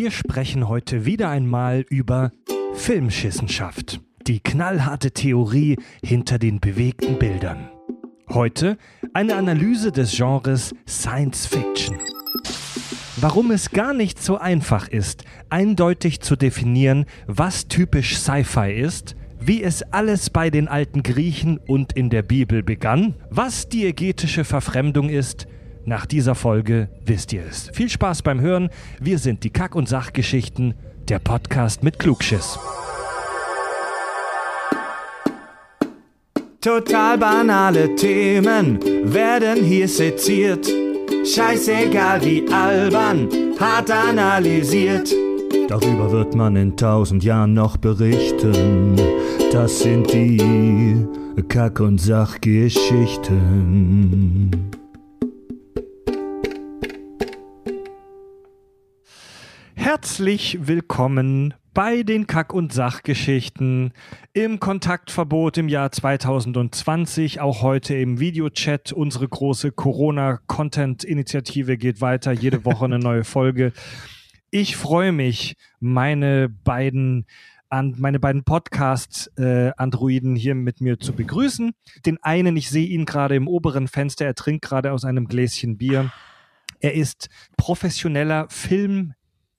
Wir sprechen heute wieder einmal über Filmschissenschaft. Die knallharte Theorie hinter den bewegten Bildern. Heute eine Analyse des Genres Science Fiction. Warum es gar nicht so einfach ist, eindeutig zu definieren, was typisch Sci-Fi ist, wie es alles bei den alten Griechen und in der Bibel begann, was diegetische Verfremdung ist, nach dieser Folge wisst ihr es. Viel Spaß beim Hören. Wir sind die Kack- und Sachgeschichten, der Podcast mit Klugschiss. Total banale Themen werden hier seziert. Scheißegal wie albern, hart analysiert. Darüber wird man in tausend Jahren noch berichten. Das sind die Kack- und Sachgeschichten. Herzlich willkommen bei den Kack- und Sachgeschichten im Kontaktverbot im Jahr 2020, auch heute im Videochat. Unsere große Corona-Content-Initiative geht weiter, jede Woche eine neue Folge. Ich freue mich, meine beiden an meine beiden Podcast-Androiden äh, hier mit mir zu begrüßen. Den einen, ich sehe ihn gerade im oberen Fenster, er trinkt gerade aus einem Gläschen Bier. Er ist professioneller Film-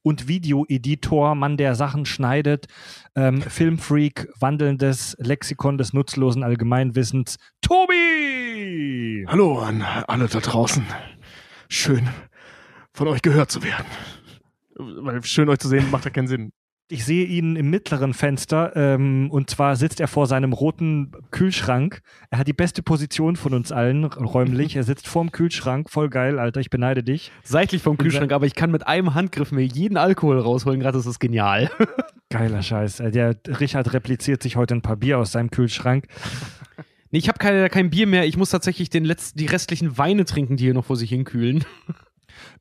und Videoeditor, Mann, der Sachen schneidet, ähm, Filmfreak, wandelndes Lexikon des nutzlosen Allgemeinwissens, Tobi! Hallo an alle da draußen. Schön von euch gehört zu werden. Weil schön euch zu sehen macht ja keinen Sinn. Ich sehe ihn im mittleren Fenster ähm, und zwar sitzt er vor seinem roten Kühlschrank. Er hat die beste Position von uns allen räumlich. Er sitzt vorm Kühlschrank, voll geil, Alter. Ich beneide dich. Seitlich vom Kühlschrank, aber ich kann mit einem Handgriff mir jeden Alkohol rausholen. Gerade das ist genial. Geiler Scheiß. Äh, der Richard repliziert sich heute ein paar Bier aus seinem Kühlschrank. Nee, ich habe kein Bier mehr. Ich muss tatsächlich den letzten, die restlichen Weine trinken, die hier noch vor sich hinkühlen.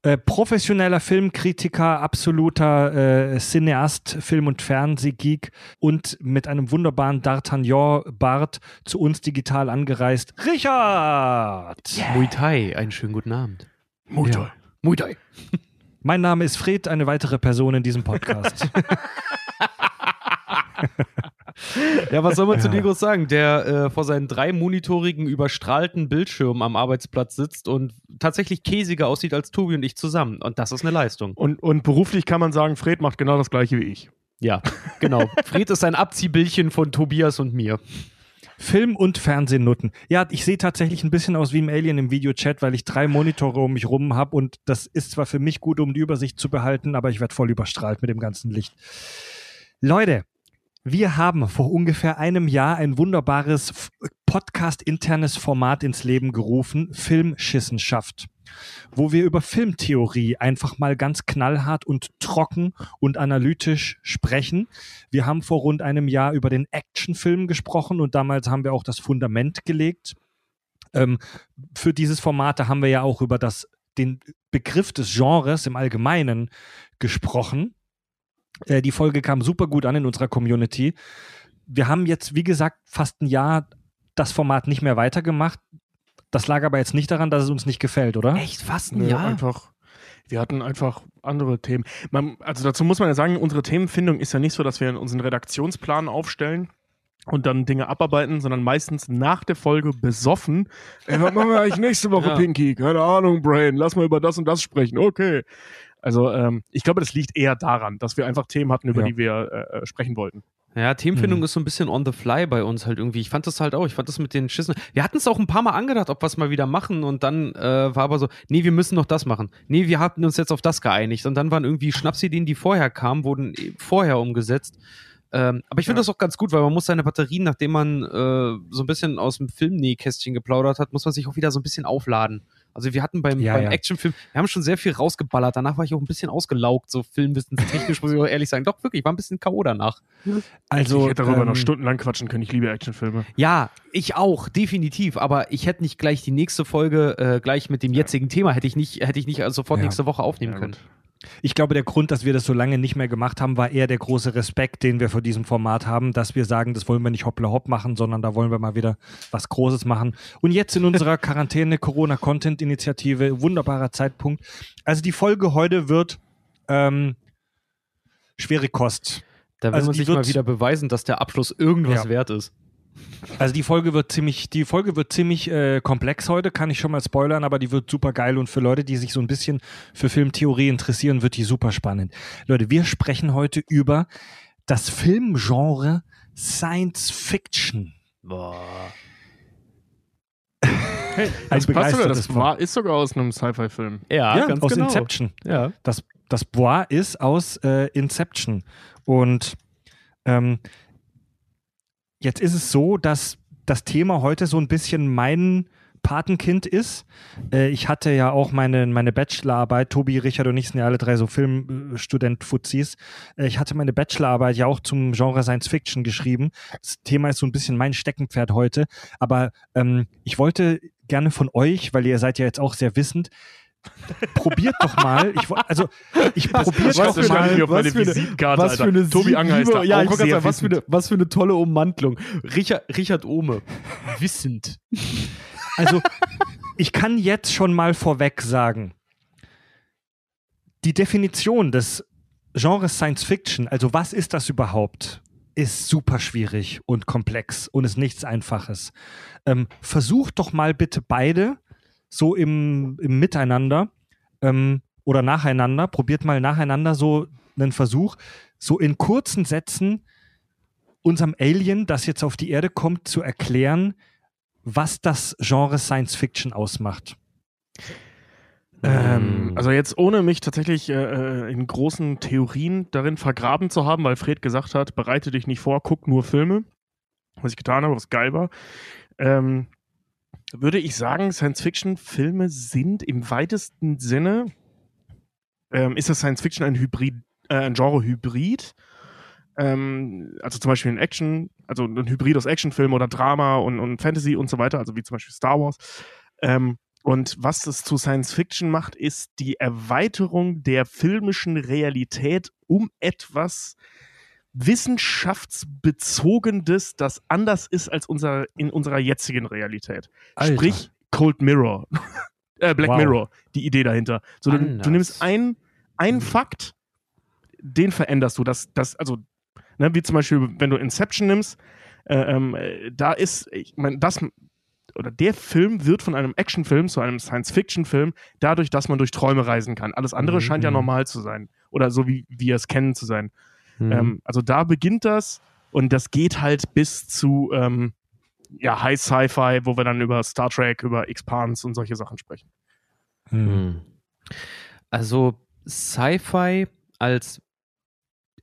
Äh, professioneller Filmkritiker, absoluter äh, Cineast, Film- und Fernsehgeek und mit einem wunderbaren D'Artagnan-Bart zu uns digital angereist. Richard! Yeah. Muay Thai, einen schönen guten Abend. Muay Thai. Ja. Muay Thai. Mein Name ist Fred, eine weitere Person in diesem Podcast. ja, was soll man ja. zu groß sagen? Der äh, vor seinen drei monitorigen, überstrahlten Bildschirmen am Arbeitsplatz sitzt und tatsächlich käsiger aussieht als Tobi und ich zusammen. Und das ist eine Leistung. Und, und beruflich kann man sagen, Fred macht genau das gleiche wie ich. Ja, genau. Fred ist ein Abziehbildchen von Tobias und mir. Film- und Fernsehnutten. Ja, ich sehe tatsächlich ein bisschen aus wie ein Alien im Videochat, weil ich drei Monitore um mich rum habe und das ist zwar für mich gut, um die Übersicht zu behalten, aber ich werde voll überstrahlt mit dem ganzen Licht. Leute, wir haben vor ungefähr einem Jahr ein wunderbares Podcast-internes Format ins Leben gerufen, Filmschissenschaft, wo wir über Filmtheorie einfach mal ganz knallhart und trocken und analytisch sprechen. Wir haben vor rund einem Jahr über den Actionfilm gesprochen und damals haben wir auch das Fundament gelegt. Ähm, für dieses Format haben wir ja auch über das, den Begriff des Genres im Allgemeinen gesprochen. Äh, die Folge kam super gut an in unserer Community. Wir haben jetzt, wie gesagt, fast ein Jahr das Format nicht mehr weitergemacht. Das lag aber jetzt nicht daran, dass es uns nicht gefällt, oder? Echt? Fast ein Nö, Jahr? Einfach, wir hatten einfach andere Themen. Man, also dazu muss man ja sagen, unsere Themenfindung ist ja nicht so, dass wir unseren Redaktionsplan aufstellen und dann Dinge abarbeiten, sondern meistens nach der Folge besoffen. Ey, was machen wir eigentlich nächste Woche, Ja. Pinky? Keine Ahnung, Brain. Lass mal über das und das sprechen. Okay. Also ähm, ich glaube, das liegt eher daran, dass wir einfach Themen hatten, über Ja. die wir äh, sprechen wollten. Ja, Themenfindung Mhm. ist so ein bisschen on the fly bei uns halt irgendwie. Ich fand das halt auch. Ich fand das mit den Schissen. Wir hatten es auch ein paar Mal angedacht, ob wir es mal wieder machen und dann äh, war aber so, nee, wir müssen noch das machen. Nee, wir hatten uns jetzt auf das geeinigt und dann waren irgendwie Schnapsideen, die vorher kamen, wurden eh vorher umgesetzt. Ähm, aber ich finde Ja. das auch ganz gut, weil man muss seine Batterien, nachdem man äh, so ein bisschen aus dem Filmnähkästchen geplaudert hat, muss man sich auch wieder so ein bisschen aufladen. Also wir hatten beim, Ja, beim ja. Actionfilm, wir haben schon sehr viel rausgeballert. Danach war ich auch ein bisschen ausgelaugt, so filmwissenstechnisch, muss ich auch ehrlich sagen. Doch, wirklich, ich war ein bisschen K.O. danach. Also, ich hätte darüber ähm, noch stundenlang quatschen können. Ich liebe Actionfilme. Ja, ich auch, definitiv. Aber ich hätte nicht gleich die nächste Folge äh, gleich mit dem jetzigen Thema hätte ich nicht, hätte ich nicht also sofort Ja. nächste Woche aufnehmen Ja, können. gut. Ich glaube, der Grund, dass wir das so lange nicht mehr gemacht haben, war eher der große Respekt, den wir vor diesem Format haben, dass wir sagen, das wollen wir nicht hoppla hopp machen, sondern da wollen wir mal wieder was Großes machen. Und jetzt in unserer Quarantäne Corona Content Initiative, wunderbarer Zeitpunkt. Also die Folge heute wird ähm, schwere Kost. Da will Also man sich mal wieder beweisen, dass der Abschluss irgendwas Ja. wert ist. Also die Folge wird ziemlich, die Folge wird ziemlich äh, komplex heute, kann ich schon mal spoilern, aber die wird super geil und für Leute, die sich so ein bisschen für Filmtheorie interessieren, wird die super spannend. Leute, wir sprechen heute über das Filmgenre Science Fiction. Boah. Hey, das passt sogar, das war, ist sogar aus einem Sci-Fi-Film. Ja, ja, ganz aus genau. Inception. Ja. Das, das Bois ist aus äh, Inception. Und ähm, jetzt ist es so, dass das Thema heute so ein bisschen mein Patenkind ist. Äh, ich hatte ja auch meine, meine Bachelorarbeit, Tobi, Richard und ich sind ja alle drei so Filmstudent-Fuzis. Äh, ich hatte meine Bachelorarbeit ja auch zum Genre Science Fiction geschrieben. Das Thema ist so ein bisschen mein Steckenpferd heute. Aber ähm, ich wollte gerne von euch, weil ihr seid ja jetzt auch sehr wissend, probiert doch mal. Ich, also ich probiert doch mal. auf meine was für eine- Visitenkarte, was für eine Tobi da Ja, gerade sagen, was für, eine, was für eine tolle Ummantlung. Richard, Richard Ohme. Wissend. Also, ich kann jetzt schon mal vorweg sagen, die Definition des Genres Science Fiction, also was ist das überhaupt, ist super schwierig und komplex und ist nichts Einfaches. Ähm, versucht doch mal bitte beide so im, im Miteinander ähm, oder nacheinander, probiert mal nacheinander so einen Versuch, so in kurzen Sätzen unserem Alien, das jetzt auf die Erde kommt, zu erklären, was das Genre Science Fiction ausmacht. Ähm, also jetzt ohne mich tatsächlich äh, in großen Theorien darin vergraben zu haben, weil Fred gesagt hat, bereite dich nicht vor, guck nur Filme, was ich getan habe, was geil war, ähm, würde ich sagen, Science-Fiction-Filme sind im weitesten Sinne, ähm, ist das Science-Fiction ein Hybrid, äh, ein Genre-Hybrid, ähm, also zum Beispiel ein Action, also ein Hybrid aus Actionfilm oder Drama und, und Fantasy und so weiter, also wie zum Beispiel Star Wars. Ähm, und was es zu Science Fiction macht, ist die Erweiterung der filmischen Realität um etwas wissenschaftsbezogenes, das anders ist als unser, in unserer jetzigen Realität. Alter. Sprich Cold Mirror. äh, Black Wow. Mirror, die Idee dahinter. So, du, du nimmst ein, einen Fakt, den veränderst du. Das, das, also, ne, wie zum Beispiel, wenn du Inception nimmst, äh, äh, da ist, ich meine, das oder der Film wird von einem Actionfilm zu einem Science-Fiction-Film dadurch, dass man durch Träume reisen kann. Alles andere Mhm, scheint ja mhm. normal zu sein. Oder so, wie wir es kennen zu sein. Mhm. Ähm, also da beginnt das und das geht halt bis zu ähm, ja, High Sci-Fi, wo wir dann über Star Trek, über Expans und solche Sachen sprechen. Hm. Also Sci-Fi als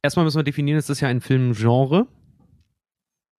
erstmal müssen wir definieren, es ist ja ein Filmgenre.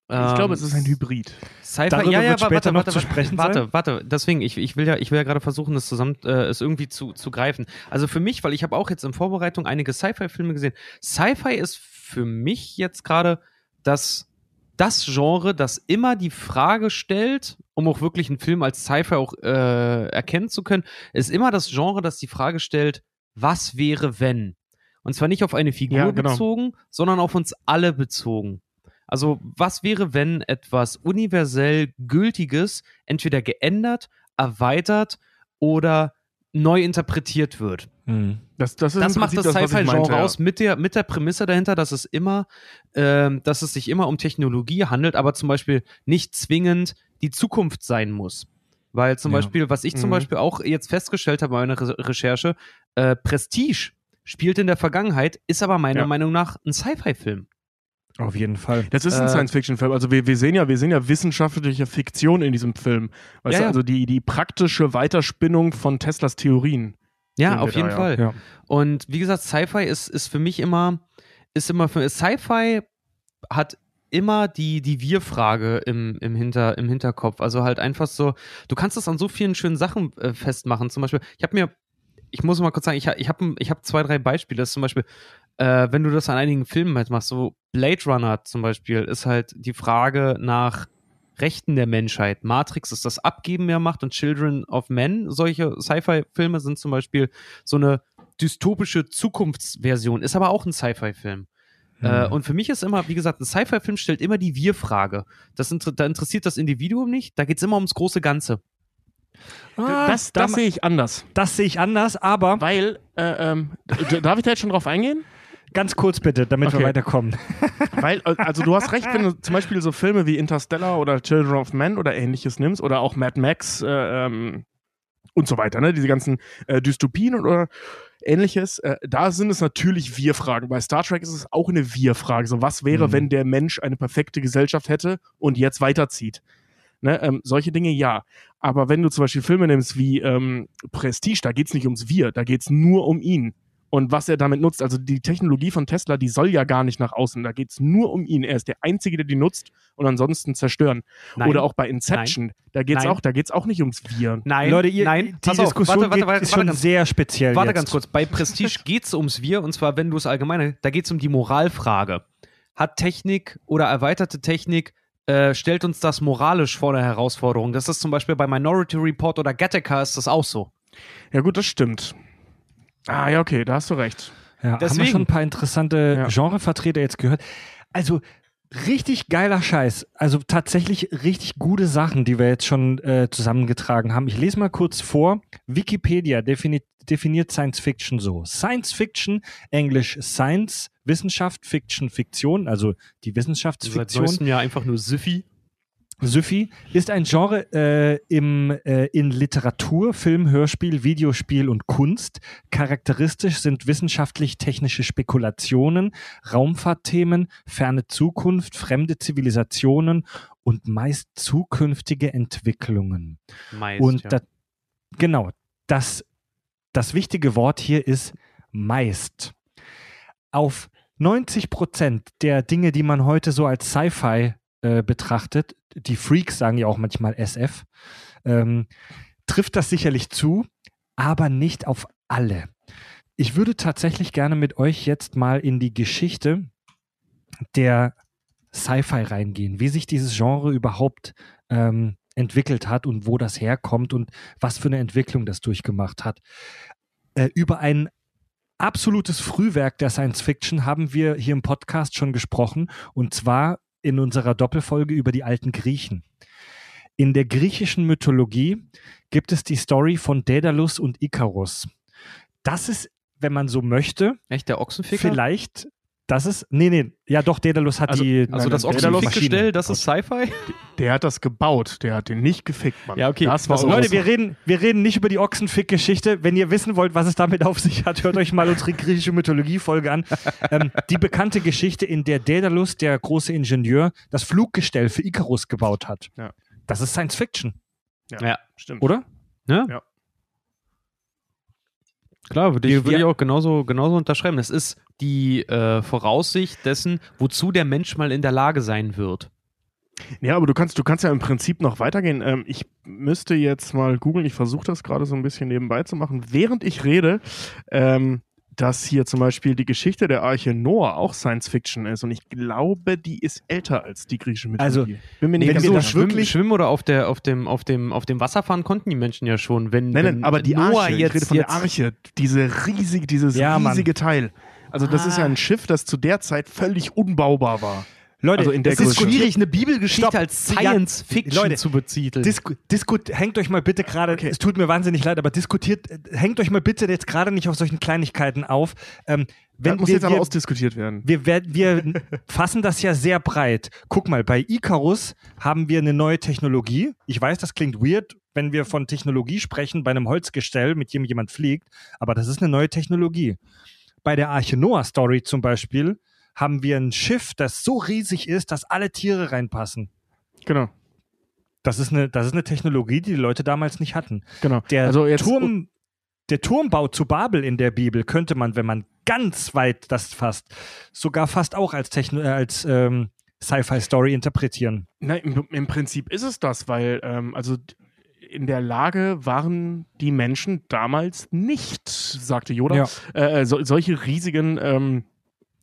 Ich glaube, es ist ein Hybrid. Sci-Fi, Darüber ja, ja, wird später warte, noch warte, zu warte, sprechen warte, sein. warte, deswegen, ich, ich will ja, ich will ja gerade versuchen, das zusammen, äh, es irgendwie zu, zu greifen. Also für mich, weil ich habe auch jetzt in Vorbereitung einige Sci-Fi-Filme gesehen. Sci-Fi ist für mich jetzt gerade das, das Genre, das immer die Frage stellt, um auch wirklich einen Film als Sci-Fi auch äh, erkennen zu können, ist immer das Genre, das die Frage stellt, was wäre, wenn? Und zwar nicht auf eine Figur Ja, genau. bezogen, sondern auf uns alle bezogen. Also, was wäre, wenn etwas universell Gültiges entweder geändert, erweitert oder neu interpretiert wird? Hm. Das, das, ist Das macht das Sci-Fi-Genre ja. aus mit der, mit der Prämisse dahinter, dass es immer, ähm, dass es sich immer um Technologie handelt, aber zum Beispiel nicht zwingend die Zukunft sein muss. Weil zum Ja. Beispiel, was ich zum Mhm. Beispiel auch jetzt festgestellt habe bei meiner Re Recherche, äh, Prestige spielt in der Vergangenheit, ist aber meiner Ja. Meinung nach ein Sci-Fi-Film. Auf jeden Fall. Das ist ein Äh, Science-Fiction-Film. Also wir, wir sehen ja, wir sehen ja wissenschaftliche Fiktion in diesem Film. Weißt Ja, du, also die, die praktische Weiterspinnung von Teslas Theorien. Ja, auf da, jeden ja. Fall. Ja. Und wie gesagt, Sci-Fi ist, ist für mich immer, ist immer für Sci-Fi hat immer die, die Wir-Frage im, im, Hinter, im Hinterkopf. Also halt einfach so, du kannst das an so vielen schönen Sachen äh, festmachen. Zum Beispiel, ich habe mir, ich muss mal kurz sagen, ich, ich habe ich hab zwei, drei Beispiele. Das ist zum Beispiel, äh, wenn du das an einigen Filmen halt machst, so Blade Runner zum Beispiel, ist halt die Frage nach Rechten der Menschheit. Matrix ist das Abgeben der Macht und Children of Men, solche Sci-Fi-Filme sind zum Beispiel so eine dystopische Zukunftsversion, ist aber auch ein Sci-Fi-Film. Äh, und für mich ist immer, wie gesagt, ein Sci-Fi-Film stellt immer die Wir-Frage. Das inter da interessiert das Individuum nicht, da geht es immer ums große Ganze. Ah, das da- das sehe ich anders. das sehe ich anders, aber Weil, äh, ähm, darf ich da jetzt schon drauf eingehen? Ganz kurz bitte, damit Okay. wir weiterkommen. Weil, äh, also du hast recht, wenn du zum Beispiel so Filme wie Interstellar oder Children of Men oder ähnliches nimmst oder auch Mad Max äh, ähm, und so weiter, ne? Diese ganzen äh, Dystopien oder ähnliches, äh, da sind es natürlich Wir-Fragen. Bei Star Trek ist es auch eine Wir-Frage. So, was wäre, Mhm. wenn der Mensch eine perfekte Gesellschaft hätte und jetzt weiterzieht? Ne, ähm, solche Dinge ja. Aber wenn du zum Beispiel Filme nimmst wie ähm, Prestige, da geht es nicht ums Wir, da geht es nur um ihn. Und was er damit nutzt, also die Technologie von Tesla, die soll ja gar nicht nach außen. Da geht es nur um ihn. Er ist der Einzige, der die nutzt und ansonsten zerstören. Nein. Oder auch bei Inception, da geht es Nein. auch, da geht's auch nicht ums Wir. Nein, Leute, ihr, nein, die pass auf, Diskussion warte, warte, geht, warte, ist warte schon ganz, sehr speziell warte jetzt. ganz kurz. Bei Prestige geht es ums Wir und zwar, wenn du es allgemein, da geht es um die Moralfrage. Hat Technik oder erweiterte Technik äh, stellt uns das moralisch vor eine Herausforderung? Das ist zum Beispiel bei Minority Report oder Gattaca ist das auch so. Ja gut, das stimmt. Ah ja, okay, da hast du recht. Ja, haben wir Deswegen. schon ein paar interessante Ja. Genrevertreter jetzt gehört. Also richtig geiler Scheiß. Also tatsächlich richtig gute Sachen, die wir jetzt schon äh, zusammengetragen haben. Ich lese mal kurz vor. Wikipedia defini definiert Science Fiction so. Science Fiction, Englisch Science, Wissenschaft, Fiction, Fiktion, also die Seit Wissenschaftsfiktion. neuestem Jahr einfach nur Siffy. Syfy ist ein Genre äh, im, äh, in Literatur, Film, Hörspiel, Videospiel und Kunst. Charakteristisch sind wissenschaftlich-technische Spekulationen, Raumfahrtthemen, ferne Zukunft, fremde Zivilisationen und meist zukünftige Entwicklungen. Meist, und ja. da, genau, das, das wichtige Wort hier ist meist. Auf 90 Prozent der Dinge, die man heute so als Sci-Fi äh, betrachtet, die Freaks sagen ja auch manchmal SF, ähm, trifft das sicherlich zu, aber nicht auf alle. Ich würde tatsächlich gerne mit euch jetzt mal in die Geschichte der Sci-Fi reingehen, wie sich dieses Genre überhaupt ähm, entwickelt hat und wo das herkommt und was für eine Entwicklung das durchgemacht hat. Äh, über ein absolutes Frühwerk der Science Fiction haben wir hier im Podcast schon gesprochen und zwar in unserer Doppelfolge über die alten Griechen. In der griechischen Mythologie gibt es die Story von Daedalus und Ikarus. Das ist, wenn man so möchte, Echt, der Ochsenficker? vielleicht, das ist, nee, nee, ja doch, Daedalus hat Also- die, Also das Nein, Daedalus- Ochsenfickgestell, das ist Sci-Fi? Der hat das gebaut, der hat den nicht gefickt, Mann. Ja, okay. Das war Also, Leute, wir reden, wir reden nicht über die Ochsenfick-Geschichte. Wenn ihr wissen wollt, was es damit auf sich hat, hört euch mal unsere griechische Mythologie-Folge an. Ähm, die bekannte Geschichte, in der Daedalus, der große Ingenieur, das Fluggestell für Icarus gebaut hat. Ja. Das ist Science Fiction, Ja. stimmt. oder? Ne? Ja. Klar, würde ich, würde ich auch genauso, genauso unterschreiben. Das ist die äh, Voraussicht dessen, wozu der Mensch mal in der Lage sein wird. Ja, aber du kannst, du kannst ja im Prinzip noch weitergehen. Ähm, ich müsste jetzt mal googeln, ich versuche das gerade so ein bisschen nebenbei zu machen, während ich rede, ähm, dass hier zum Beispiel die Geschichte der Arche Noah auch Science Fiction ist. Und ich glaube, die ist älter als die griechische Mythologie. Also, bin mir nicht wenn ganz wir sicher. das schwimmen, wirklich- schwimmen oder auf, der, auf, dem, auf, dem, auf dem Wasser fahren konnten die Menschen ja schon. Wenn, Nein, wenn nein, aber die Noah Arche, jetzt, ich rede von jetzt, der Arche, diese riesige, dieses Ja, Mann. riesige Teil. Also das ist ja ein Schiff, das zu der Zeit völlig unbaubar war. Leute, Also es ist schwierig, eine Bibelgeschichte Stopp. als Science Fiction Leute, zu betiteln. Disku diskut hängt euch mal bitte gerade, Okay. es tut mir wahnsinnig leid, aber diskutiert, hängt euch mal bitte jetzt gerade nicht auf solchen Kleinigkeiten auf. Ähm, wenn das muss wir, jetzt aber wir, ausdiskutiert werden. wir, werden, wir fassen das ja sehr breit. Guck mal, bei Icarus haben wir eine neue Technologie. Ich weiß, das klingt weird, wenn wir von Technologie sprechen bei einem Holzgestell, mit dem jemand fliegt, aber das ist eine neue Technologie. Bei der Arche Noah Story zum Beispiel haben wir ein Schiff, das so riesig ist, dass alle Tiere reinpassen. Genau, Das ist eine, das ist eine Technologie, die die Leute damals nicht hatten. genau. Der also jetzt, Turm, der Turmbau zu Babel in der Bibel könnte man, wenn man ganz weit das fasst, sogar fast auch als, Techno äh, als ähm, Sci-Fi-Story interpretieren. Nein, im, im Prinzip ist es das, weil ähm, also in der Lage waren die Menschen damals nicht, sagte Yoda, Ja. äh, so, solche riesigen ähm,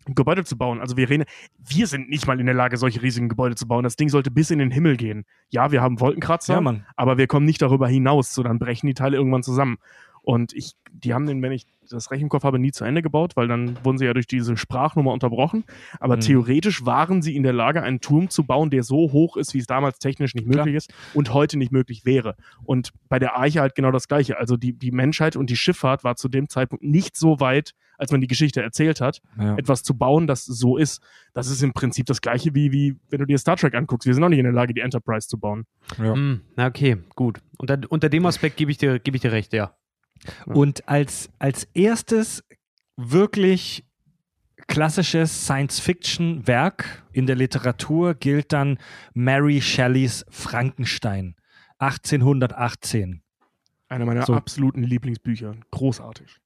Gebäude zu bauen. Also wir reden, wir sind nicht mal in der Lage, solche riesigen Gebäude zu bauen. Das Ding sollte bis in den Himmel gehen. Ja, wir haben Wolkenkratzer, Ja, aber wir kommen nicht darüber hinaus, so dann brechen die Teile irgendwann zusammen. Und ich, die haben den, wenn ich das recht im Kopf habe, nie zu Ende gebaut, weil dann wurden sie ja durch diese Sprachnummer unterbrochen. Aber Mhm. theoretisch waren sie in der Lage, einen Turm zu bauen, der so hoch ist, wie es damals technisch nicht möglich ist und heute nicht möglich wäre. Und bei der Arche halt genau das Gleiche. Also die, die Menschheit und die Schifffahrt war zu dem Zeitpunkt nicht so weit, als man die Geschichte erzählt hat, Ja. etwas zu bauen, das so ist. Das ist im Prinzip das gleiche wie, wie wenn du dir Star Trek anguckst. Wir sind auch nicht in der Lage, die Enterprise zu bauen. Ja. Na okay, gut. Unter, unter dem Aspekt gebe ich, dir- gebe ich dir recht, ja. Und als, als erstes wirklich klassisches Science-Fiction-Werk in der Literatur gilt dann Mary Shelleys Frankenstein 1818. Einer meiner So. absoluten Lieblingsbücher. Großartig.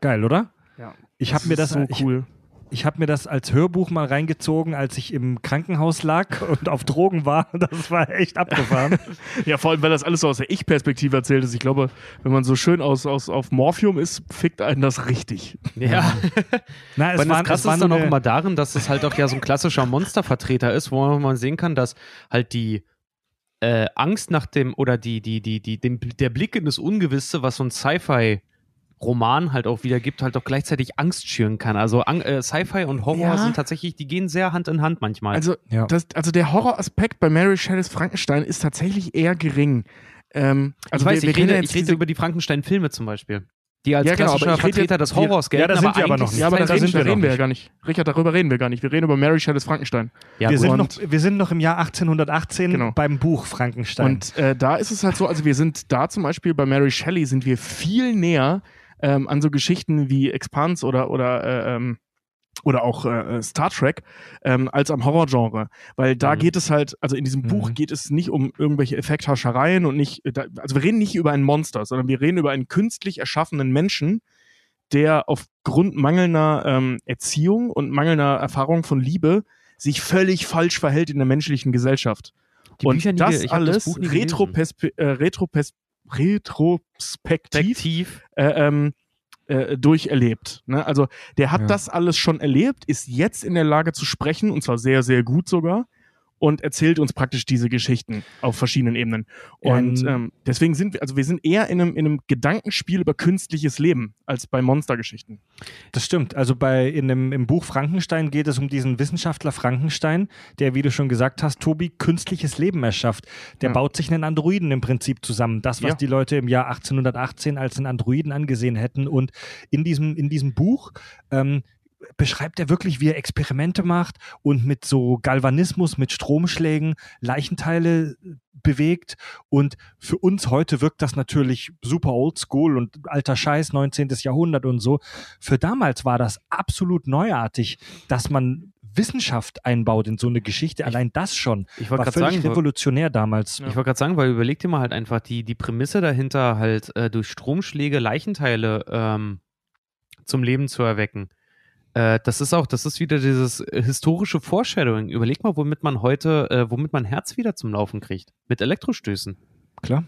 Geil, oder? Ja. Ich habe mir das so ich, cool. ich habe mir das als Hörbuch mal reingezogen, als ich im Krankenhaus lag und auf Drogen war. Das war echt abgefahren. Ja, vor allem, weil das alles so aus der Ich-Perspektive erzählt ist. Ich glaube, wenn man so schön aus, aus, auf Morphium ist, fickt einen das richtig. Ja. Na, es Weil war, das Krasse ist dann auch immer darin, dass es halt auch ja so ein klassischer Monstervertreter ist, wo man mal sehen kann, dass halt die äh, Angst nach dem oder die, die, die, die, dem, der Blick in das Ungewisse, was so ein Sci-Fi-Roman halt auch wieder gibt, halt auch gleichzeitig Angst schüren kann. Also äh, Sci-Fi und Horror Ja. sind tatsächlich, die gehen sehr Hand in Hand manchmal. Also, Ja. das, also der Horroraspekt bei Mary Shelleys Frankenstein ist tatsächlich eher gering. Ähm, also ich weiß, wir, wir ich, rede, ja ich jetzt rede über die Frankenstein-Filme zum Beispiel. Die als Ja, genau, aber klassischer Vertreter des Horrors Ja, gelten, da sind aber wir aber noch nicht. Ja, aber da, reden, sind wir reden wir ja gar nicht. Richard, darüber reden wir gar nicht. Wir reden über Mary Shelleys Frankenstein. Ja, wir, sind noch, wir sind noch im Jahr 1818 Genau. beim Buch Frankenstein. Und äh, da ist es halt so, also wir sind da zum Beispiel bei Mary Shelley sind wir viel näher ähm, an so Geschichten wie Expanse oder oder äh, ähm, oder auch äh, Star Trek ähm, als am Horrorgenre, weil da Mhm. geht es halt, also in diesem Buch Mhm. geht es nicht um irgendwelche Effekthaschereien und nicht, äh, da, also wir reden nicht über ein Monster, sondern wir reden über einen künstlich erschaffenen Menschen, der aufgrund mangelnder ähm, Erziehung und mangelnder Erfahrung von Liebe sich völlig falsch verhält in der menschlichen Gesellschaft. Die und Bücher das das alles Buch retropespe- äh, retropes retrospektiv äh, ähm, äh, durcherlebt. Ne? Also der hat Ja. das alles schon erlebt, ist jetzt in der Lage zu sprechen und zwar sehr, sehr gut sogar und erzählt uns praktisch diese Geschichten auf verschiedenen Ebenen. Und Ähm, ähm, deswegen sind wir, also wir sind eher in einem, in einem Gedankenspiel über künstliches Leben als bei Monstergeschichten. Das stimmt. Also bei in dem, im Buch Frankenstein geht es um diesen Wissenschaftler Frankenstein, der, wie du schon gesagt hast, Tobi, künstliches Leben erschafft. Der Ja. baut sich einen Androiden im Prinzip zusammen. Das, was Ja. die Leute im Jahr 1818 als einen Androiden angesehen hätten. Und in diesem, in diesem Buch ähm, beschreibt er wirklich, wie er Experimente macht und mit so Galvanismus, mit Stromschlägen Leichenteile äh, bewegt. Und für uns heute wirkt das natürlich super oldschool und alter Scheiß, 19. Jahrhundert und so. Für damals war das absolut neuartig, dass man Wissenschaft einbaut in so eine Geschichte. Allein das schon Ich war völlig sagen, revolutionär damals. Ich wollte gerade sagen, weil überleg dir mal halt einfach die, die Prämisse dahinter, halt äh, durch Stromschläge Leichenteile ähm, zum Leben zu erwecken. Äh, das ist auch, das ist wieder dieses äh, historische Foreshadowing. Überleg mal, womit man heute, äh, womit man Herz wieder zum Laufen kriegt. Mit Elektrostößen. Klar.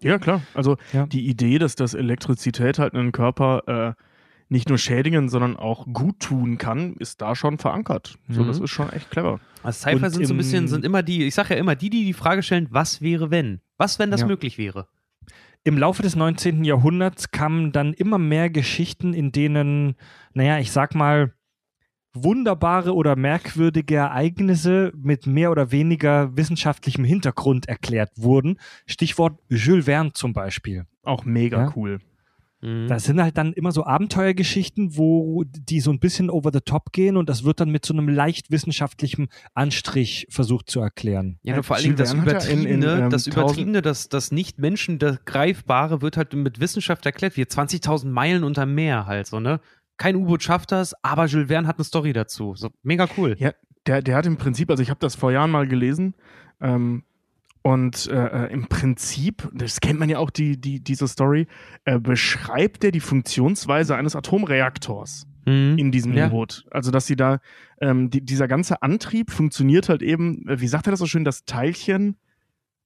Ja, klar. Also Ja. die Idee, dass das Elektrizität halt einen Körper äh, nicht nur schädigen, sondern auch gut tun kann, ist da schon verankert. So, Mhm. das ist schon echt clever. Also Sci-Fi Und sind so ein bisschen, sind immer die, ich sage ja immer, die, die die Frage stellen, was wäre wenn? Was, wenn das Ja. möglich wäre? Im Laufe des 19. Jahrhunderts kamen dann immer mehr Geschichten, in denen, naja, ich sag mal, wunderbare oder merkwürdige Ereignisse mit mehr oder weniger wissenschaftlichem Hintergrund erklärt wurden. Stichwort Jules Verne zum Beispiel. Auch mega Ja. cool. Mhm. Das sind halt dann immer so Abenteuergeschichten, wo die so ein bisschen over the top gehen und das wird dann mit so einem leicht wissenschaftlichen Anstrich versucht zu erklären. Ja, Ja, und vor allen Dingen das ja in- in, Übertriebene, ähm, das 1000 Übertriebene, das, das Nicht-Menschen, das Greifbare wird halt mit Wissenschaft erklärt, wie 20.000 Meilen unter Meer halt so, ne? Kein U-Boot schafft das, aber Jules Verne hat eine Story dazu. So, mega cool. Ja, der, der hat im Prinzip, also ich habe das vor Jahren mal gelesen, ähm, und äh, äh, im Prinzip, das kennt man ja auch, die, die, diese Story, äh, beschreibt er die Funktionsweise eines Atomreaktors Mhm. in diesem Ja. U-Boot. Also, dass sie da, ähm, die, dieser ganze Antrieb funktioniert halt eben, äh, wie sagt er das so schön, das Teilchen,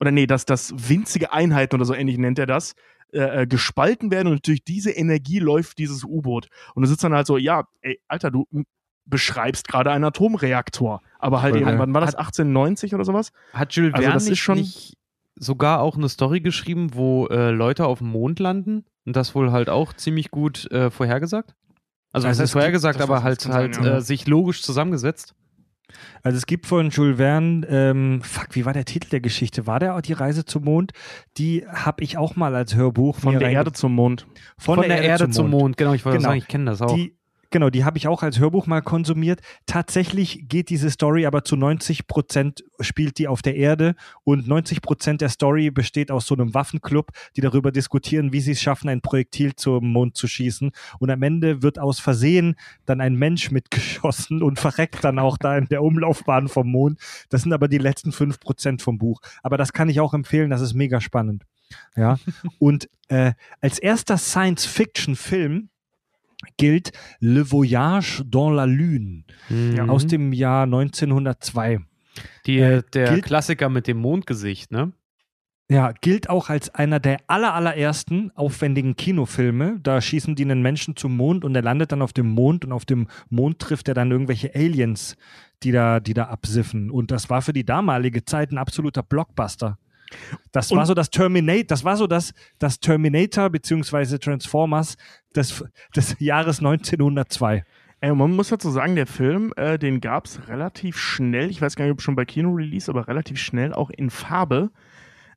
oder nee, dass das winzige Einheiten oder so ähnlich nennt er das, äh, äh, gespalten werden und durch diese Energie läuft dieses U-Boot. Und du sitzt dann halt so, ja, ey, Alter, du beschreibst gerade einen Atomreaktor. Aber halt eben, wann war das? Hat- 1890 oder sowas? Hat Jules Also Verne das ist nicht, schon- nicht sogar auch eine Story geschrieben, wo äh, Leute auf dem Mond landen und das wohl halt auch ziemlich gut äh, vorhergesagt? Also, Also es heißt vorhergesagt, das aber halt, halt sein, ja. äh, sich logisch zusammengesetzt. Also es gibt von Jules Verne, ähm, fuck, wie war der Titel der Geschichte? War der auch die Reise zum Mond? Die habe ich auch mal als Hörbuch Von der Erde zum Mond. von, der, Erde zum Mond. Genau, ich wollte Genau. sagen, ich kenne das auch. Die, Genau, die habe ich auch als Hörbuch mal konsumiert. Tatsächlich geht diese Story aber zu 90 Prozent spielt die auf der Erde und 90 Prozent der Story besteht aus so einem Waffenclub, die darüber diskutieren, wie sie es schaffen, ein Projektil zum Mond zu schießen. Und am Ende wird aus Versehen dann ein Mensch mitgeschossen und verreckt dann auch da in der Umlaufbahn vom Mond. Das sind aber die letzten fünf Prozent vom Buch. Aber das kann ich auch empfehlen, das ist mega spannend. Ja. und äh, als erster Science-Fiction-Film gilt Le Voyage dans la Lune Mhm. aus dem Jahr 1902. Die, äh, der gilt- Klassiker mit dem Mondgesicht, ne? Ja, gilt auch als einer der aller, allerersten aufwendigen Kinofilme. Da schießen die einen Menschen zum Mond und er landet dann auf dem Mond und auf dem Mond trifft er dann irgendwelche Aliens, die da, die da absiffen. Und das war für die damalige Zeit ein absoluter Blockbuster. Das war Und- so das Terminator, das war so das, das Terminator beziehungsweise Transformers des, des Jahres 1902. Ey, man muss dazu sagen, der Film, äh, den gab es relativ schnell, ich weiß gar nicht, ob schon bei Kino-Release, aber relativ schnell auch in Farbe.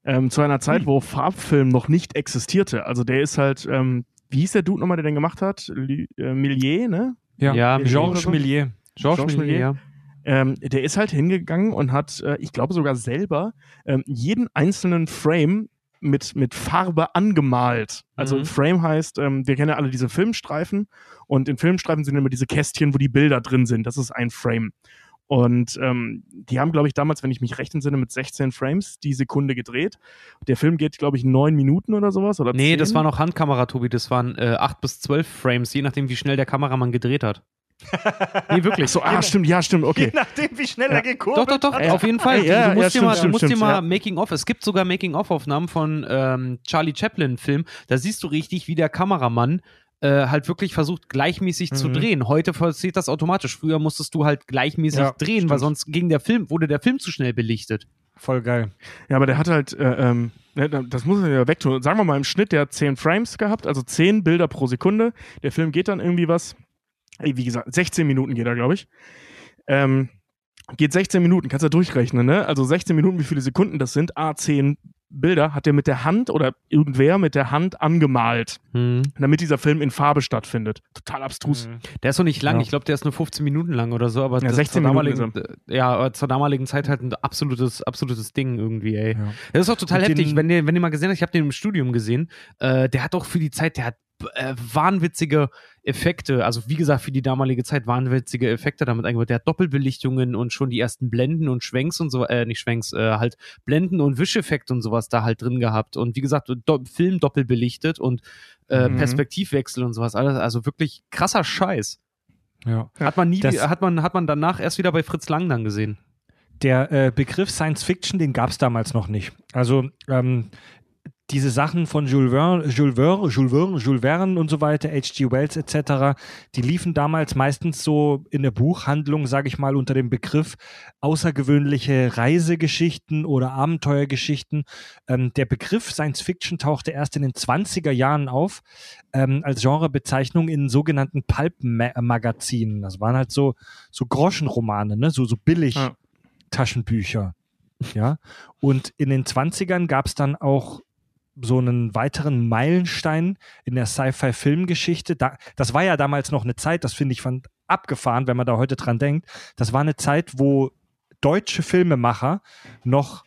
Ähm, zu einer Zeit, wo Farbfilm noch nicht existierte. Also der ist halt, ähm, wie hieß der Dude nochmal, der den gemacht hat? Lü äh, Millier, ne? Ja, Georges Méliès. Georges Georges Méliès, Méliès. Ähm, der ist halt hingegangen und hat, äh, ich glaube sogar selber, ähm, jeden einzelnen Frame mit, mit Farbe angemalt. Also Mhm. Frame heißt, ähm, wir kennen ja alle diese Filmstreifen und in Filmstreifen sind immer diese Kästchen, wo die Bilder drin sind. Das ist ein Frame. Und ähm, die haben, glaube ich, damals, wenn ich mich recht entsinne, mit 16 Frames die Sekunde gedreht. Der Film geht, glaube ich, neun Minuten oder sowas. Oder Nee, 10. das war noch Handkamera, Tobi. Das waren äh, 8 bis 12 Frames, je nachdem, wie schnell der Kameramann gedreht hat. Nee, wirklich. So, ah, stimmt, ja, stimmt, okay. nachdem, wie schnell Ja. er gekurbelt Doch, doch, doch, Ja. auf jeden Fall. Ja, du ja, musst dir mal, stimmt, musst dir stimmt, mal ja. Making-of. Es gibt sogar Making-of-Aufnahmen von ähm, Charlie Chaplin-Film. Da siehst du richtig, wie der Kameramann äh, halt wirklich versucht, gleichmäßig zu Mhm. drehen. Heute passiert das automatisch. Früher musstest du halt gleichmäßig Ja, drehen, weil stimmt. sonst ging der Film, wurde der Film zu schnell belichtet. Voll geil. Ja, aber der hat halt, äh, ähm, das muss man ja wegtun. Sagen wir mal im Schnitt, der hat 10 Frames gehabt, also 10 Bilder pro Sekunde. Der Film geht dann irgendwie was, wie gesagt, 16 Minuten geht er, glaube ich. Ähm, geht 16 Minuten, kannst du ja durchrechnen, ne? Also 16 Minuten, wie viele Sekunden das sind, A, 10 Bilder hat er mit der Hand oder irgendwer mit der Hand angemalt, Hm. damit dieser Film in Farbe stattfindet. Total abstrus. Der ist noch nicht lang. Ja. Ich glaube, der ist nur 15 Minuten lang oder so, aber Ja, das 16 zur Minuten damaligen, ja, zur damaligen Zeit halt ein absolutes, absolutes Ding irgendwie, ey. Ja. Das ist auch total Und heftig, wenn ihr, wenn ihr mal gesehen habt, ich habe den im Studium gesehen, äh, der hat auch für die Zeit, der hat äh, wahnwitzige Effekte, also wie gesagt, für die damalige Zeit wahnwitzige Effekte damit eingebaut. Der hat Doppelbelichtungen und schon die ersten Blenden und Schwenks und so, äh, nicht Schwenks, äh, halt Blenden und Wischeffekte und sowas da halt drin gehabt. Und wie gesagt, do Film doppelbelichtet und äh, Mhm. Perspektivwechsel und sowas. Alles, also wirklich krasser Scheiß. Ja. Hat man nie, Das- hat man, hat man danach erst wieder bei Fritz Lang dann gesehen. Der äh, Begriff Science Fiction, den gab es damals noch nicht. Also ähm, diese Sachen von Jules Verne, Jules Verne, Jules Verne, Jules Verne und so weiter, H.G. Wells etc., die liefen damals meistens so in der Buchhandlung, sage ich mal, unter dem Begriff außergewöhnliche Reisegeschichten oder Abenteuergeschichten. Ähm, der Begriff Science Fiction tauchte erst in den 20er Jahren auf ähm, als Genrebezeichnung in sogenannten Pulp-Magazinen. Das waren halt so, so Groschenromane, ne? so, so billig. Ja. Taschenbücher. Ja. Und in den 20ern gab es dann auch so einen weiteren Meilenstein in der Sci-Fi-Filmgeschichte. Da, das war ja damals noch eine Zeit, das finde ich fand abgefahren, wenn man da heute dran denkt. Das war eine Zeit, wo deutsche Filmemacher noch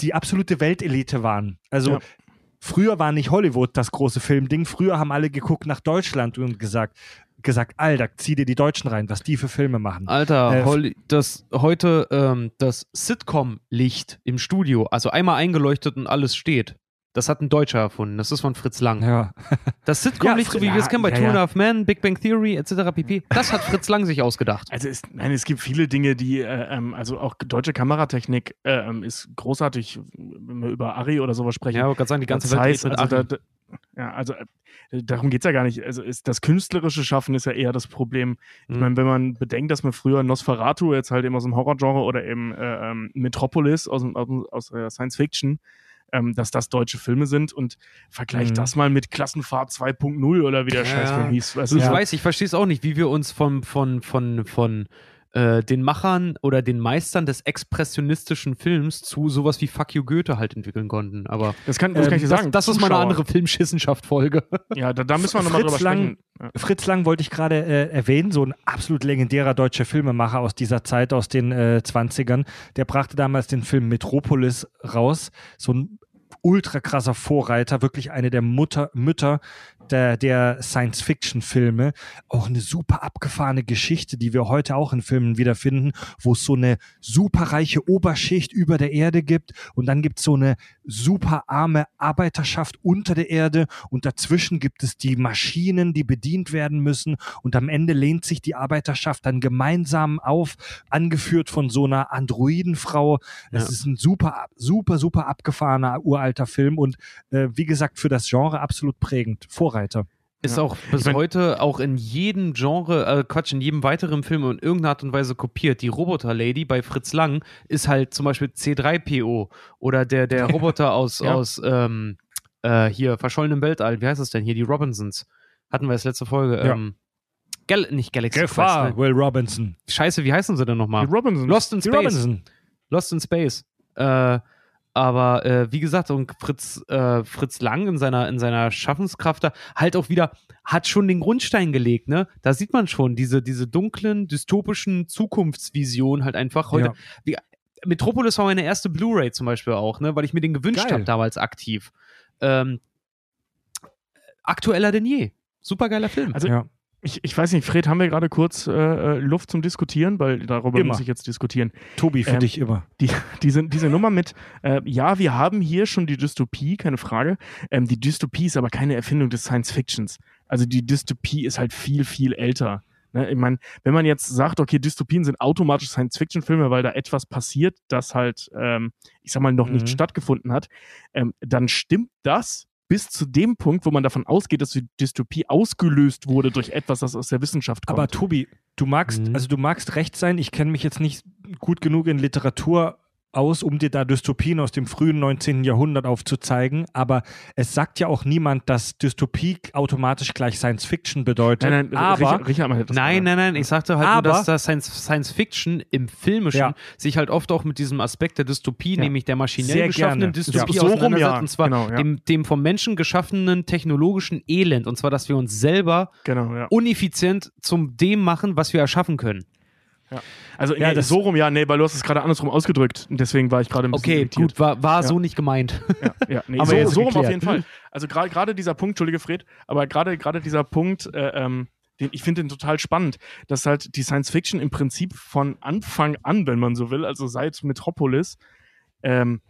die absolute Weltelite waren. Also Ja. früher war nicht Hollywood das große Filmding. Früher haben alle geguckt nach Deutschland und gesagt, gesagt, Alter, zieh dir die Deutschen rein, was die für Filme machen. Alter, Äh, das heute ähm, das Sitcom-Licht im Studio, also einmal eingeleuchtet und alles steht. Das hat ein Deutscher erfunden. Das ist von Fritz Lang. Ja. Das Sitcom-Licht, Ja, so wie ja, wir es kennen bei ja, Two and a Half Men, Big Bang Theory etc. pp. Das hat Fritz Lang sich ausgedacht. Also es, nein, es gibt viele Dinge, die, äh, ähm, also auch deutsche Kameratechnik äh, ähm, ist großartig, wenn wir über Ari oder sowas sprechen. Ja, ich wollte gerade sagen, die ganze das Welt heißt, mit also, da, ja, also äh, darum geht es ja gar nicht. Also ist, das künstlerische Schaffen ist ja eher das Problem. Ich Mhm. meine, wenn man bedenkt, dass man früher Nosferatu jetzt halt eben aus dem Horrorgenre oder eben äh, ähm, Metropolis aus, aus, aus der Science Fiction, ähm, dass das deutsche Filme sind und vergleicht Mhm. das mal mit Klassenfahrt 2.0 oder wie der Ja. Scheißfilm hieß. Also Ich weiß, ich verstehe es auch nicht, wie wir uns von, von, von, von äh, den Machern oder den Meistern des expressionistischen Films zu sowas wie Fuck You Goethe halt entwickeln konnten. Aber Das kann, das kann ich dir ähm, sagen. das, das ist mal eine andere Filmschissenschaft-Folge. Ja, da, da müssen wir nochmal drüber Fritz Lang, sprechen. Ja. Fritz Lang wollte ich gerade äh, erwähnen, so ein absolut legendärer deutscher Filmemacher aus dieser Zeit, aus den äh, 20ern. Der brachte damals den Film Metropolis raus. So ein ultra krasser Vorreiter, wirklich eine der Mutter, Mütter der, der Science-Fiction-Filme. Auch eine super abgefahrene Geschichte, die wir heute auch in Filmen wiederfinden, wo es so eine superreiche Oberschicht über der Erde gibt und dann gibt es so eine super arme Arbeiterschaft unter der Erde und dazwischen gibt es die Maschinen, die bedient werden müssen und am Ende lehnt sich die Arbeiterschaft dann gemeinsam auf, angeführt von so einer Androidenfrau. Es Ja. ist ein super, super, super abgefahrener uralter Film und äh, wie gesagt für das Genre absolut prägend. Vorreiter. Ist Ja. auch bis Ich mein- heute auch in jedem Genre, äh, Quatsch, in jedem weiteren Film in irgendeiner Art und Weise kopiert. Die Roboter-Lady bei Fritz Lang ist halt zum Beispiel C3PO oder der, der Roboter aus, Ja. aus ähm, äh, hier, verschollenem Weltall, wie heißt es denn hier? Die Robinsons. Hatten wir als letzte Folge. Ja. Ähm, Gal nicht Galaxy Gefahr, Quest. Ne? Will Robinson. Scheiße, wie heißen sie denn nochmal? Die Robinson. Lost in Die Space. Robinson. Lost in Space. Äh, aber äh, wie gesagt, und Fritz, äh, Fritz Lang in seiner, in seiner Schaffenskraft da halt auch wieder, hat schon den Grundstein gelegt, ne? Da sieht man schon diese, diese dunklen, dystopischen Zukunftsvisionen halt einfach heute. Ja. Wie, Metropolis war meine erste Blu-ray zum Beispiel auch, ne? Weil ich mir den gewünscht habe damals aktiv. Ähm, aktueller denn je. Supergeiler Film. Also Ja. Ich, ich weiß nicht, Fred, haben wir gerade kurz äh, äh, Luft zum Diskutieren, weil darüber Immer. muss ich jetzt diskutieren. Tobi, für Ähm, dich immer. Die, diese, diese Nummer mit, äh, ja, wir haben hier schon die Dystopie, keine Frage. Ähm, die Dystopie ist aber keine Erfindung des Science Fictions. Also die Dystopie ist halt viel, viel älter. Ne? Ich meine, wenn man jetzt sagt, okay, Dystopien sind automatisch Science-Fiction-Filme, weil da etwas passiert, das halt, ähm, ich sag mal, noch nicht Mhm. stattgefunden hat, ähm, dann stimmt das bis zu dem Punkt, wo man davon ausgeht, dass die Dystopie ausgelöst wurde durch etwas, das aus der Wissenschaft kommt. Aber Tobi, du magst, Mhm. also du magst recht sein, ich kenne mich jetzt nicht gut genug in Literatur aus, um dir da Dystopien aus dem frühen 19. Jahrhundert aufzuzeigen, aber es sagt ja auch niemand, dass Dystopie automatisch gleich Science Fiction bedeutet. nein, nein, aber Richard, Richard Nein, nein, nein, ich sagte halt Aber- nur, dass das Science, Science Fiction im Filmischen Ja. sich halt oft auch mit diesem Aspekt der Dystopie, Ja. nämlich der maschinell Sehr geschaffenen gerne. Dystopie Ja, so rum, auseinandersetzt, ja. und zwar Genau, ja. dem, dem vom Menschen geschaffenen technologischen Elend, und zwar, dass wir uns selber Genau, ja. uneffizient zum dem machen, was wir erschaffen können. Also Ja, nee, so rum, ja, nee, weil du hast es gerade andersrum ausgedrückt. Und deswegen war ich gerade ein bisschen Okay, irritiert. gut, war, war Ja. so nicht gemeint. Ja, ja, nee, Aber so, so rum auf jeden Fall. Also gra- gerade dieser Punkt, Entschuldige Fred, aber gerade gerade dieser Punkt, äh, ähm, den, ich finde den total spannend, dass halt die Science Fiction im Prinzip von Anfang an, wenn man so will, also seit Metropolis, ähm,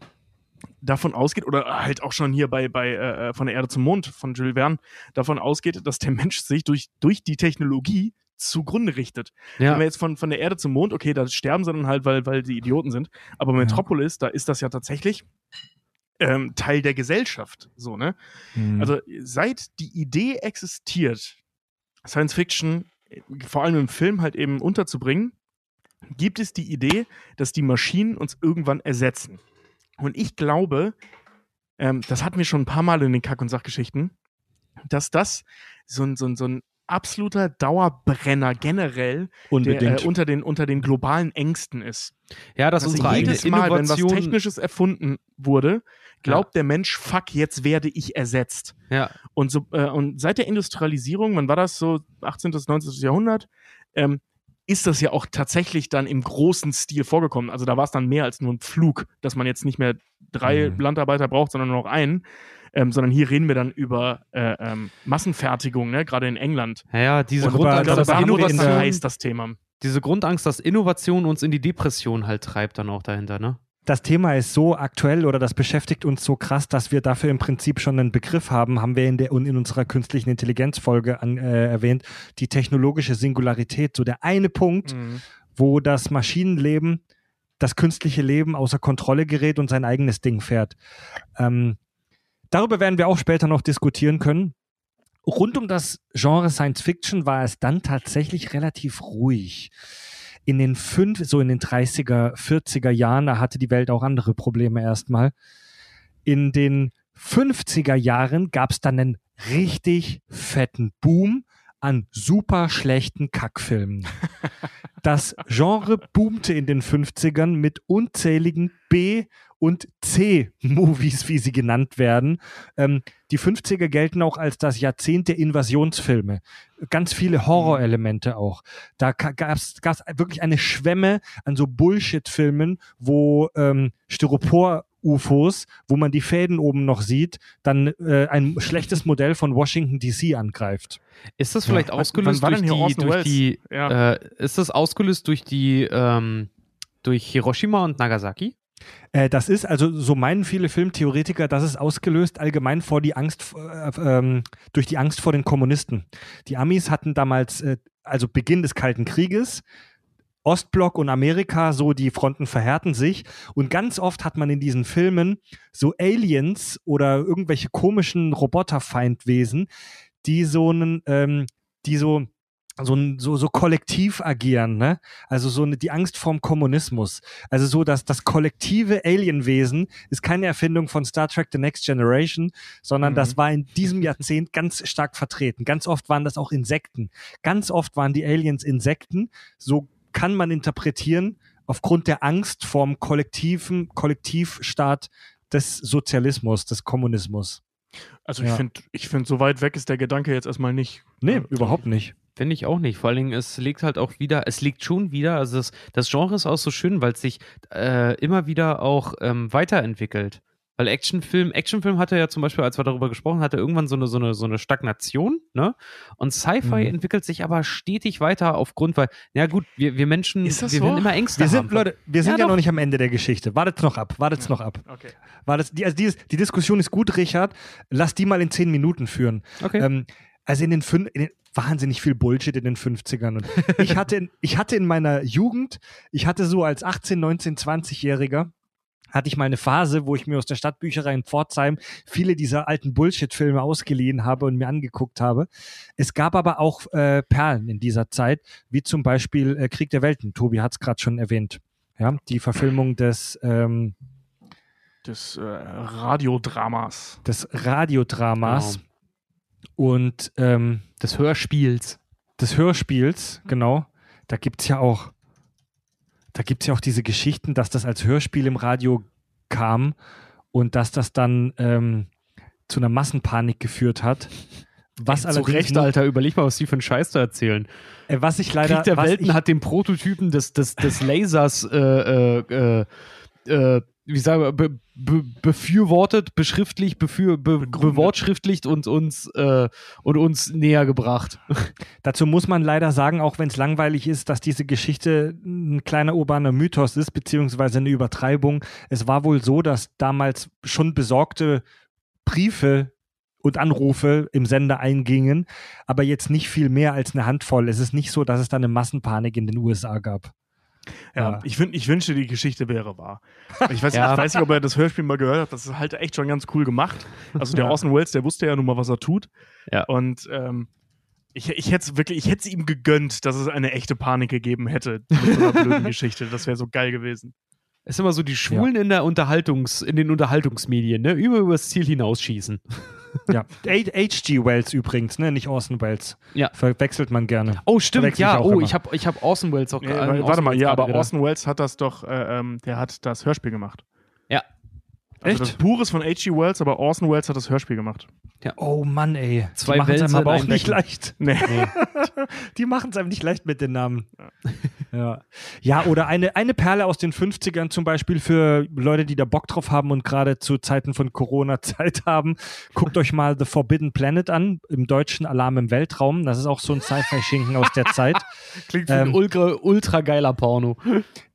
davon ausgeht, oder halt auch schon hier bei, bei äh, von der Erde zum Mond von Jules Verne, davon ausgeht, dass der Mensch sich durch, durch die Technologie zugrunde richtet. Wenn Ja, wir jetzt von, von der Erde zum Mond, okay, da sterben sie dann halt, weil, weil die Idioten sind. Aber Metropolis, da ist das ja tatsächlich ähm, Teil der Gesellschaft. So, ne? Mhm. Also seit die Idee existiert, Science Fiction vor allem im Film halt eben unterzubringen, gibt es die Idee, dass die Maschinen uns irgendwann ersetzen. Und ich glaube, ähm, das hatten wir schon ein paar Mal in den Kack- und Sachgeschichten, dass das so ein, so ein, so ein absoluter Dauerbrenner generell der, äh, unter, den, unter den globalen Ängsten ist. ja, dass Also unsere eigene jedes Mal, wenn was Innovation. Technisches erfunden wurde, glaubt der Mensch, fuck, jetzt werde ich ersetzt. ja, Und, so, äh, und seit der Industrialisierung, wann war das so, 18. bis 19. Jahrhundert, ähm, ist das ja auch tatsächlich dann im großen Stil vorgekommen. Also da war es dann mehr als nur ein Flug, dass man jetzt nicht mehr drei Mhm. Landarbeiter braucht, sondern nur noch einen. Ähm, sondern hier reden wir dann über äh, ähm, Massenfertigung, ne? gerade in England. ja, ja, diese Grundangst, das dass da haben wir das in dann der- heiß, das Thema. diese Grundangst, dass Innovation uns in die Depression halt treibt, dann auch dahinter, ne? Das Thema ist so aktuell oder das beschäftigt uns so krass, dass wir dafür im Prinzip schon einen Begriff haben, haben wir in, der, in unserer künstlichen Intelligenzfolge an, äh, erwähnt, die technologische Singularität. So der eine Punkt, Mhm. wo das Maschinenleben, das künstliche Leben außer Kontrolle gerät und sein eigenes Ding fährt. Ähm, darüber werden wir auch später noch diskutieren können. Rund um das Genre Science Fiction war es dann tatsächlich relativ ruhig. In den fünf, so in den 30er, 40er Jahren, da hatte die Welt auch andere Probleme erstmal. In den 50er Jahren gab es dann einen richtig fetten Boom an super schlechten Kackfilmen. Das Genre boomte in den 50ern mit unzähligen B- und C-Movies, wie sie genannt werden. Ähm, die 50er gelten auch als das Jahrzehnt der Invasionsfilme. Ganz viele Horrorelemente auch. Da gab es wirklich eine Schwemme an so Bullshit-Filmen, wo ähm, Styropor UFOs, wo man die Fäden oben noch sieht, dann äh, ein schlechtes Modell von Washington DC angreift. Ist das vielleicht Ja. ausgelöst durch die, durch die Ja. äh, ist das ausgelöst durch die ähm, durch Hiroshima und Nagasaki? Äh, das ist, also so meinen viele Filmtheoretiker, das ist ausgelöst allgemein vor die Angst, äh, ähm, durch die Angst vor den Kommunisten. Die Amis hatten damals, äh, also Beginn des Kalten Krieges, Ostblock und Amerika, so die Fronten verhärten sich. Und ganz oft hat man in diesen Filmen so Aliens oder irgendwelche komischen Roboterfeindwesen, die so einen, ähm, die so so, so, so kollektiv agieren, ne? Also so eine, die Angst vorm Kommunismus. Also so, dass das kollektive Alienwesen ist keine Erfindung von Star Trek The Next Generation, sondern Mhm. das war in diesem Jahrzehnt ganz stark vertreten. Ganz oft waren das auch Insekten. Ganz oft waren die Aliens Insekten. So kann man interpretieren, aufgrund der Angst vorm kollektiven Kollektivstaat des Sozialismus, des Kommunismus. Also ich Ja. finde, ich find, so weit weg ist der Gedanke jetzt erstmal nicht. Nee, überhaupt nicht. Finde ich auch nicht. Vor allen Dingen, es liegt halt auch wieder, es liegt schon wieder, also das, das Genre ist auch so schön, weil es sich äh, immer wieder auch ähm, weiterentwickelt. Weil Actionfilm, Actionfilm hatte ja zum Beispiel, als wir darüber gesprochen hatten, irgendwann so eine, so eine, so eine Stagnation, ne? Und Sci-Fi Mhm. entwickelt sich aber stetig weiter aufgrund, weil, ja gut, wir, wir Menschen, Ist das wir so? werden immer Ängste Wir sind, haben. Leute, wir sind Ja, ja, noch nicht am Ende der Geschichte. Wartet's noch ab, wartet's noch ab. Okay. War das, die, also die, ist- die Diskussion ist gut, Richard. Lass die mal in zehn Minuten führen. Okay. Ähm, also in den, fün in den wahnsinnig viel Bullshit in den 50ern. Und ich hatte, in, ich hatte in meiner Jugend, ich hatte so als 18, 19, 20-Jähriger, hatte ich mal eine Phase, wo ich mir aus der Stadtbücherei in Pforzheim viele dieser alten Bullshit-Filme ausgeliehen habe und mir angeguckt habe. Es gab aber auch äh, Perlen in dieser Zeit, wie zum Beispiel äh, Krieg der Welten. Tobi hat es gerade schon erwähnt. Ja, die Verfilmung des, ähm, Des äh, Radiodramas. des Radiodramas Genau. Und ähm, des Hörspiels. des Hörspiels, genau. Da gibt's ja auch, da gibt's ja auch diese Geschichten, dass das als Hörspiel im Radio kam und dass das dann ähm, zu einer Massenpanik geführt hat. Was Zu allerdings Recht, nur- Alter, überleg mal, was die für einen Scheiß da erzählen. äh, was ich leider, Krieg der Welten ich, hat den Prototypen des, des, des Lasers äh, äh, äh, äh, wie sagen be, be, befürwortet, beschriftlicht, befür, be, bewortschriftlicht und uns, äh, und uns näher gebracht. dazu muss man leider sagen, auch wenn es langweilig ist, dass diese Geschichte ein kleiner urbaner Mythos ist, beziehungsweise eine Übertreibung. Es war wohl so, dass damals schon besorgte Briefe und Anrufe im Sender eingingen, aber jetzt nicht viel mehr als eine Handvoll. Es ist nicht so, dass es da eine Massenpanik in den USA gab. Ja, Ja. Ich, wün- ich wünschte, die Geschichte wäre wahr. Ich weiß, Ja. ich weiß nicht, ob er das Hörspiel mal gehört hat. Das ist halt echt schon ganz cool gemacht. Also der Ja. Orson Welles, der wusste ja nun mal, was er tut. Ja. Und ähm, ich, ich hätte es wirklich, ich hätte es ihm gegönnt, dass es eine echte Panik gegeben hätte mit so einer blöden Geschichte. Das wäre so geil gewesen. Es ist immer so die Schwulen in der Unterhaltungs, in den Unterhaltungsmedien, ne? Immer übers Ziel hinausschießen. Ja. H.G. Wells übrigens, ne? nicht Orson Welles. Ja. Verwechselt man gerne. Oh, stimmt, ich ja. Oh, immer. ich habe ich hab Orson Welles auch äh, weil- Orson warte mal, Welles ja, aber. Orson Welles hat das doch, äh, ähm, der hat das Hörspiel gemacht. Ja. Also Echt? das Buch ist von H.G. Wells, aber Orson Welles hat das Hörspiel gemacht. Oh Mann, ey. Zwei die machen es einem aber auch nicht Becken. leicht. Nee. Die machen es einem nicht leicht mit den Namen. Ja, ja oder eine, eine Perle aus den 50ern zum Beispiel für Leute, die da Bock drauf haben und gerade zu Zeiten von Corona Zeit haben. Guckt euch mal The Forbidden Planet an, im deutschen Alarm im Weltraum. Das ist auch so ein Sci-Fi-Schinken aus der Zeit. Klingt wie ein Ähm, ultra, ultra geiler Porno.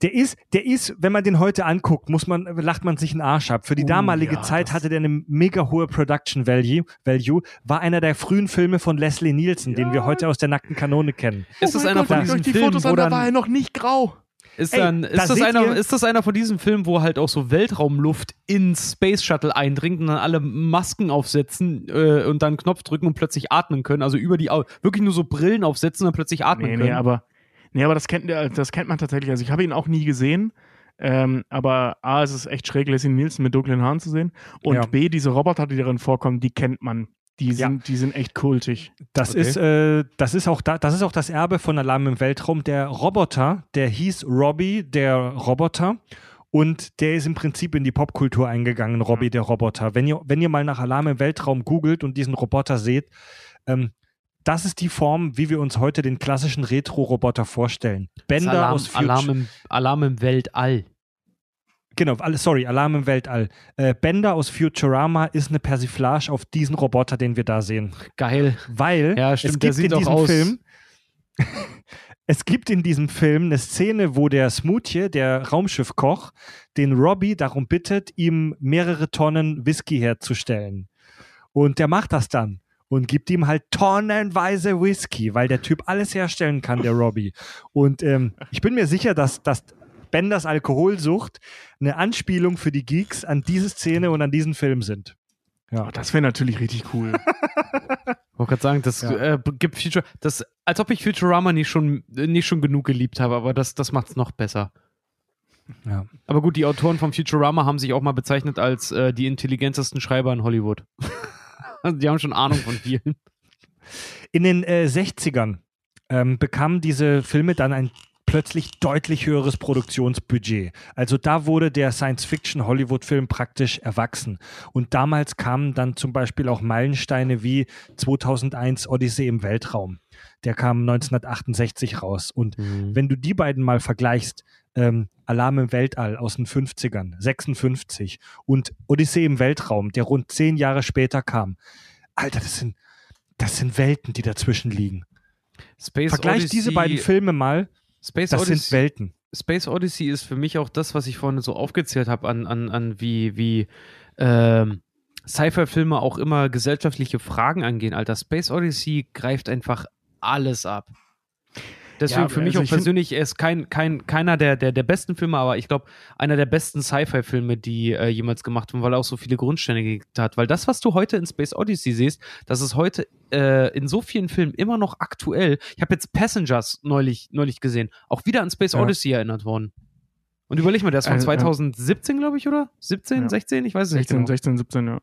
Der ist, der ist, wenn man den heute anguckt, muss man, lacht man sich einen Arsch ab. Für die Uh, damalige ja, Zeit hatte der eine mega hohe Production Value, Value, war einer der frühen Filme von Leslie Nielsen, den wir heute aus der nackten Kanone kennen. Ist das Oh einer Gott, von diesen euch die Filmen, Fotos wo an, da dann, war er noch nicht grau. ist, Ey, dann, da ist, das einer, ihr- ist das einer von diesen Filmen, wo halt auch so Weltraumluft ins Space Shuttle eindringt und dann alle Masken aufsetzen äh, und dann einen Knopf drücken und plötzlich atmen können? Also über die Au wirklich nur so Brillen aufsetzen und dann plötzlich atmen Nee, können. nee, aber, nee, aber das kennt, das kennt man tatsächlich. Also ich habe ihn auch nie gesehen. Ähm, aber A, es ist echt schräg, Leslie Nielsen mit dunklen Haaren zu sehen. Und Ja. B, diese Roboter, die darin vorkommen, die kennt man. Die Ja. sind, die sind echt kultig. Das Okay. ist, äh, das ist auch da, das ist auch das Erbe von Alarm im Weltraum. Der Roboter, der hieß Robbie, der Roboter. Und der ist im Prinzip in die Popkultur eingegangen, Robbie, der Roboter. Wenn ihr, wenn ihr mal nach Alarm im Weltraum googelt und diesen Roboter seht, ähm, das ist die Form, wie wir uns heute den klassischen Retro-Roboter vorstellen. Bänder Alarm, aus Future Alarm, im, Alarm im Weltall. Genau, sorry, Alarm im Weltall. Äh, Bender aus Futurama ist eine Persiflage auf diesen Roboter, den wir da sehen. Geil. Weil Ja, es stimmt, der gibt sieht in diesem aus. Film es gibt in diesem Film eine Szene, wo der Smoothie, der Raumschiffkoch, den Robbie darum bittet, ihm mehrere Tonnen Whisky herzustellen. Und der macht das dann und gibt ihm halt tonnenweise Whisky, weil der Typ alles herstellen kann, der Robbie. Und ähm, ich bin mir sicher, dass, dass Benders Alkoholsucht eine Anspielung für die Geeks an diese Szene und an diesen Film sind. Ja. Oh, das wäre natürlich richtig cool. Ich wollte gerade sagen, das Ja. äh, gibt Future, das, als ob ich Futurama nicht schon, nicht schon genug geliebt habe, aber das, das macht es noch besser. Ja. Aber gut, die Autoren von Futurama haben sich auch mal bezeichnet als äh, die intelligentesten Schreiber in Hollywood. also die haben schon Ahnung von vielen. In den äh, 60ern ähm, bekamen diese Filme dann ein plötzlich deutlich höheres Produktionsbudget. Also da wurde der Science-Fiction-Hollywood-Film praktisch erwachsen. Und damals kamen dann zum Beispiel auch Meilensteine wie 2001 Odyssee im Weltraum. Der kam 1968 raus. Und wenn du die beiden mal vergleichst, ähm, Alarm im Weltall aus den 50ern, 56 und Odyssee im Weltraum, der rund zehn Jahre später kam. Alter, das sind, das sind Welten, die dazwischen liegen. Space Vergleich Odyssey, diese beiden Filme mal, Space das Odyssey, sind Welten. Space Odyssey ist für mich auch das, was ich vorhin so aufgezählt habe, an, an, an wie, wie ähm, Sci-Fi-Filme auch immer gesellschaftliche Fragen angehen. Alter, Space Odyssey greift einfach alles ab. Deswegen Ja, für mich also auch persönlich, er ist kein, kein, keiner der, der, der besten Filme, aber ich glaube, einer der besten Sci-Fi-Filme, die äh, jemals gemacht wurden, weil er auch so viele Grundsteine gelegt hat. Weil das, was du heute in Space Odyssey siehst, das ist heute äh, in so vielen Filmen immer noch aktuell. Ich habe jetzt Passengers neulich, neulich gesehen, auch wieder an Space Ja. Odyssey erinnert worden. Und überleg mal, der ist von Also, äh, 2017, glaube ich, oder? 17, Ja. 16? Ich weiß es nicht 16, genau. 16, 17, ja.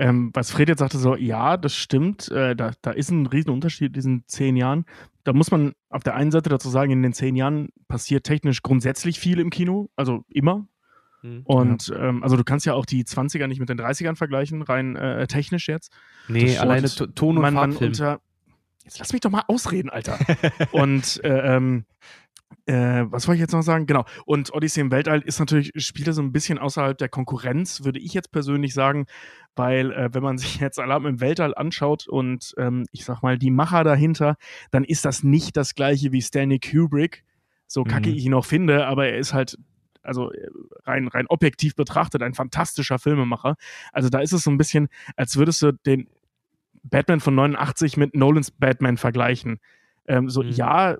Ähm, was Fred jetzt sagte, so, ja, das stimmt, äh, da, da ist ein riesen Unterschied in diesen zehn Jahren. Da muss man auf der einen Seite dazu sagen, in den zehn Jahren passiert technisch grundsätzlich viel im Kino, also immer. Hm. Und ähm, also du kannst ja auch die 20er nicht mit den 30ern vergleichen, rein äh, technisch jetzt. Nee, Das alleine Ton und man, man Farbfilm. unter. Jetzt lass mich doch mal ausreden, Alter. und äh, ähm, äh, was wollte ich jetzt noch sagen? Genau. Und Odyssey im Weltall ist natürlich, spielt er so ein bisschen außerhalb der Konkurrenz, würde ich jetzt persönlich sagen, weil äh, wenn man sich jetzt Alarm im Weltall anschaut und ähm, ich sag mal die Macher dahinter, dann ist das nicht das gleiche wie Stanley Kubrick, so kacke Mhm. ich ihn auch finde, aber er ist halt also äh, rein, rein objektiv betrachtet ein fantastischer Filmemacher. Also da ist es so ein bisschen, als würdest du den Batman von 89 mit Nolans Batman vergleichen. Ähm, so, Mhm. ja,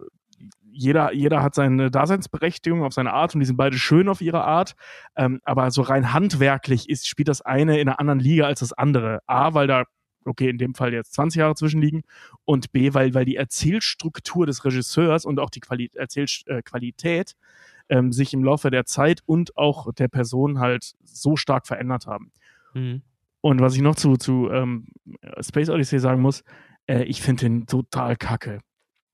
jeder, jeder hat seine Daseinsberechtigung auf seine Art und die sind beide schön auf ihre Art. Ähm, aber so rein handwerklich ist, spielt das eine in einer anderen Liga als das andere. A, weil da, okay, in dem Fall jetzt 20 Jahre zwischenliegen und B, weil, weil die Erzählstruktur des Regisseurs und auch die Quali Erzählqualität ähm, sich im Laufe der Zeit und auch der Person halt so stark verändert haben. Mhm. Und was ich noch zu, zu ähm, Space Odyssey sagen muss, äh, ich finde den total kacke.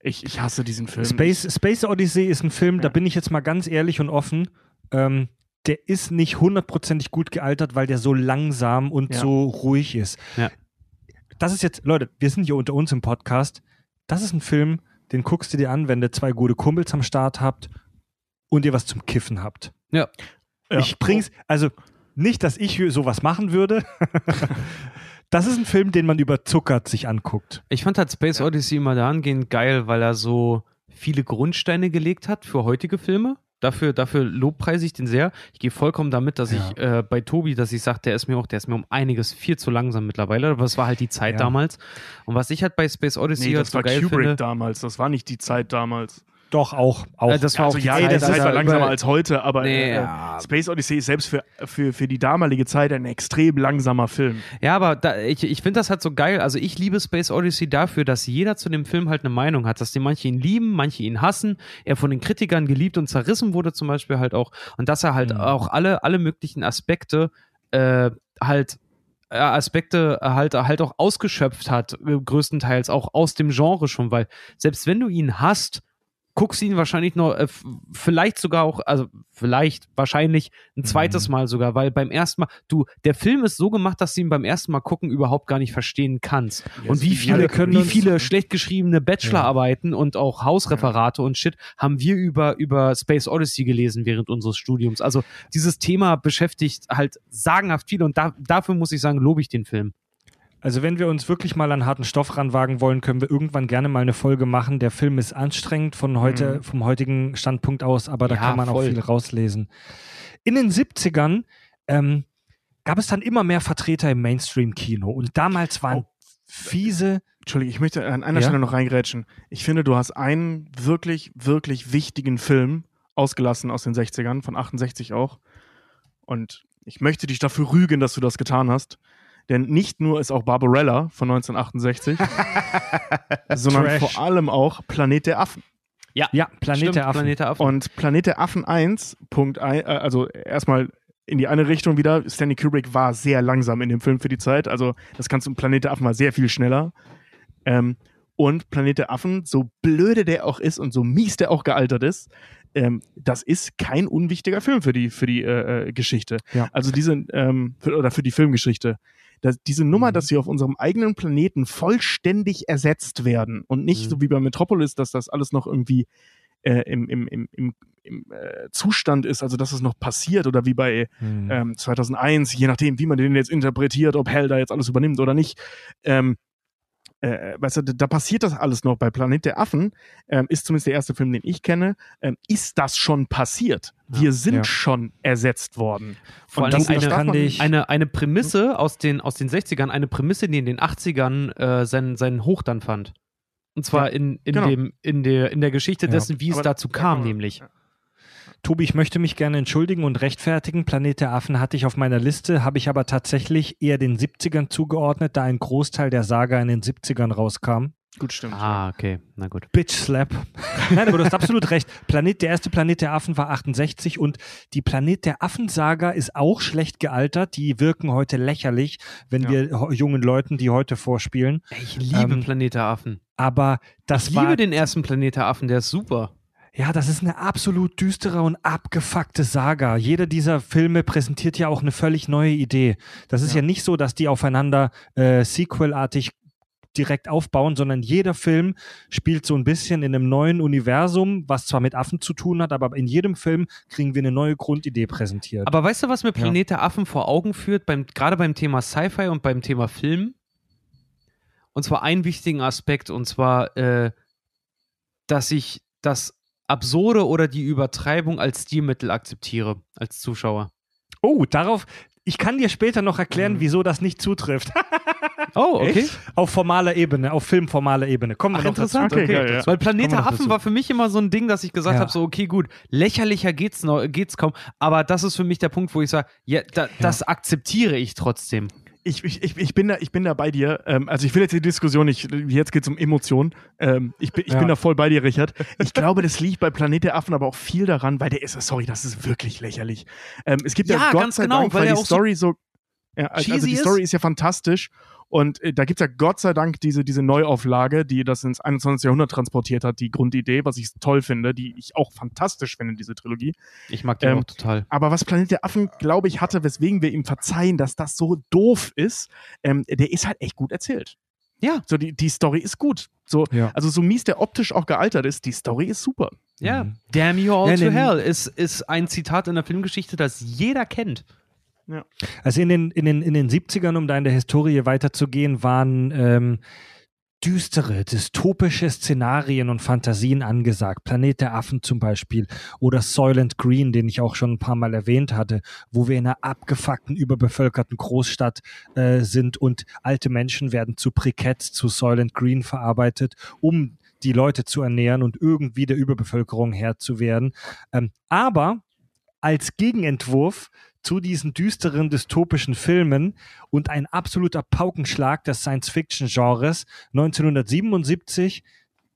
Ich, ich hasse diesen Film. Space, Space Odyssey ist ein Film, da Ja. bin ich jetzt mal ganz ehrlich und offen. Ähm, der ist nicht hundertprozentig gut gealtert, weil der so langsam und Ja. so ruhig ist. Ja. Das ist jetzt, Leute, wir sind hier unter uns im Podcast. Das ist ein Film, den guckst du dir an, wenn ihr zwei gute Kumpels am Start habt und ihr was zum Kiffen habt. Ja. Ja. Ich bring's, also nicht, dass ich sowas machen würde. das ist ein Film, den man überzuckert sich anguckt. Ich fand halt Space Ja. Odyssey immer dahingehend geil, weil er so viele Grundsteine gelegt hat für heutige Filme. Dafür, dafür lobpreise ich den sehr. Ich gehe vollkommen damit, dass Ja. ich äh, bei Tobi, dass ich sage, der ist mir auch, der ist mir um einiges viel zu langsam mittlerweile. Aber es war halt die Zeit Ja. damals. Und was ich halt bei Space Odyssey nee, halt das so war geil Kubrick finde, damals, das war nicht die Zeit damals. Doch, auch. auch. Äh, das war also auch ja, Zeit, Alter, war langsamer als heute, aber Nee, äh, ja. Space Odyssey ist selbst für, für, für die damalige Zeit ein extrem langsamer Film. Ja, aber da, ich, ich finde das halt so geil. Also ich liebe Space Odyssey dafür, dass jeder zu dem Film halt eine Meinung hat, dass die manche ihn lieben, manche ihn hassen, er von den Kritikern geliebt und zerrissen wurde zum Beispiel halt auch und dass er halt Mhm. auch alle, alle möglichen Aspekte äh, halt äh, Aspekte halt, halt auch ausgeschöpft hat, äh, größtenteils auch aus dem Genre schon, weil selbst wenn du ihn hast, guckst ihn wahrscheinlich noch, äh, vielleicht sogar auch, also vielleicht, wahrscheinlich ein zweites Mhm. Mal sogar, weil beim ersten Mal, du, der Film ist so gemacht, dass du ihn beim ersten Mal gucken überhaupt gar nicht verstehen kannst. und wie viele, wie uns- viele schlecht geschriebene Bachelorarbeiten und auch Hausreferate und Shit haben wir über, über Space Odyssey gelesen während unseres Studiums. Also dieses Thema beschäftigt halt sagenhaft viel und da, dafür muss ich sagen, lobe ich den Film. Also wenn wir uns wirklich mal an harten Stoff ranwagen wollen, können wir irgendwann gerne mal eine Folge machen. Der Film ist anstrengend von heute, vom heutigen Standpunkt aus, aber da Ja, kann man auch voll. viel rauslesen. In den 70ern ähm, gab es dann immer mehr Vertreter im Mainstream-Kino und damals waren Oh. fiese Entschuldige, ich möchte an einer Ja? Stelle noch reingrätschen. Ich finde, du hast einen wirklich, wirklich wichtigen Film ausgelassen aus den 60ern, von 68 auch. Und ich möchte dich dafür rügen, dass du das getan hast. Denn nicht nur ist auch Barbarella von 1968, sondern Trash. vor allem auch Planet der Affen. ja, Planet Stimmt, der Affen. Planet der Affen. Und Planet der Affen 1, Punkt ein, äh, also erstmal in die eine Richtung wieder. Stanley Kubrick war sehr langsam in dem Film für die Zeit. Also das kannst du im Planet der Affen mal sehr viel schneller. Ähm, und Planet der Affen, so blöde der auch ist und so mies der auch gealtert ist, ähm, das ist kein unwichtiger Film für die, für die äh, äh, Geschichte. Ja. Also diese, ähm, für, oder für die Filmgeschichte. Das, diese Nummer, Mhm. dass sie auf unserem eigenen Planeten vollständig ersetzt werden und nicht Mhm. so wie bei Metropolis, dass das alles noch irgendwie äh, im, im, im, im, im äh, Zustand ist, also dass es noch passiert oder wie bei Hm. ähm, 2001, je nachdem, wie man den jetzt interpretiert, ob Hell da jetzt alles übernimmt oder nicht. Ähm, äh, weißt du, da passiert das alles noch. Bei Planet der Affen ähm, ist zumindest der erste Film, den ich kenne, ähm, ist das schon passiert. Wir sind Ja. schon ersetzt worden. Vor das eine, eine, eine Prämisse aus den, aus den 60ern, eine Prämisse, die in den 80ern äh, seinen, seinen Hoch dann fand. Und zwar Ja, in, in, genau. dem, in, der, in der Geschichte Ja. dessen, wie es Aber dazu da kam, man- nämlich. Tobi, ich möchte mich gerne entschuldigen und rechtfertigen. Planet der Affen hatte ich auf meiner Liste, habe ich aber tatsächlich eher den 70ern zugeordnet, da ein Großteil der Saga in den 70ern rauskam. Gut, stimmt. Ah, okay, na gut. Bitch Slap. Nein, aber du hast absolut recht. Planet, der erste Planet der Affen war 68 und die Planet der Affen-Saga ist auch schlecht gealtert. Die wirken heute lächerlich, wenn Ja. wir jungen Leuten die heute vorspielen. Ich liebe Ähm, Planet der Affen. Aber das Ich war liebe den ersten Planet der Affen, der ist super. Ja, das ist eine absolut düstere und abgefuckte Saga. Jeder dieser Filme präsentiert ja auch eine völlig neue Idee. Das ist ja, Ja. nicht so, dass die aufeinander äh, sequelartig direkt aufbauen, sondern jeder Film spielt so ein bisschen in einem neuen Universum, was zwar mit Affen zu tun hat, aber in jedem Film kriegen wir eine neue Grundidee präsentiert. Aber weißt du, was mir Planet der Affen vor Augen führt, beim, gerade beim Thema Sci-Fi und beim Thema Film? Und zwar einen wichtigen Aspekt, und zwar, äh, dass ich das Absurde oder die Übertreibung als Stilmittel akzeptiere, als Zuschauer. oh, darauf, ich kann dir später noch erklären, Mhm. wieso das nicht zutrifft. Oh, okay. Echt? auf formaler Ebene, auf filmformaler Ebene. Kommen wir Ach, noch dazu. interessant, Okay, okay. geil, ja. Weil Planet Kommen wir der noch Affen dazu. war für mich immer so ein Ding, dass ich gesagt Ja. habe, so, okay, gut, lächerlicher geht's, noch, geht's kaum, aber das ist für mich der Punkt, wo ich sage, ja, da, das akzeptiere ich trotzdem. Ich, ich, ich, bin da, ich bin da bei dir. Ähm, also ich will jetzt die Diskussion nicht, jetzt geht es um Emotionen. Ähm, ich bin, ich Ja. bin da voll bei dir, Richard. Ich glaube, das liegt bei Planet der Affen aber auch viel daran, weil der ist, sorry, das ist wirklich lächerlich. Ähm, es gibt ja, Ja, Gott ganz sei genau, Dank, weil weil, die auch so Story so, ja, also cheesy die ist. Story ist ja fantastisch. Und äh, da gibt es ja Gott sei Dank diese, diese Neuauflage, die das ins 21. Jahrhundert transportiert hat, die Grundidee, was ich toll finde, die ich auch fantastisch finde, diese Trilogie. Ich mag den Ähm, auch total. Aber was Planet der Affen, glaube ich, hatte, weswegen wir ihm verzeihen, dass das so doof ist, ähm, der ist halt echt gut erzählt. Ja. So, die, die Story ist gut. So, Ja. Also so mies der optisch auch gealtert ist, die Story ist super. Ja, Mhm. Damn you all Ja, to hell ist, ist ein Zitat in der Filmgeschichte, das jeder kennt. Also in den, in den, in den 70ern, um da in der Historie weiterzugehen, waren ähm, düstere, dystopische Szenarien und Fantasien angesagt. Planet der Affen zum Beispiel oder Soylent Green, den ich auch schon ein paar Mal erwähnt hatte, wo wir in einer abgefuckten, überbevölkerten Großstadt äh, sind und alte Menschen werden zu Briketts, zu Soylent Green verarbeitet, um die Leute zu ernähren und irgendwie der Überbevölkerung Herr zu werden. Ähm, aber als Gegenentwurf zu diesen düsteren dystopischen Filmen und ein absoluter Paukenschlag des Science-Fiction-Genres 1977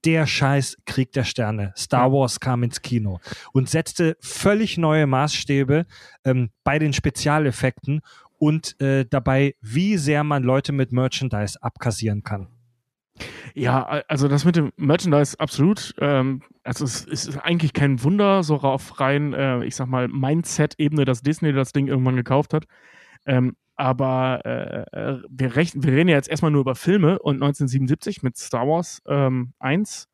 der Scheiß Krieg der Sterne. Star Wars kam ins Kino und setzte völlig neue Maßstäbe ähm, bei den Spezialeffekten und äh, dabei, wie sehr man Leute mit Merchandise abkassieren kann. Ja, also das mit dem Merchandise absolut. Ähm, also es ist eigentlich kein Wunder, so auf rein, äh, ich sag mal, Mindset-Ebene, dass Disney das Ding irgendwann gekauft hat. Ähm, aber äh, äh wir, rechnen, wir reden ja jetzt erstmal nur über Filme und 1977 mit Star Wars ähm, 1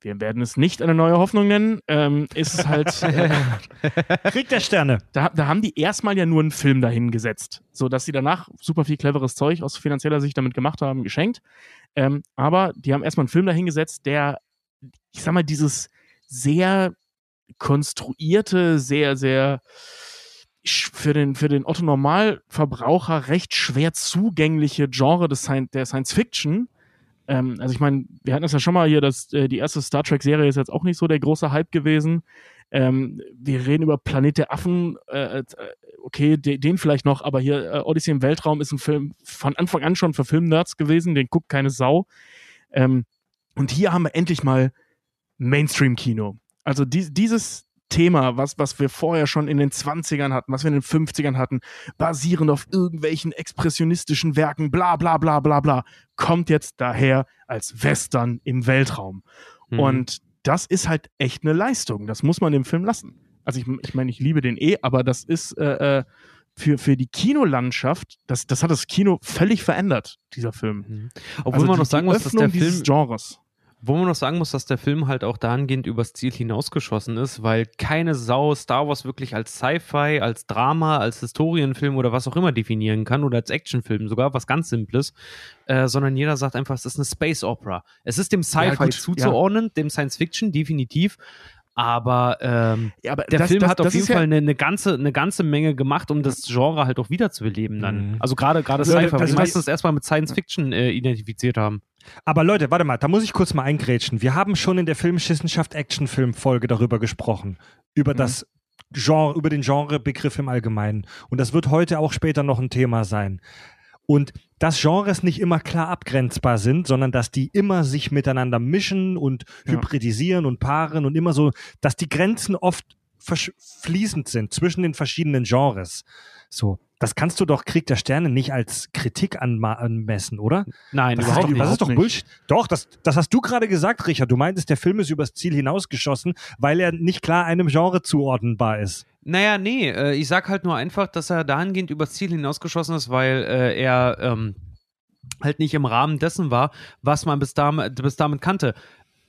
wir werden es nicht eine neue Hoffnung nennen, ähm, ist es halt. Äh, Krieg der Sterne. Da, da, haben die erstmal ja nur einen Film dahin gesetzt, so dass sie danach super viel cleveres Zeug aus finanzieller Sicht damit gemacht haben, geschenkt. Ähm, aber die haben erstmal einen Film dahin gesetzt, der, ich sag mal, dieses sehr konstruierte, sehr, sehr für den, für den Otto-Normalverbraucher recht schwer zugängliche Genre des Science, der Science Fiction ähm, also ich meine, wir hatten es ja schon mal hier, dass äh, die erste Star Trek-Serie ist jetzt auch nicht so der große Hype gewesen. Ähm, wir reden über Planet der Affen, äh, äh okay, de den vielleicht noch, aber hier äh, Odyssey im Weltraum ist ein Film von Anfang an schon für Filmnerds gewesen, den guckt keine Sau. Ähm, und hier haben wir endlich mal Mainstream-Kino. Also die, dieses, Thema, was, was wir vorher schon in den 20ern hatten, was wir in den 50ern hatten, basierend auf irgendwelchen expressionistischen Werken, bla bla bla bla bla, kommt jetzt daher als Western im Weltraum. Mhm. Und das ist halt echt eine Leistung. Das muss man dem Film lassen. Also ich, ich meine, ich liebe den eh, aber das ist äh, äh, für, für die Kinolandschaft, das, das hat das Kino völlig verändert, dieser Film. Mhm. Obwohl also man noch sagen muss, dass der Film Genres wo man noch sagen muss, dass der Film halt auch dahingehend übers Ziel hinausgeschossen ist, weil keine Sau Star Wars wirklich als Sci-Fi, als Drama, als Historienfilm oder was auch immer definieren kann oder als Actionfilm, sogar was ganz Simples, äh, sondern jeder sagt einfach, es ist eine Space Opera. Es ist dem Sci-Fi ja, zuzuordnen, ja. dem Science Fiction definitiv, aber, ähm, ja, aber der das, Film das, hat auf jeden Fall eine, eine, ganze, eine ganze Menge gemacht, um das Genre halt auch wiederzubeleben dann. Mhm. Also gerade gerade Sci-Fi, weil die meisten das erstmal mit Science Fiction äh, identifiziert haben. Aber Leute, warte mal, da muss ich kurz mal eingrätschen. Wir haben schon in der Filmschissenschaft Actionfilm-Folge darüber gesprochen. Über mhm. das Genre, über den Genrebegriff im Allgemeinen. Und das wird heute auch später noch ein Thema sein. Und dass Genres nicht immer klar abgrenzbar sind, sondern dass die immer sich miteinander mischen und ja. hybridisieren und paaren und immer so, dass die Grenzen oft fließend sind zwischen den verschiedenen Genres. So, das kannst du doch Krieg der Sterne nicht als Kritik anmessen, oder? Nein, das überhaupt ist, nicht. Das ist doch Bullshit. Doch, das, das hast du gerade gesagt, Richard. Du meintest, der Film ist übers Ziel hinausgeschossen, weil er nicht klar einem Genre zuordnenbar ist. Naja, nee, äh, ich sag halt nur einfach, dass er dahingehend übers Ziel hinausgeschossen ist, weil äh, er ähm, halt nicht im Rahmen dessen war, was man bis, damit, bis damit kannte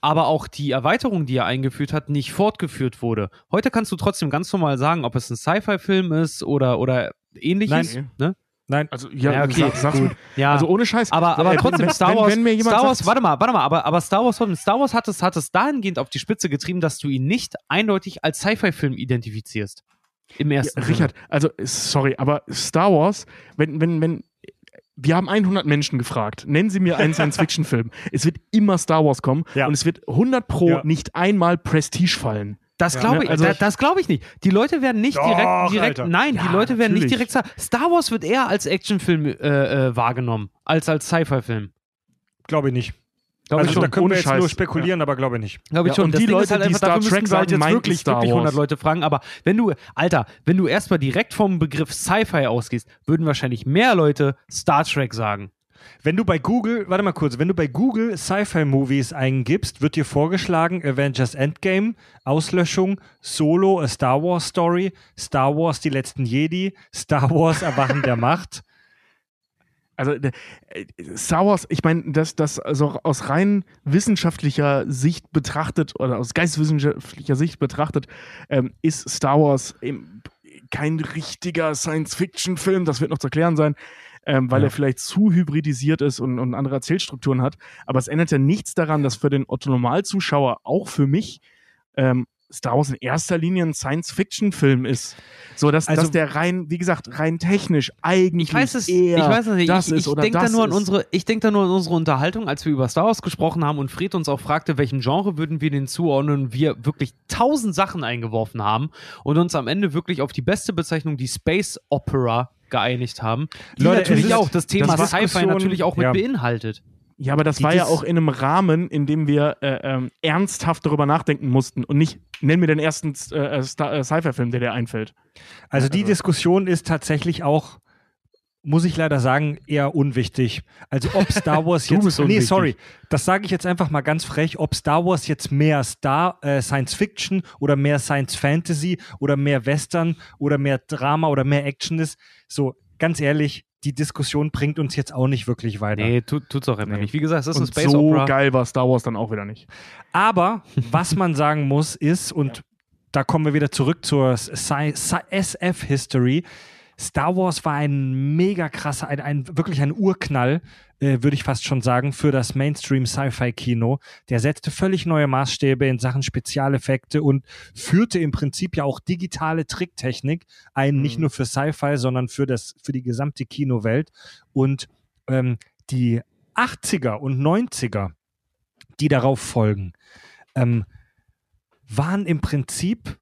aber auch die Erweiterung, die er eingeführt hat, nicht fortgeführt wurde. Heute kannst du trotzdem ganz normal sagen, ob es ein Sci-Fi-Film ist oder, oder ähnliches. Nein. Ne? Nein. Also, ja, ja okay. Sag, sagst ja. Also ohne Scheiß. Aber, aber trotzdem, Star Wars, wenn, wenn Star Wars, warte mal, warte mal, aber, aber Star Wars, Star Wars hat es, hat es dahingehend auf die Spitze getrieben, dass du ihn nicht eindeutig als Sci-Fi-Film identifizierst. Im ersten ja, Richard, also, sorry, aber Star Wars, wenn, wenn, wenn, wir haben 100 Menschen gefragt, nennen Sie mir einen Science-Fiction-Film. Es wird immer Star Wars kommen ja. und es wird 100 pro ja. nicht einmal Prestige fallen. Das glaube ich, also, da, das glaube ich nicht. Die Leute werden nicht Doch, direkt, direkt nein, ja, die Leute werden natürlich. nicht direkt sagen. Star Wars wird eher als Actionfilm äh, äh, wahrgenommen, als als Sci-Fi-Film. Glaube ich nicht. Glaube also, ich schon. Da können wir jetzt Scheiß. nur spekulieren, ja. aber glaube ich nicht. Glaube ich ja, schon. Und das die Ding Leute, halt die einfach, Star Trek halt jetzt wirklich, Star wirklich 100 Leute fragen. Aber wenn du, Alter, wenn du erstmal direkt vom Begriff Sci-Fi ausgehst, würden wahrscheinlich mehr Leute Star Trek sagen. Wenn du bei Google, warte mal kurz, wenn du bei Google Sci-Fi-Movies eingibst, wird dir vorgeschlagen Avengers Endgame, Auslöschung, Solo, A Star Wars Story, Star Wars Die letzten Jedi, Star Wars Erwachen der Macht. Also äh, Star Wars, ich meine, das, das also aus rein wissenschaftlicher Sicht betrachtet oder aus geistwissenschaftlicher Sicht betrachtet, ähm, ist Star Wars eben kein richtiger Science-Fiction-Film, das wird noch zu erklären sein ähm, weil ja. er vielleicht zu hybridisiert ist und, und andere Erzählstrukturen hat. Aber es ändert ja nichts daran, dass für den Otto-Normal-Zuschauer, auch für mich, ähm, Star Wars in erster Linie ein Science-Fiction-Film ist. So, dass, also, dass der rein, wie gesagt, rein technisch eigentlich ich weiß es, eher ich weiß es nicht. das ich, ist ich oder denk das da nur ist. An unsere, ich denke da nur an unsere Unterhaltung, als wir über Star Wars gesprochen haben und Fred uns auch fragte, welchen Genre würden wir den zuordnen wir wirklich tausend Sachen eingeworfen haben und uns am Ende wirklich auf die beste Bezeichnung, die Space Opera, geeinigt haben, die Leute, natürlich ist, auch das Thema Sci-Fi natürlich auch mit ja. beinhaltet. Ja, aber das Die war ja auch in einem Rahmen, in dem wir äh, ähm, ernsthaft darüber nachdenken mussten und nicht, nenn mir den ersten äh, Star- äh, Sci-Fi-Film, der dir einfällt. Also die Also- Diskussion ist tatsächlich auch, muss ich leider sagen, eher unwichtig. Also ob Star Wars Du jetzt, bist nee, sorry, das sage ich jetzt einfach mal ganz frech, ob Star Wars jetzt mehr Star äh, Science Fiction oder mehr Science Fantasy oder mehr Western oder mehr Drama oder mehr Action ist, so ganz ehrlich, die Diskussion bringt uns jetzt auch nicht wirklich weiter. Nee, tut, tut's auch immer Nee. nicht. Wie gesagt, es ist ein Und Space so Opera. geil war Star Wars dann auch wieder nicht. Aber was man sagen muss ist, und da kommen wir wieder zurück zur SF-History, Star Wars war ein mega krasser, ein, ein wirklich ein Urknall, äh, würde ich fast schon sagen, für das Mainstream-Sci-Fi-Kino. Der setzte völlig neue Maßstäbe in Sachen Spezialeffekte und führte im Prinzip ja auch digitale Tricktechnik ein, nicht Mhm. nur für Sci-Fi, sondern für, das, für die gesamte Kinowelt. Und ähm, die 80er und 90er, die darauf folgen, ähm, waren im Prinzip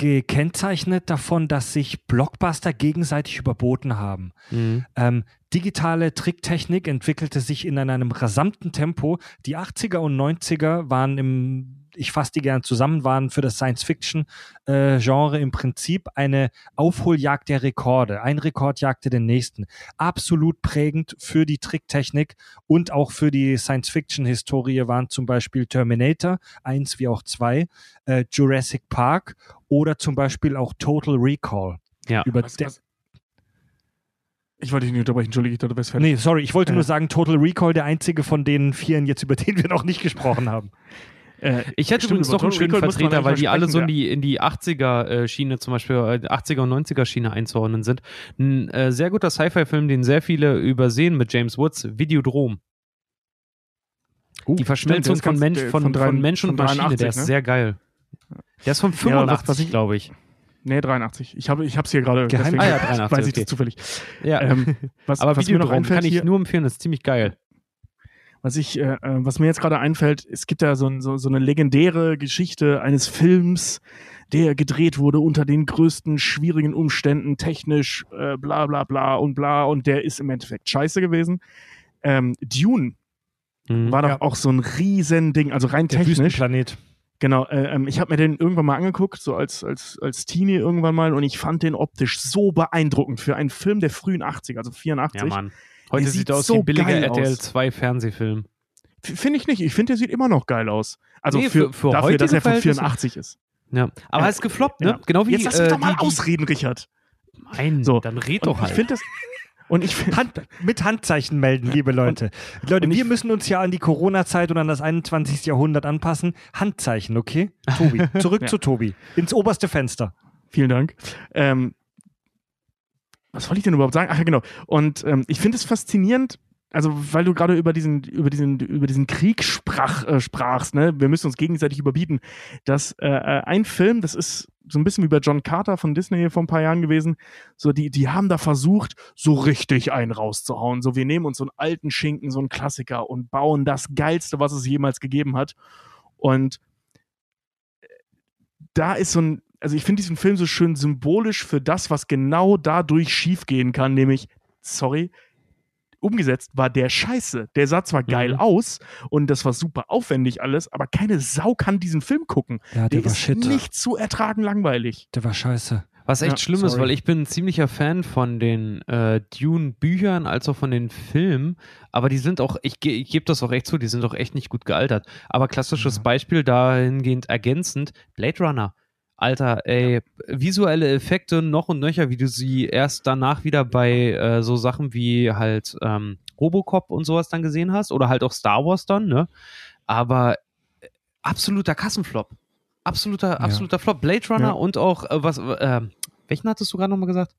gekennzeichnet davon, dass sich Blockbuster gegenseitig überboten haben. Mhm. Ähm, digitale Tricktechnik entwickelte sich in einem rasanten Tempo. Die 80er und 90er waren im, ich fasse die gern zusammen, waren für das Science-Fiction-Genre im Prinzip eine Aufholjagd der Rekorde. Ein Rekord jagte den nächsten. Absolut prägend für die Tricktechnik und auch für die Science-Fiction-Historie waren zum Beispiel Terminator 1 wie auch 2, äh, Jurassic Park oder zum Beispiel auch Total Recall. Ja. Über Was, was? Ich wollte dich nicht unterbrechen, entschuldige, ich dachte, du wärst fertig. Nee, sorry, ich wollte Ja. nur sagen, Total Recall, der einzige von den vieren jetzt, über den wir noch nicht gesprochen haben. Äh, Ich hätte Stimmt, übrigens noch einen schönen Recall Vertreter, weil die alle so in die, in die 80er-Schiene, zum Beispiel äh, 80er- und 90er-Schiene einzuordnen sind. Ein äh, sehr guter Sci-Fi-Film, den sehr viele übersehen mit James Woods, Videodrom. die Verschmelzung stimmt, von, Mensch, von, von drei- von Mensch und von Maschine, 83, der ist ne? sehr geil. Der ist von Ja, was- 85, was ich- glaube ich. Nee, 83. Ich habe ich hier gerade. Geheim- Ah ja, 83, Weiß ich okay. das zufällig. Ja. Ähm, was, Aber was mir noch einfällt kann ich hier, nur empfehlen, das ist ziemlich geil. was ich, äh, äh, was mir jetzt gerade einfällt, es gibt ja so, ein- so, so eine legendäre Geschichte eines Films, der gedreht wurde unter den größten schwierigen Umständen, technisch, äh, bla bla bla und bla, und der ist im Endeffekt scheiße gewesen. Ähm, Dune Mhm. war doch Ja. auch so ein Riesending, also rein Der technisch. Wüstenplanet. Genau, äh, ähm, ich habe mir den irgendwann mal angeguckt, so als, als, als Teenie irgendwann mal, und ich fand den optisch so beeindruckend für einen Film der frühen 80er, also 84. Ja, Mann. Heute Der sieht sieht er aus so wie ein billiger RTL aus. 2 Fernsehfilm. Finde ich nicht. Ich finde, der sieht immer noch geil aus. Also Nee, für, für- für dafür, dass er von Verhältnisse- 84 ist. Ja. Aber Ja. er ist gefloppt, ne? Ja. Genau wie Jetzt lass mich äh, doch mal die, ausreden, Richard. Nein, So. dann red Und doch ich halt. finde das. Und ich finde. Hand, mit Handzeichen melden, liebe Leute. Leute, und wir müssen uns ja an die Corona-Zeit und an das 21. Jahrhundert anpassen. Handzeichen, okay? Tobi, zurück Ja. zu Tobi. Ins oberste Fenster. Vielen Dank. Ähm, was wollte ich denn überhaupt sagen? Ach ja, genau. Und ähm, ich finde es faszinierend, also weil du gerade über diesen, über diesen, über diesen Krieg sprach, äh, sprachst, ne? Wir müssen uns gegenseitig überbieten, dass äh, äh, ein Film, das ist so ein bisschen wie bei John Carter von Disney vor ein paar Jahren gewesen, so die, die haben da versucht, so richtig einen rauszuhauen. So, wir nehmen uns so einen alten Schinken, so einen Klassiker und bauen das Geilste, was es jemals gegeben hat. Und da ist so ein, also ich finde diesen Film so schön symbolisch für das, was genau dadurch schiefgehen kann, nämlich, sorry, umgesetzt war der scheiße. Der sah zwar geil Mhm. aus und das war super aufwendig alles, aber keine Sau kann diesen Film gucken. Ja, Der ist nicht zu ertragen langweilig. Der war scheiße. Was echt Ja, schlimm ist, sorry. weil ich bin ein ziemlicher Fan von den äh, Dune-Büchern als auch von den Filmen, aber die sind auch, ich, ge- ich gebe das auch echt zu, die sind auch echt nicht gut gealtert. Aber klassisches Ja. Beispiel dahingehend ergänzend, Blade Runner. Alter, ey, visuelle Effekte noch und nöcher, wie du sie erst danach wieder bei äh, so Sachen wie halt ähm, Robocop und sowas dann gesehen hast oder halt auch Star Wars dann, ne? Aber äh, absoluter Kassenflop. Absoluter, absoluter Flop. Blade Runner Ja. und auch, äh, was, äh, welchen hattest du gerade nochmal gesagt?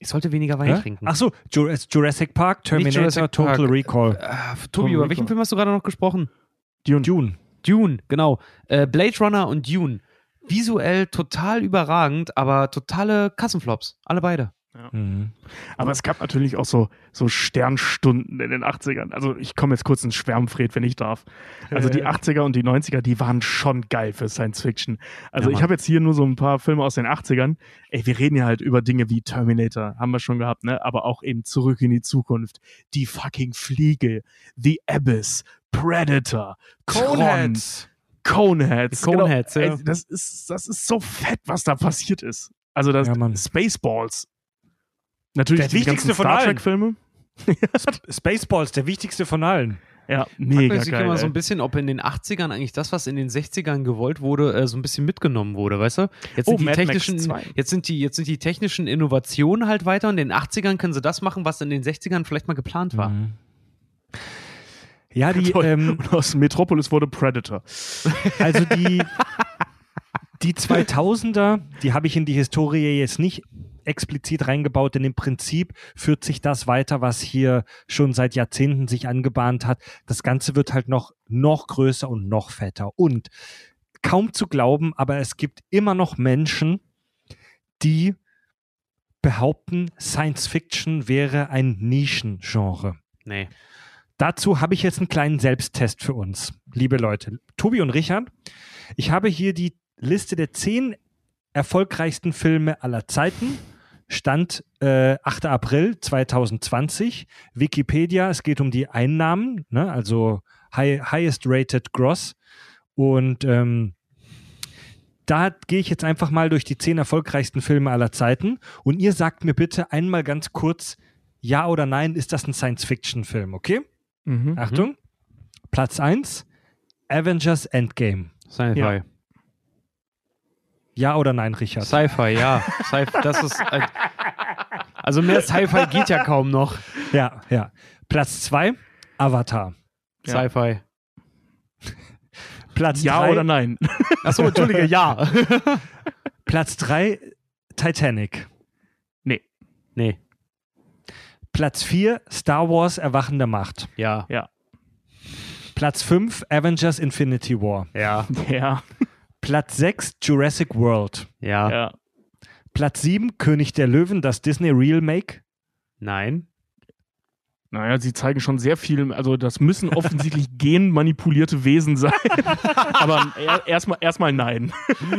Ich sollte weniger Wein Hä? trinken. Ach so, Ju- Jurassic Park, Terminator, Jurassic Total Park. Recall. Äh, Tobi, Total über welchen Recall. Film hast du gerade noch gesprochen? Dune. Dune. Dune, genau. Äh, Blade Runner und Dune. Visuell total überragend, aber totale Kassenflops. Alle beide. Mhm. Aber es gab natürlich auch so, so Sternstunden in den 80ern. Also ich komme jetzt kurz ins Schwärmfred, wenn ich darf. Also die 80er und die 90er, die waren schon geil für Science Fiction. Also Ja, ich habe jetzt hier nur so ein paar Filme aus den 80ern. Ey, wir reden ja halt über Dinge wie Terminator, haben wir schon gehabt, ne? Aber auch eben Zurück in die Zukunft. Die fucking Fliege, The Abyss, Predator, Coneheads. Coneheads. Die Coneheads, genau. ja. Ey, das, ist, das ist so fett, was da passiert ist. Also das Ja. Spaceballs. Natürlich Der die wichtigste von Star allen. Trek-Filme. Spaceballs, der wichtigste von allen. Ja, Fragt mega sich geil. immer so ein bisschen, ob in den 80ern eigentlich das, was in den 60ern gewollt wurde, äh, so ein bisschen mitgenommen wurde, weißt du? Jetzt Oh, sind, die Mad Max technischen, 2. jetzt, sind die, jetzt sind die technischen Innovationen halt weiter und in den 80ern können sie das machen, was in den 60ern vielleicht mal geplant war. Mhm. Ja, die, ähm, Und aus Metropolis wurde Predator. also die, die 2000er, die habe ich in die Historie jetzt nicht explizit reingebaut, denn im Prinzip führt sich das weiter, was hier schon seit Jahrzehnten sich angebahnt hat. Das Ganze wird halt noch, noch größer und noch fetter. Und kaum zu glauben, aber es gibt immer noch Menschen, die behaupten, Science Fiction wäre ein Nischengenre. Nee. Dazu habe ich jetzt einen kleinen Selbsttest für uns, liebe Leute. Tobi und Richard, ich habe hier die Liste der zehn erfolgreichsten Filme aller Zeiten. Stand äh, 8. April 2020. Wikipedia, es geht um die Einnahmen, ne? also high, highest rated gross. Und ähm, da gehe ich jetzt einfach mal durch die zehn erfolgreichsten Filme aller Zeiten. Und ihr sagt mir bitte einmal ganz kurz, ja oder nein, ist das ein Science-Fiction-Film, okay? Mhm. Achtung. Platz 1, Avengers Endgame. Sci-Fi. Ja. Ja oder nein, Richard? Sci-Fi, ja. Sci das ist. Also mehr Sci-Fi geht ja kaum noch. ja, ja. Platz 2, Avatar. Ja. Sci-Fi. Platz Ja drei, oder nein? Achso, entschuldige, ja. Platz 3, Titanic. nee. Platz 4, Star Wars Erwachen der Macht. Ja. Platz 5, Avengers Infinity War. Ja. Ja. Platz 6, Jurassic World. Ja. ja. Platz 7, König der Löwen, das Disney Real Make. Nein. Naja, sie zeigen schon sehr viel, also das müssen offensichtlich genmanipulierte Wesen sein. Aber er- erstmal erstmal nein.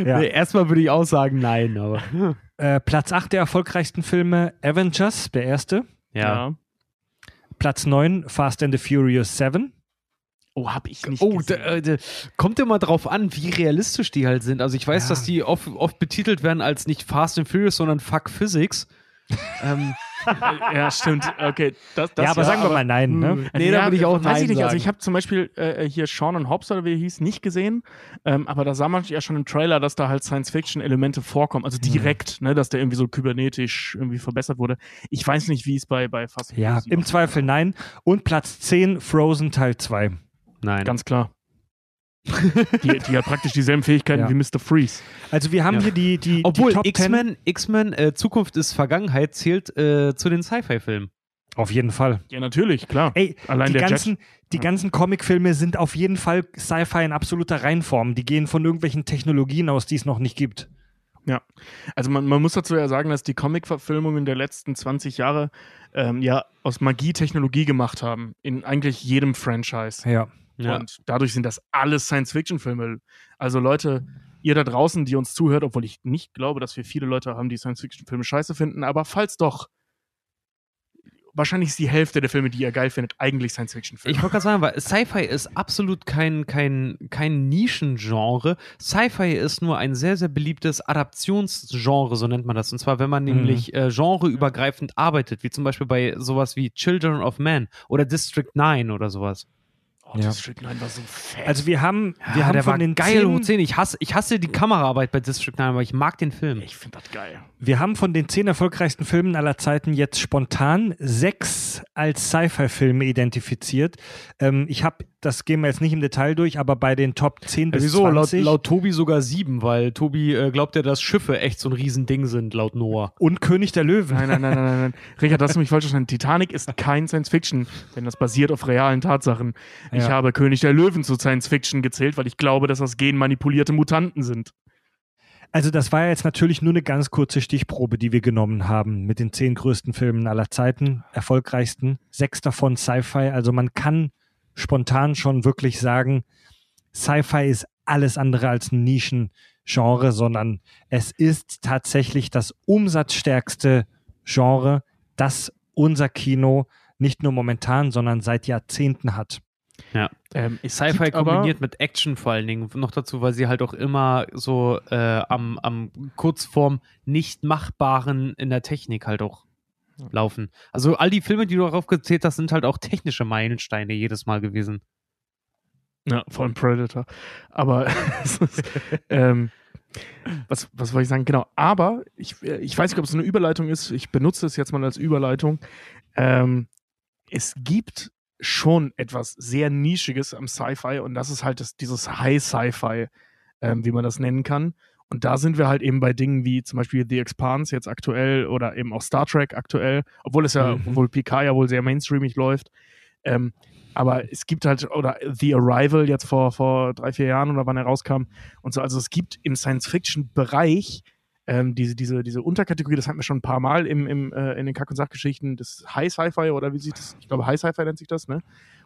Ja. Nee, erstmal würde ich auch sagen, nein, aber. Äh, Platz 8 der erfolgreichsten Filme, Avengers, der erste. Ja. Platz 9, Fast and the Furious 7. Oh, hab ich nicht Oh, gesehen. da, äh, da, kommt immer drauf an, wie realistisch die halt sind. Also ich weiß, Ja. dass die oft, oft betitelt werden als nicht Fast and Furious, sondern Fuck Physics. ähm, ja, stimmt. Okay, das, das ja, aber sagen wir mal nein. Ne? hm, Nee, da würde ich auch weiß Nein ich nicht. Also sagen. ich habe zum Beispiel äh, hier Sean und Hobbs oder wie er hieß, nicht gesehen. Ähm, aber da sah man ja schon im Trailer, dass da halt Science-Fiction-Elemente vorkommen. Also direkt, ne, dass der irgendwie so kybernetisch irgendwie verbessert wurde. Ich weiß nicht, wie es bei, bei Fast Ja, im. Zweifel nein. Und Platz 10, Frozen Teil 2. nein. Ganz klar. Die, die hat praktisch dieselben Fähigkeiten Ja. wie Mr. Freeze. Also wir haben Ja. hier die, die, Obwohl die Top 10. X-Men, X-Men, äh, Zukunft ist Vergangenheit zählt äh, zu den Sci-Fi-Filmen. Auf jeden Fall. Ja, natürlich, klar. Ey, Allein die der ganzen, die ganzen Comicfilme sind auf jeden Fall Sci-Fi in absoluter Reinform. Die gehen von irgendwelchen Technologien aus, die es noch nicht gibt. Also man, man muss dazu ja sagen, dass die Comic-Verfilmungen der letzten 20 Jahre ähm, ja aus Magie Technologie gemacht haben. In eigentlich jedem Franchise. Ja. Und dadurch sind das alles Science-Fiction-Filme. Also Leute, ihr da draußen, die uns zuhört, obwohl ich nicht glaube, dass wir viele Leute haben, die Science-Fiction-Filme scheiße finden, aber falls doch, wahrscheinlich ist die Hälfte der Filme, die ihr geil findet, eigentlich Science-Fiction-Filme. Ich wollte gerade sagen, weil Sci-Fi ist absolut kein, kein, kein Nischengenre. Sci-Fi ist nur ein sehr, sehr beliebtes Adaptionsgenre, so nennt man das. Und zwar, wenn man nämlich äh, genreübergreifend arbeitet, wie zum Beispiel bei sowas wie Children of Man oder District 9 oder sowas. Oh, Ja. District 9 war so fett. Also wir haben, wir Ja, haben der von war den geil zehn, hoch 10. Ich hasse, ich hasse die Kameraarbeit bei District 9, aber ich mag den Film. ich finde das geil. wir haben von den zehn erfolgreichsten Filmen aller Zeiten jetzt spontan sechs als Sci-Fi-Filme identifiziert. Ähm, ich habe, das gehen wir jetzt nicht im Detail durch, aber bei den Top 10 bis Wieso? Laut, 20 laut Tobi sogar sieben, weil Tobi äh, glaubt ja, dass Schiffe echt so ein Riesending sind, laut Noah. und König der Löwen. Nein, nein, nein, nein, nein, nein. Richard, hast du mich falsch verstanden. Titanic ist kein Science-Fiction, denn das basiert auf realen Tatsachen. Ich Ja. habe König der Löwen zu Science-Fiction gezählt, weil ich glaube, dass das genmanipulierte Mutanten sind. Also das war ja jetzt natürlich nur eine ganz kurze Stichprobe, die wir genommen haben mit den zehn größten Filmen aller Zeiten, erfolgreichsten, sechs davon Sci-Fi. Also man kann spontan schon wirklich sagen, Sci-Fi ist alles andere als ein Nischengenre, sondern es ist tatsächlich das umsatzstärkste Genre, das unser Kino nicht nur momentan, sondern seit Jahrzehnten hat. Ja. Ähm, Sci-Fi kombiniert mit Action vor allen Dingen. Noch dazu, weil sie halt auch immer so äh, am, am kurz vorm nicht machbaren in der Technik halt auch laufen. Also all die Filme, die du darauf gezählt hast, sind halt auch technische Meilensteine jedes Mal gewesen. Ja, vor allem Predator. Aber ähm, was, was wollte ich sagen? Genau. Aber ich, äh, ich weiß nicht, ob es eine Überleitung ist. Ich benutze es jetzt mal als Überleitung. Ähm, es gibt schon etwas sehr Nischiges am Sci-Fi und das ist halt das, dieses High-Sci-Fi, ähm, wie man das nennen kann. Und da sind wir halt eben bei Dingen wie zum Beispiel The Expanse jetzt aktuell oder eben auch Star Trek aktuell, obwohl es ja, Mhm. obwohl Picard ja wohl sehr mainstreamig läuft. Ähm, aber es gibt halt, oder The Arrival jetzt vor, vor drei, vier Jahren oder wann er rauskam und so. Also es gibt im Science-Fiction-Bereich ähm, diese, diese, diese Unterkategorie, das hatten wir schon ein paar Mal im, im, äh, in den Kack- und Sachgeschichten, das High Sci-Fi oder wie sieht das? Ich glaube, High Sci-Fi nennt sich das, ne?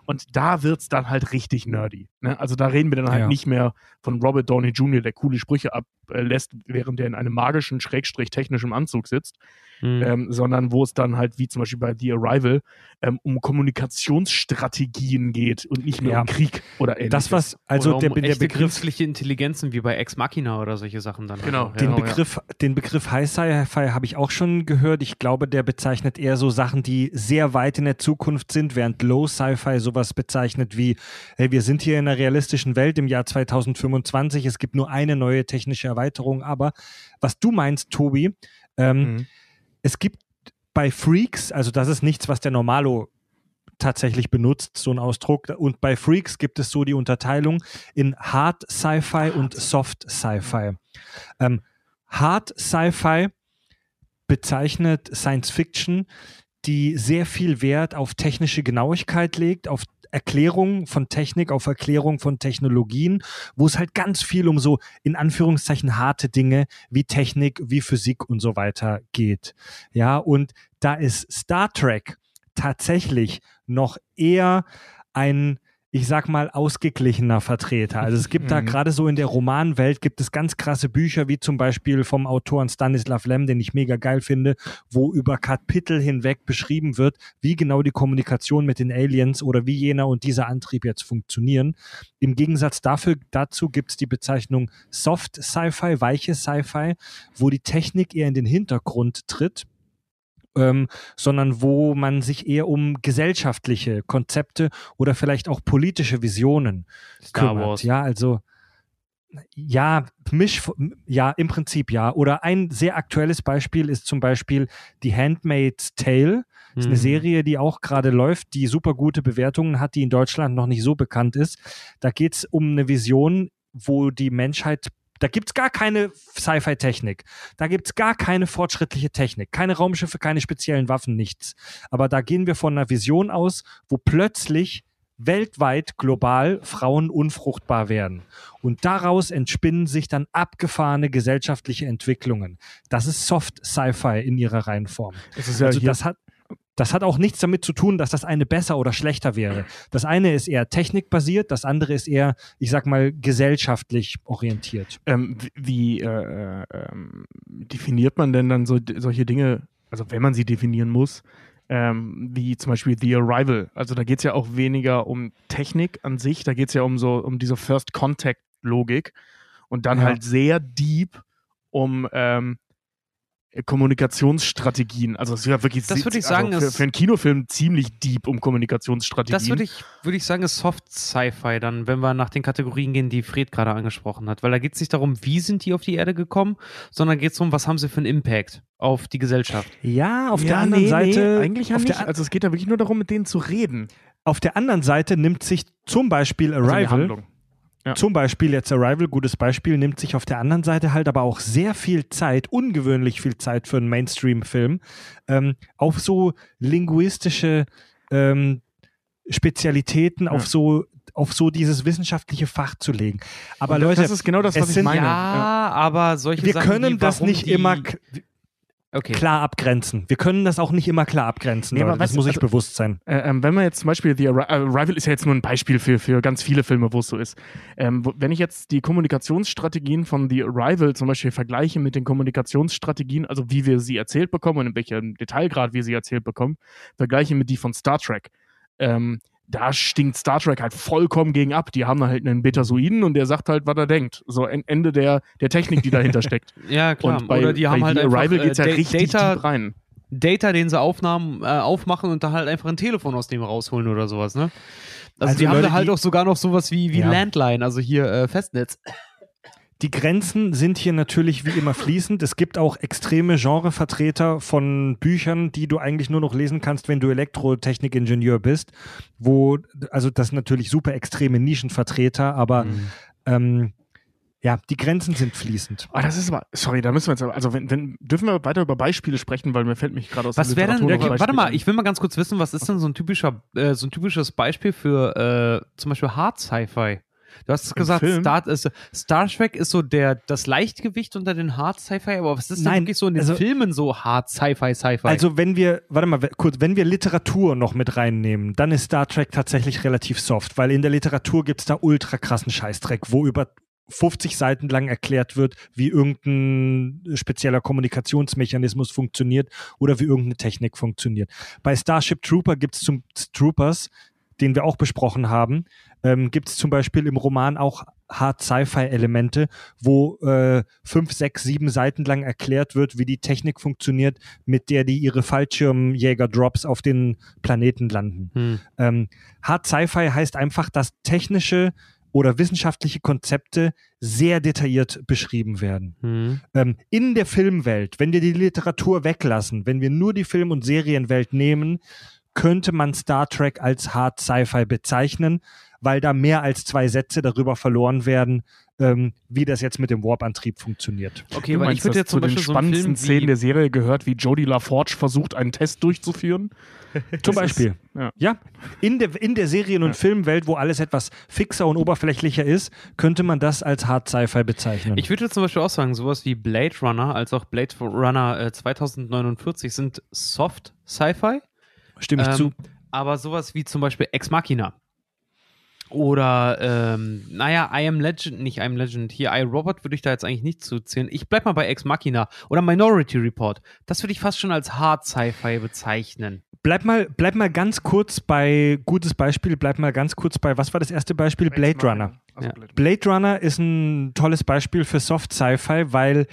Und da wird's dann halt richtig nerdy. Ne? Also da reden wir dann halt Ja. nicht mehr von Robert Downey Jr., der coole Sprüche ablässt, während er in einem magischen, schrägstrich technischen Anzug sitzt, Mhm. ähm, sondern wo es dann halt, wie zum Beispiel bei The Arrival, ähm, um Kommunikationsstrategien geht und nicht mehr Ja. um Krieg oder ähnliches. Das, was, also Oder um der, der Begriff, künstliche Intelligenzen wie bei Ex Machina oder solche Sachen dann. Genau, Also, den Genau, ja. Begriff, den Begriff High Sci-Fi habe ich auch schon gehört. Ich glaube, der bezeichnet eher so Sachen, die sehr weit in der Zukunft sind, während Low Sci-Fi sowas bezeichnet wie, hey, wir sind hier in einer realistischen Welt im Jahr 2025, es gibt nur eine neue technische Erweiterung. Aber was du meinst, Tobi, ähm, Mhm. Es gibt bei Freaks, also das ist nichts, was der Normalo tatsächlich benutzt, so ein Ausdruck. Und bei Freaks gibt es so die Unterteilung in Hard Sci-Fi und Soft Sci-Fi. Ähm, Hard Sci-Fi bezeichnet Science Fiction, die sehr viel Wert auf technische Genauigkeit legt, auf Erklärung von Technik, auf Erklärung von Technologien, wo es halt ganz viel um so in Anführungszeichen harte Dinge wie Technik, wie Physik und so weiter geht. Ja, und da ist Star Trek tatsächlich noch eher ein ich sag mal, ausgeglichener Vertreter. Also es gibt da Mhm. gerade so in der Romanwelt gibt es ganz krasse Bücher, wie zum Beispiel vom Autoren Stanislav Lem, den ich mega geil finde, wo über Kapitel hinweg beschrieben wird, wie genau die Kommunikation mit den Aliens oder wie jener und dieser Antrieb jetzt funktionieren. Im Gegensatz dafür, dazu gibt es die Bezeichnung Soft Sci-Fi, weiche Sci-Fi, wo die Technik eher in den Hintergrund tritt ähm, sondern wo man sich eher um gesellschaftliche Konzepte oder vielleicht auch politische Visionen Star kümmert. Wars. Ja, also ja, Misch, ja, im Prinzip ja. Oder ein sehr aktuelles Beispiel ist zum Beispiel die Handmaid's Tale. Das ist eine Mhm. Serie, die auch gerade läuft, die super gute Bewertungen hat, die in Deutschland noch nicht so bekannt ist. Da geht es um eine Vision, wo die Menschheit, da gibt es gar keine Sci-Fi-Technik. Da gibt es gar keine fortschrittliche Technik. Keine Raumschiffe, keine speziellen Waffen, nichts. Aber da gehen wir von einer Vision aus, wo plötzlich weltweit global Frauen unfruchtbar werden. Und daraus entspinnen sich dann abgefahrene gesellschaftliche Entwicklungen. Das ist Soft Sci-Fi in ihrer Reihenform. Das ist ja Also das hat, das hat auch nichts damit zu tun, dass das eine besser oder schlechter wäre. Das eine ist eher technikbasiert, das andere ist eher, ich sag mal, gesellschaftlich orientiert. ähm, wie- äh, äh, definiert man denn dann so, solche Dinge, also wenn man sie definieren muss, ähm, wie zum Beispiel The Arrival. Also da geht es ja auch weniger um Technik an sich, da geht es ja um so um diese First Contact Logik und dann Ja. halt sehr deep um ähm, Kommunikationsstrategien. Also es ist ja wirklich Das würde ich sagen, also für, ist- für einen Kinofilm ziemlich deep um Kommunikationsstrategien. Das würde ich, würde ich sagen, ist Soft Sci-Fi dann, wenn wir nach den Kategorien gehen, die Fred gerade angesprochen hat. Weil da geht es nicht darum, wie sind die auf die Erde gekommen, sondern geht es darum, was haben sie für einen Impact auf die Gesellschaft. Ja, auf ja, der anderen nee, Seite, nee, eigentlich ja auf, nicht. der, also es geht da wirklich nur darum, mit denen zu reden. auf der anderen Seite nimmt sich zum Beispiel Also Arrival, Handlung. Ja. Zum Beispiel jetzt Arrival, gutes Beispiel, nimmt sich auf der anderen Seite halt aber auch sehr viel Zeit, ungewöhnlich viel Zeit für einen Mainstream-Film, ähm, auf so linguistische ähm, Spezialitäten, auf so auf so dieses wissenschaftliche Fach zu legen. Aber Und Leute, das ist genau das, was ich sind- meine. ja, aber solche wir Sachen können wie, das nicht immer Okay. klar abgrenzen. Wir können das auch nicht immer klar abgrenzen. Nee, aber. Das muss ich also- bewusst sein. Äh, ähm, wenn man jetzt zum Beispiel The Arri- Arrival ist ja jetzt nur ein Beispiel für, für ganz viele Filme, wo es so ist. Ähm, wo, wenn ich jetzt die Kommunikationsstrategien von The Arrival zum Beispiel vergleiche mit den Kommunikationsstrategien, also wie wir sie erzählt bekommen und in welchem Detailgrad wir sie erzählt bekommen, vergleiche mit die von Star Trek. Ähm, da stinkt Star Trek halt vollkommen gegen ab. Die haben halt einen Betasoiden und der sagt halt, was er denkt. So en- Ende der, der Technik, die dahinter steckt. Ja, klar. Und bei, Oder die haben bei halt The einfach Arrival äh, geht's ja richtig Data, rein. Data, den sie aufnahmen, äh, aufmachen und da halt einfach ein Telefon aus dem rausholen oder sowas, ne? Also, Also die haben Leute, da halt die- auch sogar noch sowas wie, wie Ja. Landline, also hier äh, Festnetz. Die Grenzen sind hier natürlich wie immer fließend. Es gibt auch extreme Genrevertreter von Büchern, die du eigentlich nur noch lesen kannst, wenn du Elektrotechnikingenieur bist, wo, also das sind natürlich super extreme Nischenvertreter, aber Mhm. ähm, ja, die Grenzen sind fließend. Ah, das ist aber, sorry, da müssen wir jetzt, aber- also wenn, wenn, dürfen wir weiter über Beispiele sprechen, weil mir fällt mich gerade aus Was der wäre denn, okay, ein warte mal, ich will mal ganz kurz wissen, was ist denn so ein typischer, äh, so ein typisches Beispiel für äh, zum Beispiel Hard Sci-Fi? Du hast gesagt, Film? Star, ist, Star Trek ist so der, das Leichtgewicht unter den Hard Sci-Fi, aber was ist denn Nein, wirklich so in den also- Filmen so Hard Sci-Fi, Sci-Fi? Also wenn wir, warte mal, kurz, wenn wir Literatur noch mit reinnehmen, dann ist Star Trek tatsächlich relativ soft, weil in der Literatur gibt es da ultra krassen Scheißdreck, wo über 50 Seiten lang erklärt wird, wie irgendein spezieller Kommunikationsmechanismus funktioniert oder wie irgendeine Technik funktioniert. Bei Starship Trooper gibt es zum Troopers, den wir auch besprochen haben, ähm, gibt es zum Beispiel im Roman auch Hard Sci-Fi-Elemente, wo äh, fünf, sechs, sieben Seiten lang erklärt wird, wie die Technik funktioniert, mit der die ihre Fallschirmjäger-Drops auf den Planeten landen. hm. Ähm, Hard Sci-Fi heißt einfach, dass technische oder wissenschaftliche Konzepte sehr detailliert beschrieben werden. Hm. Ähm, in der Filmwelt, wenn wir die Literatur weglassen, wenn wir nur die Film- und Serienwelt nehmen, könnte man Star Trek als Hard Sci-Fi bezeichnen, weil da mehr als zwei Sätze darüber verloren werden, ähm, wie das jetzt mit dem Warp-Antrieb funktioniert. Okay, Du weil meinst, ich würde jetzt zu den so spannendsten Film Szenen der Serie gehört, wie Jodie LaForge versucht, einen Test durchzuführen. Zum Beispiel. Ist, ja. Ja, in der, in der Serien- und Ja. Filmwelt, wo alles etwas fixer und oberflächlicher ist, könnte man das als Hard Sci-Fi bezeichnen. Ich würde jetzt zum Beispiel auch sagen, sowas wie Blade Runner als auch Blade Runner äh, 2049 sind Soft Sci-Fi. Stimme ich Ähm, zu. Aber sowas wie zum Beispiel Ex Machina. Oder, ähm, naja, I Am Legend, nicht I Am Legend, hier I Robot würde ich da jetzt eigentlich nicht zuzählen. Ich bleib mal bei Ex Machina oder Minority Report. Das würde ich fast schon als Hard Sci-Fi bezeichnen. Bleib mal, bleib mal ganz kurz bei, gutes Beispiel, bleib mal ganz kurz bei, was war das erste Beispiel? Blade Runner. Also Ja. Blade Runner. Blade Runner ist ein tolles Beispiel für Soft Sci-Fi, weil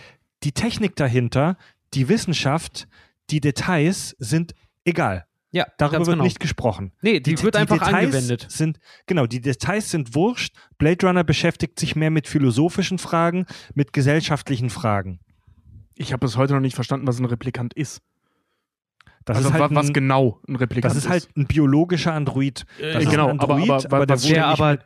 die Technik dahinter, die Wissenschaft, die Details sind egal. Ja, Darüber ganz wird genau. nicht gesprochen. Nee, die, wird einfach Details angewendet. Sind, genau, die Details sind wurscht. Blade Runner beschäftigt sich mehr mit philosophischen Fragen, mit gesellschaftlichen Fragen. Ich habe bis heute noch nicht verstanden, was ein Replikant ist. Das also ist halt wa- was ein, genau ein Replikant das ist halt ein biologischer Android. Äh, Das ist genau, ein aber- Android, aber- aber, der was- wurde Der nicht aber, mit-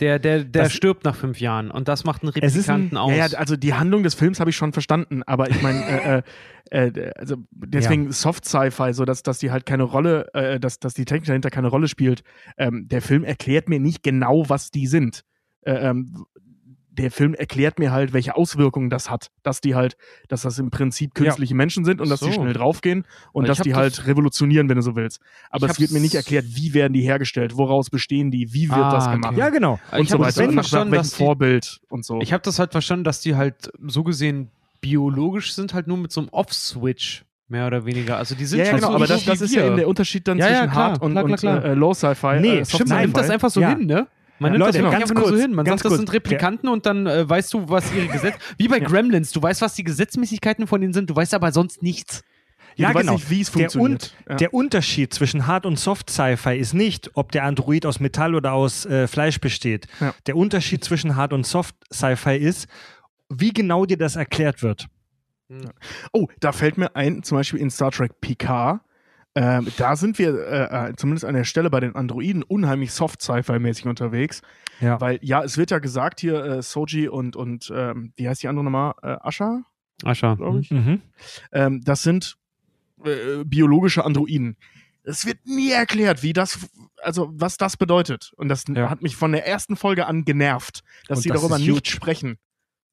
der, der, der Das- stirbt nach fünf Jahren und das macht einen ist ein- Replikanten aus. Ja, ja, also die Handlung des Films habe ich schon verstanden, aber ich meine, äh, äh, äh, also deswegen Soft Sci-Fi, so dass, dass die halt keine Rolle, äh, dass, dass die Technik dahinter keine Rolle spielt. Ähm, der Film erklärt mir nicht genau, was die sind. Äh, ähm, der Film erklärt mir halt, welche Auswirkungen das hat, dass die halt, dass das im Prinzip künstliche Menschen sind und dass die So. schnell draufgehen und dass ich die halt das- revolutionieren, wenn du so willst. Aber Ich es wird mir nicht erklärt, wie werden die hergestellt, woraus bestehen die, wie wird Ah, das okay. gemacht Ja, genau. Ich und so hab das weiter. so Und nach, nach verstanden, welchem die- Vorbild und so. Ich habe das halt verstanden, dass die halt so gesehen biologisch sind, halt nur mit so einem Off-Switch, mehr oder weniger. Also die sind ja, ja, schon genau, so aber so das, das ist ja eben der Unterschied dann Ja, ja, zwischen klar, Hard und, klar, klar, und. Äh, Low Sci-Fi. Nee, äh, stimmt, Man nimmt das einfach so Ja. hin, ne? Man Ja, nimmt Leute, das wirklich ganz einfach nur so kurz, hin. Man sagt, das kurz. sind Replikanten und dann äh, weißt du, was ihre Gesetze. Wie bei Ja. Gremlins, du weißt, was die Gesetzmäßigkeiten von denen sind, du weißt aber sonst nichts. Ja, Ja, genau. nicht, wie es Der, funktioniert. und, ja. der Unterschied zwischen Hard- und Soft-Sci-Fi ist nicht, ob der Android aus Metall oder aus äh, Fleisch besteht. Ja. Der Unterschied zwischen Hard- und Soft-Sci-Fi ist, wie genau dir das erklärt wird. oh, da fällt mir ein, zum Beispiel in Star Trek Picard, ähm, da sind wir äh, äh, zumindest an der Stelle bei den Androiden unheimlich Soft-Sci-Fi-mäßig unterwegs. Ja. Weil, ja, es wird ja gesagt hier, äh, Soji und, und ähm, wie heißt die andere nochmal? Äh, Asha, Ascha. glaube ich. Mhm. Ähm, das sind äh, biologische Androiden. es wird nie erklärt, wie das, also was das bedeutet. Und das Ja. hat mich von der ersten Folge an genervt, dass Und sie das darüber nicht sprechen.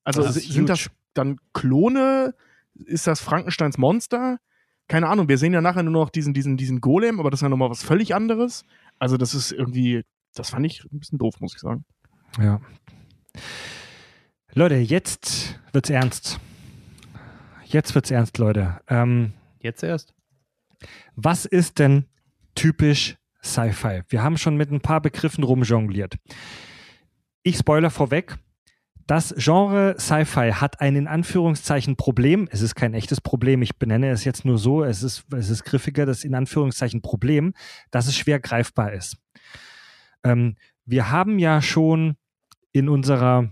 Also Das sind huge. das dann Klone? Ist das Frankensteins Monster? Keine Ahnung, wir sehen ja nachher nur noch diesen, diesen, diesen Golem, aber das ist ja nochmal was völlig anderes. Also, das ist irgendwie, das fand ich ein bisschen doof, muss ich sagen. Ja. Leute, jetzt wird's ernst. Jetzt wird's ernst, Leute. Ähm, Jetzt erst. was ist denn typisch Sci-Fi? Wir haben schon mit ein paar Begriffen rumjongliert. Ich spoiler vorweg. Das Genre Sci-Fi hat ein in Anführungszeichen Problem. Es ist kein echtes Problem. Ich benenne es jetzt nur so. Es ist, es ist griffiger, das in Anführungszeichen Problem, dass es schwer greifbar ist. Ähm, wir haben ja schon in unserer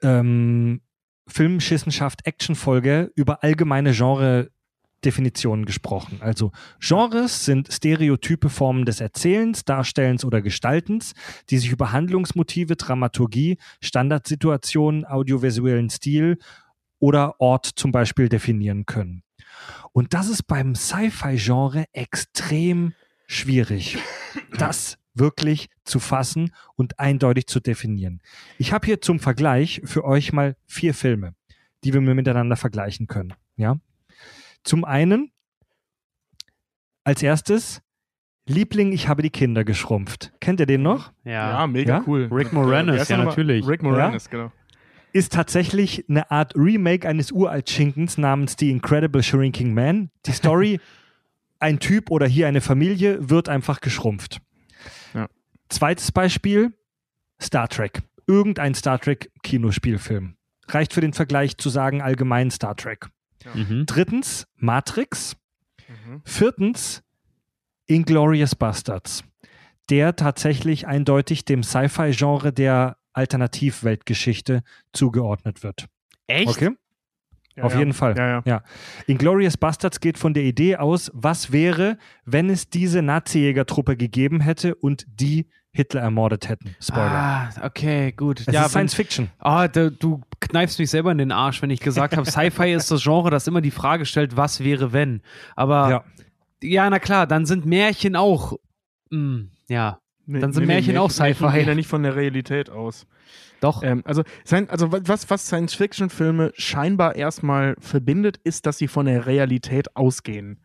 ähm, Filmschissenschaft Action-Folge über allgemeine Genre-Definitionen gesprochen. Also Genres sind stereotype Formen des Erzählens, Darstellens oder Gestaltens, die sich über Handlungsmotive, Dramaturgie, Standardsituationen, audiovisuellen Stil oder Ort zum Beispiel definieren können. Und das ist beim Sci-Fi-Genre extrem schwierig, das wirklich zu fassen und eindeutig zu definieren. Ich habe hier zum Vergleich für euch mal vier Filme, die wir miteinander vergleichen können. Ja? Zum einen, als erstes, Liebling, ich habe die Kinder geschrumpft. Kennt ihr den noch? Ja, mega Ja? cool. Rick Moranis, ja, nochmal? natürlich. Rick Moranis, genau. Ist tatsächlich eine Art Remake eines Uralt-Schinkens namens The Incredible Shrinking Man. Die Story, ein Typ oder hier eine Familie wird einfach geschrumpft. Ja. Zweites Beispiel, Star Trek. Irgendein Star Trek Kinospielfilm. Reicht für den Vergleich zu sagen allgemein Star Trek. Mhm. Drittens, Matrix. Mhm. Viertens, Inglorious Bastards, der tatsächlich eindeutig dem Sci-Fi-Genre der Alternativweltgeschichte zugeordnet wird. Echt? Okay? Ja, Auf ja. jeden Fall. Ja, ja. Inglorious Bastards geht von der Idee aus, was wäre, wenn es diese Nazi-Jägertruppe gegeben hätte und die Hitler ermordet hätten. Spoiler. Ah, okay, gut. es ja, ist Science Fiction. Ah, du, du kneifst mich selber in den Arsch, wenn ich gesagt habe, Sci-Fi ist das Genre, das immer die Frage stellt, was wäre wenn. Aber Ja. ja, na klar, dann sind Märchen auch. Mh, ja, Dann sind Märchen auch Sci-Fi. Märchen gehen ja nicht von der Realität aus. doch. Ähm, also, also was, was Science-Fiction-Filme scheinbar erstmal verbindet, ist, dass sie von der Realität ausgehen.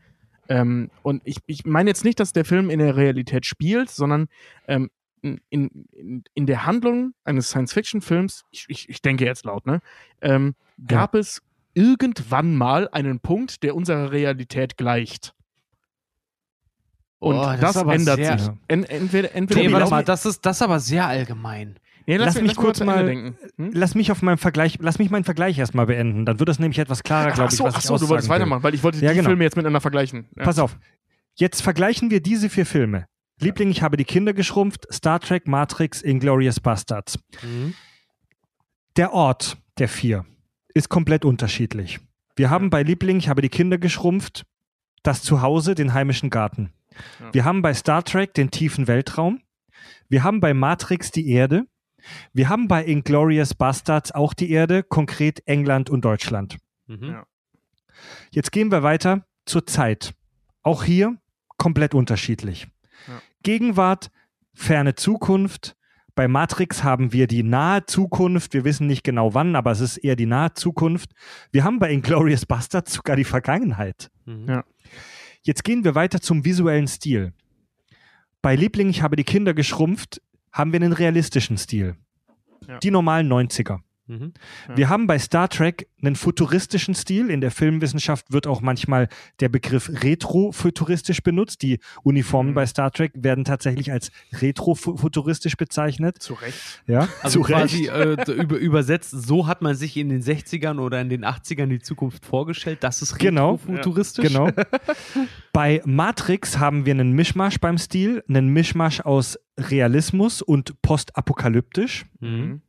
Ähm, und ich, ich meine jetzt nicht, dass der Film in der Realität spielt, sondern ähm, in, in, in der Handlung eines Science-Fiction-Films, ich, ich, ich denke jetzt laut, ne, ähm, gab es irgendwann mal einen Punkt, der unserer Realität gleicht. Und Boah, das das, ändert sehr- sich. En, entweder, entweder nee, warte lass mal, das ist, das aber sehr allgemein. Nee, Lass mich kurz mal- denken. Hm? Lass mich auf meinem Vergleich, lass mich meinen Vergleich erstmal beenden. Dann wird das nämlich etwas klarer, glaube ich, so, was ach ich so du wolltest will. weitermachen, weil ich wollte Ja, die genau. Filme jetzt miteinander vergleichen. Ja. Pass auf. Jetzt vergleichen wir diese vier Filme. Liebling, ich habe die Kinder geschrumpft, Star Trek, Matrix, Inglorious Bastards. Mhm. Der Ort der vier ist komplett unterschiedlich. Wir haben bei Liebling, ich habe die Kinder geschrumpft, das Zuhause, den heimischen Garten. Ja. Wir haben bei Star Trek den tiefen Weltraum. Wir haben bei Matrix die Erde. Wir haben bei Inglorious Bastards auch die Erde, konkret England und Deutschland. Mhm. Ja. Jetzt gehen wir weiter zur Zeit. Auch hier komplett unterschiedlich. Gegenwart, ferne Zukunft. Bei Matrix haben wir die nahe Zukunft. Wir wissen nicht genau wann, aber es ist eher die nahe Zukunft. Wir haben bei Inglorious Bastards sogar die Vergangenheit. Mhm. Ja. Jetzt gehen wir weiter zum visuellen Stil. Bei Liebling, ich habe die Kinder geschrumpft, haben wir einen realistischen Stil. Ja. Die normalen 90er. Mhm. Ja. Wir haben bei Star Trek einen futuristischen Stil. In der Filmwissenschaft wird auch manchmal der Begriff retrofuturistisch benutzt. Die Uniformen Mhm. bei Star Trek werden tatsächlich als retrofuturistisch bezeichnet. Zu Recht. Ja, Also zu quasi Recht. äh, über, übersetzt, so hat man sich in den 60ern oder in den 80ern die Zukunft vorgestellt. Das ist Genau. futuristisch. Genau. Bei Matrix haben wir einen Mischmasch beim Stil, einen Mischmasch aus Realismus und postapokalyptisch. Mhm.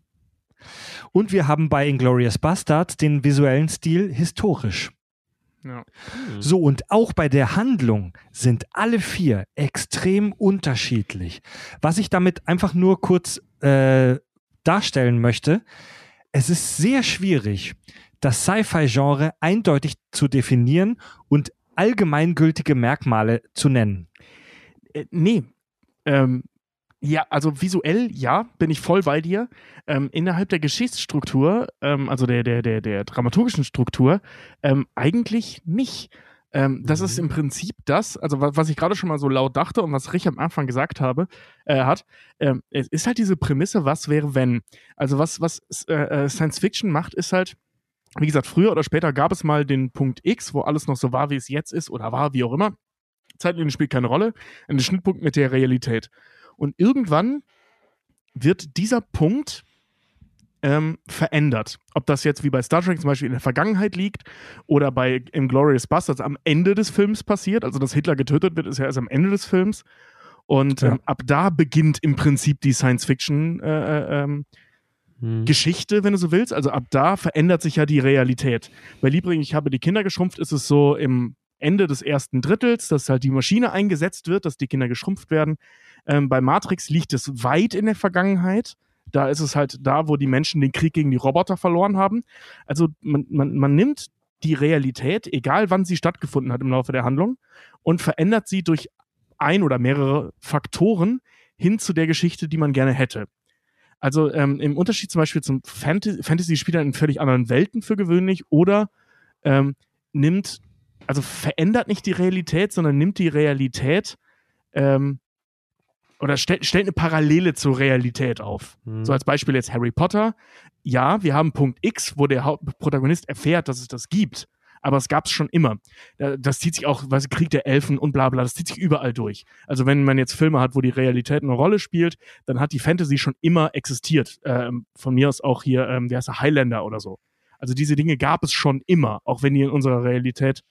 Und wir haben bei Inglorious Bastards den visuellen Stil historisch. Ja. So, und auch bei der Handlung sind alle vier extrem unterschiedlich. Was ich damit einfach nur kurz äh, darstellen möchte, es ist sehr schwierig, das Sci-Fi-Genre eindeutig zu definieren und allgemeingültige Merkmale zu nennen. Äh, nee. Ähm, ja, also visuell, ja, bin ich voll bei dir. Ähm, innerhalb der Geschichtsstruktur, ähm, also der, der, der, der dramaturgischen Struktur, ähm, eigentlich nicht. Ähm, das ist im Prinzip das, also was, was ich gerade schon mal so laut dachte und was Rich am Anfang gesagt habe, äh, hat, ähm, es ist halt diese Prämisse, was wäre wenn. Also was, was äh, äh, Science Fiction macht, ist halt, wie gesagt, früher oder später gab es mal den Punkt X, wo alles noch so war, wie es jetzt ist oder war, wie auch immer. Zeitlinie spielt keine Rolle. Ein Schnittpunkt mit der Realität. Und irgendwann wird dieser Punkt ähm, verändert. Ob das jetzt wie bei Star Trek zum Beispiel in der Vergangenheit liegt oder bei Inglorious Bastards am Ende des Films passiert. Also, dass Hitler getötet wird, ist ja erst am Ende des Films. Und Ja. ähm, ab da beginnt im Prinzip die Science-Fiction äh, ähm, Hm. Geschichte, wenn du so willst. Also ab da verändert sich ja die Realität. Bei Liebling, ich habe die Kinder geschrumpft, ist es so im Ende des ersten Drittels, dass halt die Maschine eingesetzt wird, dass die Kinder geschrumpft werden. Ähm, bei Matrix liegt es weit in der Vergangenheit. Da ist es halt da, wo die Menschen den Krieg gegen die Roboter verloren haben. Also man, man, man nimmt die Realität, egal wann sie stattgefunden hat im Laufe der Handlung, und verändert sie durch ein oder mehrere Faktoren hin zu der Geschichte, die man gerne hätte. Also ähm, im Unterschied zum Beispiel zum Fantasy, Fantasy spielt er in völlig anderen Welten für gewöhnlich oder ähm, nimmt, also verändert nicht die Realität, sondern nimmt die Realität ähm, oder stellt, stellt eine Parallele zur Realität auf. Hm. So als Beispiel jetzt Harry Potter. Ja, wir haben Punkt X, wo der Hauptprotagonist erfährt, dass es das gibt. Aber es gab es schon immer. Da- Das zieht sich auch, was Krieg der Elfen und bla bla, das zieht sich überall durch. Also wenn man jetzt Filme hat, wo die Realität eine Rolle spielt, dann hat die Fantasy schon immer existiert. Ähm, von mir aus auch hier, ähm, der heißt der Highlander oder so. Also diese Dinge gab es schon immer, auch wenn die in unserer Realität,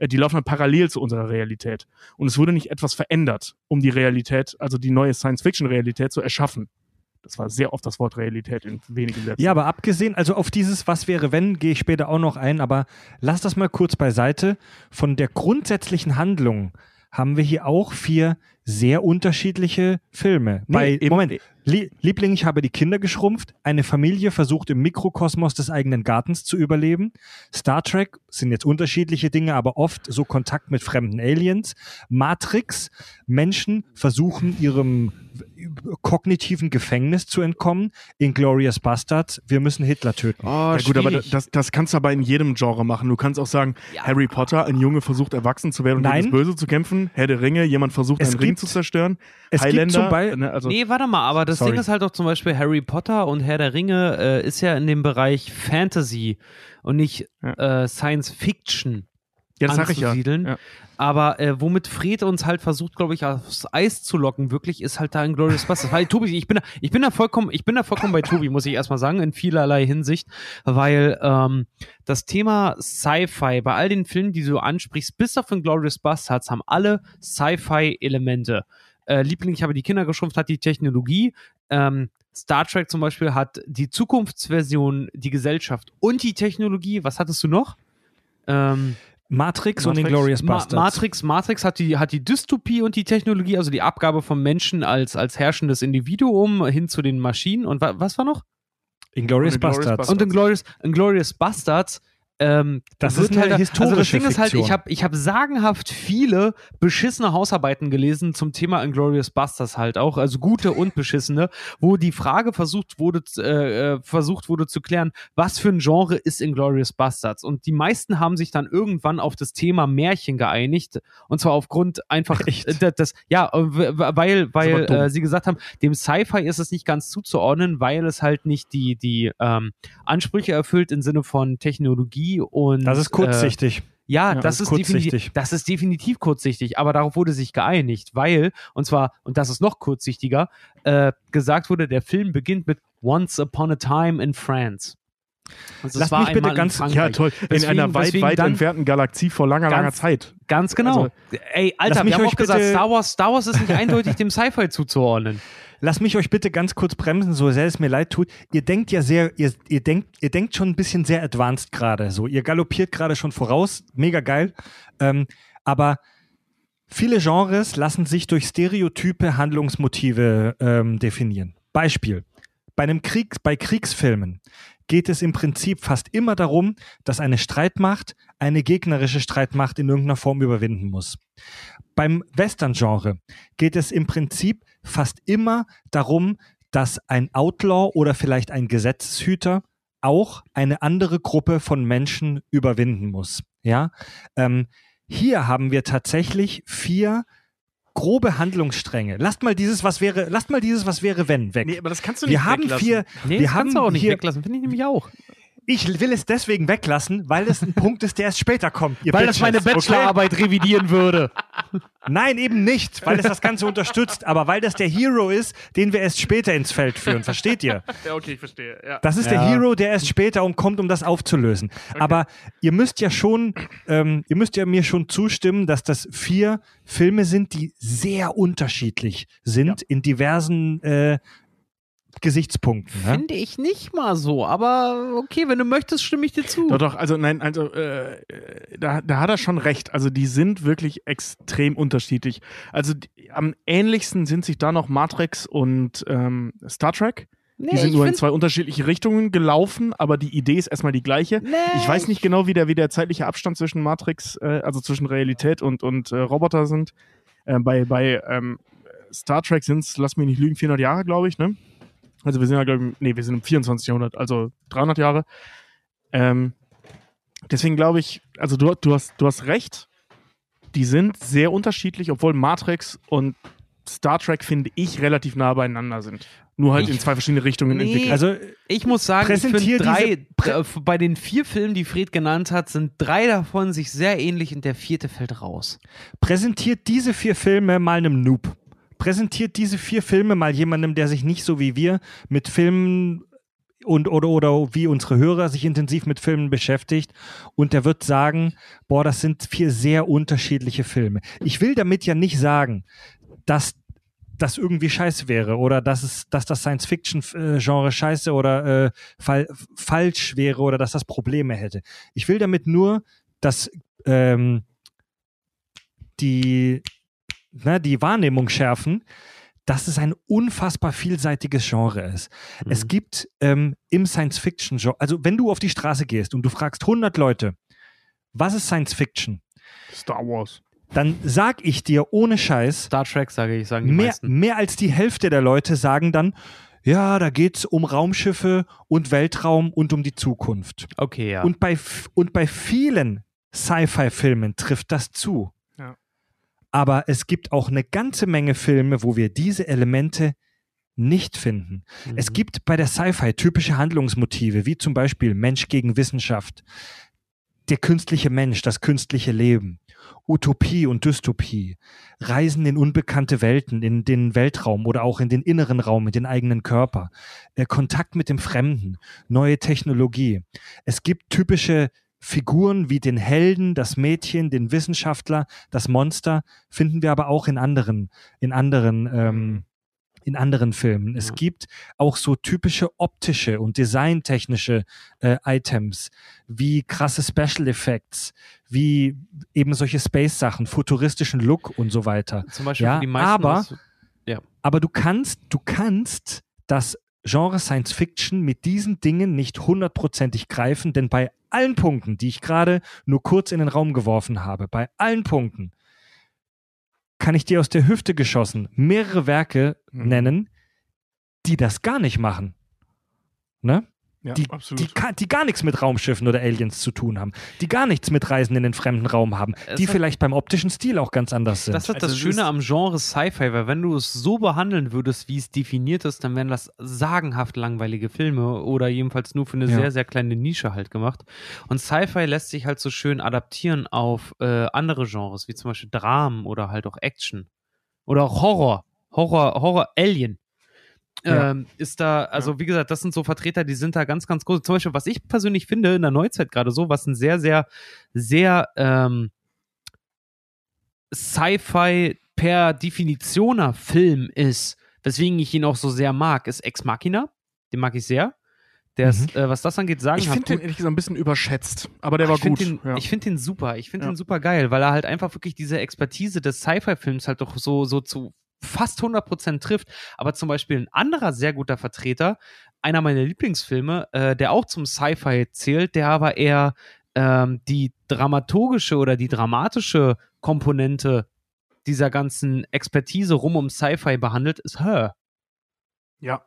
die laufen dann parallel zu unserer Realität. Und es wurde nicht etwas verändert, um die Realität, also die neue Science-Fiction-Realität zu erschaffen. Das war sehr oft das Wort Realität in wenigen Sätzen. Ja, aber abgesehen, also auf dieses Was wäre wenn, gehe ich später auch noch ein, aber lass das mal kurz beiseite. Von der grundsätzlichen Handlung haben wir hier auch vier sehr unterschiedliche Filme. Nee, Bei, eben- Moment, Lie Liebling, ich habe die Kinder geschrumpft. Eine Familie versucht im Mikrokosmos des eigenen Gartens zu überleben. Star Trek sind jetzt unterschiedliche Dinge, aber oft so Kontakt mit fremden Aliens. Matrix, Menschen versuchen ihrem kognitiven Gefängnis zu entkommen. Inglorious Bastards, wir müssen Hitler töten. Oh, Ja gut, aber das, das kannst du aber in jedem Genre machen. Du kannst auch sagen, Ja. Harry Potter, ein Junge versucht erwachsen zu werden und Nein. gegen das Böse zu kämpfen. Herr der Ringe, jemand versucht Es einen Ring zu zerstören. es gibt Highlander, zum Beispiel- ne, also nee, warte mal, aber das Sorry. Ding ist halt doch zum Beispiel Harry Potter und Herr der Ringe äh, ist ja in dem Bereich Fantasy und nicht äh, Science Fiction ja, das sag ich ja. anzusiedeln. ja. Aber äh, womit Fred uns halt versucht, glaube ich, aufs Eis zu locken, wirklich, ist halt da ein Glorious Bastards. Weil Tobi, ich bin da, ich bin da vollkommen, ich bin da vollkommen bei Tobi, muss ich erstmal sagen, in vielerlei Hinsicht, weil ähm, das Thema Sci-Fi bei all den Filmen, die du ansprichst, bis auf den Glorious Bastards, haben alle Sci-Fi-Elemente. Äh, Liebling, ich habe die Kinder geschrumpft, hat die Technologie. Ähm, Star Trek zum Beispiel hat die Zukunftsversion, die Gesellschaft und die Technologie. Was hattest du noch? Ähm, Matrix, und Matrix. Inglorious Ma Bastards. Matrix, Matrix hat die, hat die Dystopie und die Technologie, also die Abgabe vom Menschen als, als herrschendes Individuum hin zu den Maschinen. Und wa was war noch? Inglorious Und Inglourious Bastards. Bastards. Und Inglorious, Inglorious Bastards. Ähm, Das ist eine halt, Also das historische Ding ist halt, ich habe ich hab sagenhaft viele beschissene Hausarbeiten gelesen zum Thema Inglorious Bastards halt auch, also gute und beschissene, wo die Frage versucht wurde, äh, äh, versucht wurde zu klären, was für ein Genre ist Inglorious Bastards? Und die meisten haben sich dann irgendwann auf das Thema Märchen geeinigt und zwar aufgrund einfach Echt? äh, das, ja, weil weil äh, sie gesagt haben, dem Sci-Fi ist es nicht ganz zuzuordnen, weil es halt nicht die die ähm, Ansprüche erfüllt im Sinne von Technologie und Das ist Äh, kurzsichtig. ja, Ja, das, ist ist definitiv, kurzsichtig. das ist definitiv kurzsichtig, aber darauf wurde sich geeinigt, weil, und zwar, und das ist noch kurzsichtiger, äh, gesagt wurde, der Film beginnt mit Once Upon a Time in France. Also Lass mich bitte in ganz- ja, toll. In Deswegen- einer weit, weit entfernten Galaxie vor langer, langer Ganz- Zeit. Ganz genau. Also- Ey, Alter, wir haben euch auch gesagt, Star Wars, Star Wars ist nicht eindeutig dem Sci-Fi zuzuordnen. Lass mich euch bitte ganz kurz bremsen, so sehr es mir leid tut. Ihr denkt ja sehr, ihr, ihr denkt, ihr denkt schon ein bisschen sehr advanced gerade. So, ihr galoppiert gerade schon voraus, mega geil. Ähm, aber viele Genres lassen sich durch stereotype Handlungsmotive ähm, definieren. Beispiel: Bei einem Krieg, bei Kriegsfilmen geht es im Prinzip fast immer darum, dass eine Streitmacht eine gegnerische Streitmacht in irgendeiner Form überwinden muss. Beim Western-Genre geht es im Prinzip fast immer darum, dass ein Outlaw oder vielleicht ein Gesetzeshüter auch eine andere Gruppe von Menschen überwinden muss. Ja, ähm, hier haben wir tatsächlich vier grobe Handlungsstränge. Lasst mal dieses, was wäre, lasst mal dieses, was wäre, wenn, weg. Nee, aber das kannst du nicht wir haben weglassen. vier, Nee, wir das haben kannst du auch nicht hier, weglassen, finde ich nämlich auch. ich will es deswegen weglassen, weil es ein Punkt ist, der erst später kommt. ihr Weil das Bitches, meine okay? Bachelorarbeit revidieren würde. Nein, eben nicht, weil es das Ganze unterstützt, aber weil das der Hero ist, den wir erst später ins Feld führen. Versteht ihr? Ja, okay, ich verstehe. Ja. Das ist der Ja. Hero, der erst später um kommt, um das aufzulösen. Aber ihr müsst ja schon, ähm, ihr müsst ja mir schon zustimmen, dass das vier Filme sind, die sehr unterschiedlich sind in diversen äh, Gesichtspunkten. Ne? Finde ich nicht mal so, aber okay, wenn du möchtest, stimme ich dir zu. Doch, doch, also nein, also äh, äh, da, da hat er schon recht. Also die sind wirklich extrem unterschiedlich. Also die, am ähnlichsten sind sich da noch Matrix und ähm, Star Trek. Nee, Die sind nur in zwei unterschiedliche Richtungen gelaufen, aber die Idee ist erstmal die gleiche. Nee, Ich weiß nicht genau, wie der, wie der zeitliche Abstand zwischen Matrix, äh, also zwischen Realität und, und äh, Roboter sind. Äh, bei bei ähm, Star Trek sind es, lass mich nicht lügen, 400 Jahre, glaube ich, ne? Also wir sind ja, glaube ich, nee, wir sind im 24. Jahrhundert, also 300 Jahre. Ähm, deswegen glaube ich, also du, du, hast, du hast recht, die sind sehr unterschiedlich, obwohl Matrix und Star Trek, finde ich, relativ nah beieinander sind. Nur halt Ich- in zwei verschiedene Richtungen Nee. entwickelt. Also Ich muss sagen, ich finde drei, diese Prä- äh, bei den vier Filmen, die Fred genannt hat, sind drei davon sich sehr ähnlich und der vierte fällt raus. präsentiert diese vier Filme mal einem Noob. Präsentiert diese vier Filme mal jemandem, der sich nicht so wie wir mit Filmen und oder oder wie unsere Hörer sich intensiv mit Filmen beschäftigt und der wird sagen, boah, das sind vier sehr unterschiedliche Filme. Ich will damit ja nicht sagen, dass das irgendwie scheiße wäre oder dass es, dass das Science-Fiction-Genre scheiße oder äh, fal falsch wäre oder dass das Probleme hätte. Ich will damit nur, dass ähm, die, ne, die Wahrnehmung schärfen, dass es ein unfassbar vielseitiges Genre ist. Es gibt ähm, im Science-Fiction-Genre, also wenn du auf die Straße gehst und du fragst 100 Leute, was ist Science-Fiction? Star Wars. Dann sag ich dir ohne Scheiß, Star Trek, sage ich, sagen die mehr, meisten. mehr als die Hälfte der Leute sagen dann, ja, da geht's um Raumschiffe und Weltraum und um die Zukunft. Okay, ja. Und, bei, und bei vielen Sci-Fi-Filmen trifft das zu. Aber es gibt auch eine ganze Menge Filme, wo wir diese Elemente nicht finden. Es Mhm. gibt bei der Sci-Fi typische Handlungsmotive, wie zum Beispiel Mensch gegen Wissenschaft, der künstliche Mensch, das künstliche Leben, Utopie und Dystopie, Reisen in unbekannte Welten, in den Weltraum oder auch in den inneren Raum, in den eigenen Körper, äh, Kontakt mit dem Fremden, neue Technologie. Es gibt typische Figuren wie den Helden, das Mädchen, den Wissenschaftler, das Monster, finden wir aber auch in anderen, in anderen, ähm, in anderen Filmen. Es Ja. gibt auch so typische optische und designtechnische äh, Items, wie krasse Special Effects, wie eben solche Space-Sachen, futuristischen Look und so weiter. Zum Beispiel Ja, die meisten aber- ist- Aber du kannst, du kannst das Genre Science Fiction mit diesen Dingen nicht hundertprozentig greifen, denn bei allen Punkten, die ich gerade nur kurz in den Raum geworfen habe, bei allen Punkten kann ich dir aus der Hüfte geschossen mehrere Werke Mhm. nennen, die das gar nicht machen. Ne? Ja, die, absolut. die, die gar nichts mit Raumschiffen oder Aliens zu tun haben, die gar nichts mit Reisen in den fremden Raum haben, Es die hat- vielleicht beim optischen Stil auch ganz anders sind. Das ist Also das Schöne ist- am Genre Sci-Fi, weil wenn du es so behandeln würdest, wie es definiert ist, dann wären das sagenhaft langweilige Filme oder jedenfalls nur für eine Ja. sehr, sehr kleine Nische halt gemacht. Und Sci-Fi lässt sich halt so schön adaptieren auf äh, andere Genres, wie zum Beispiel Dramen oder halt auch Action. Oder auch Horror. Horror, Horror Alien. Ja. Ähm, ist da, also wie gesagt, das sind so Vertreter, die sind da ganz, ganz groß. Zum Beispiel, was ich persönlich finde in der Neuzeit gerade so, was ein sehr, sehr, sehr ähm, Sci-Fi per Definitioner Film ist, weswegen ich ihn auch so sehr mag, ist Ex Machina. Den mag ich sehr. Der ist, äh, was das angeht, sagen ich finde den ehrlich gesagt ein bisschen überschätzt, aber der war ich gut. Den, ja. Ich finde den super. Ich finde Ja. den super geil, weil er halt einfach wirklich diese Expertise des Sci-Fi-Films halt doch so, so zu fast 100% trifft. Aber zum Beispiel ein anderer sehr guter Vertreter, einer meiner Lieblingsfilme, äh, der auch zum Sci-Fi zählt, der aber eher ähm, die dramaturgische oder die dramatische Komponente dieser ganzen Expertise rum um Sci-Fi behandelt, ist Her. Ja.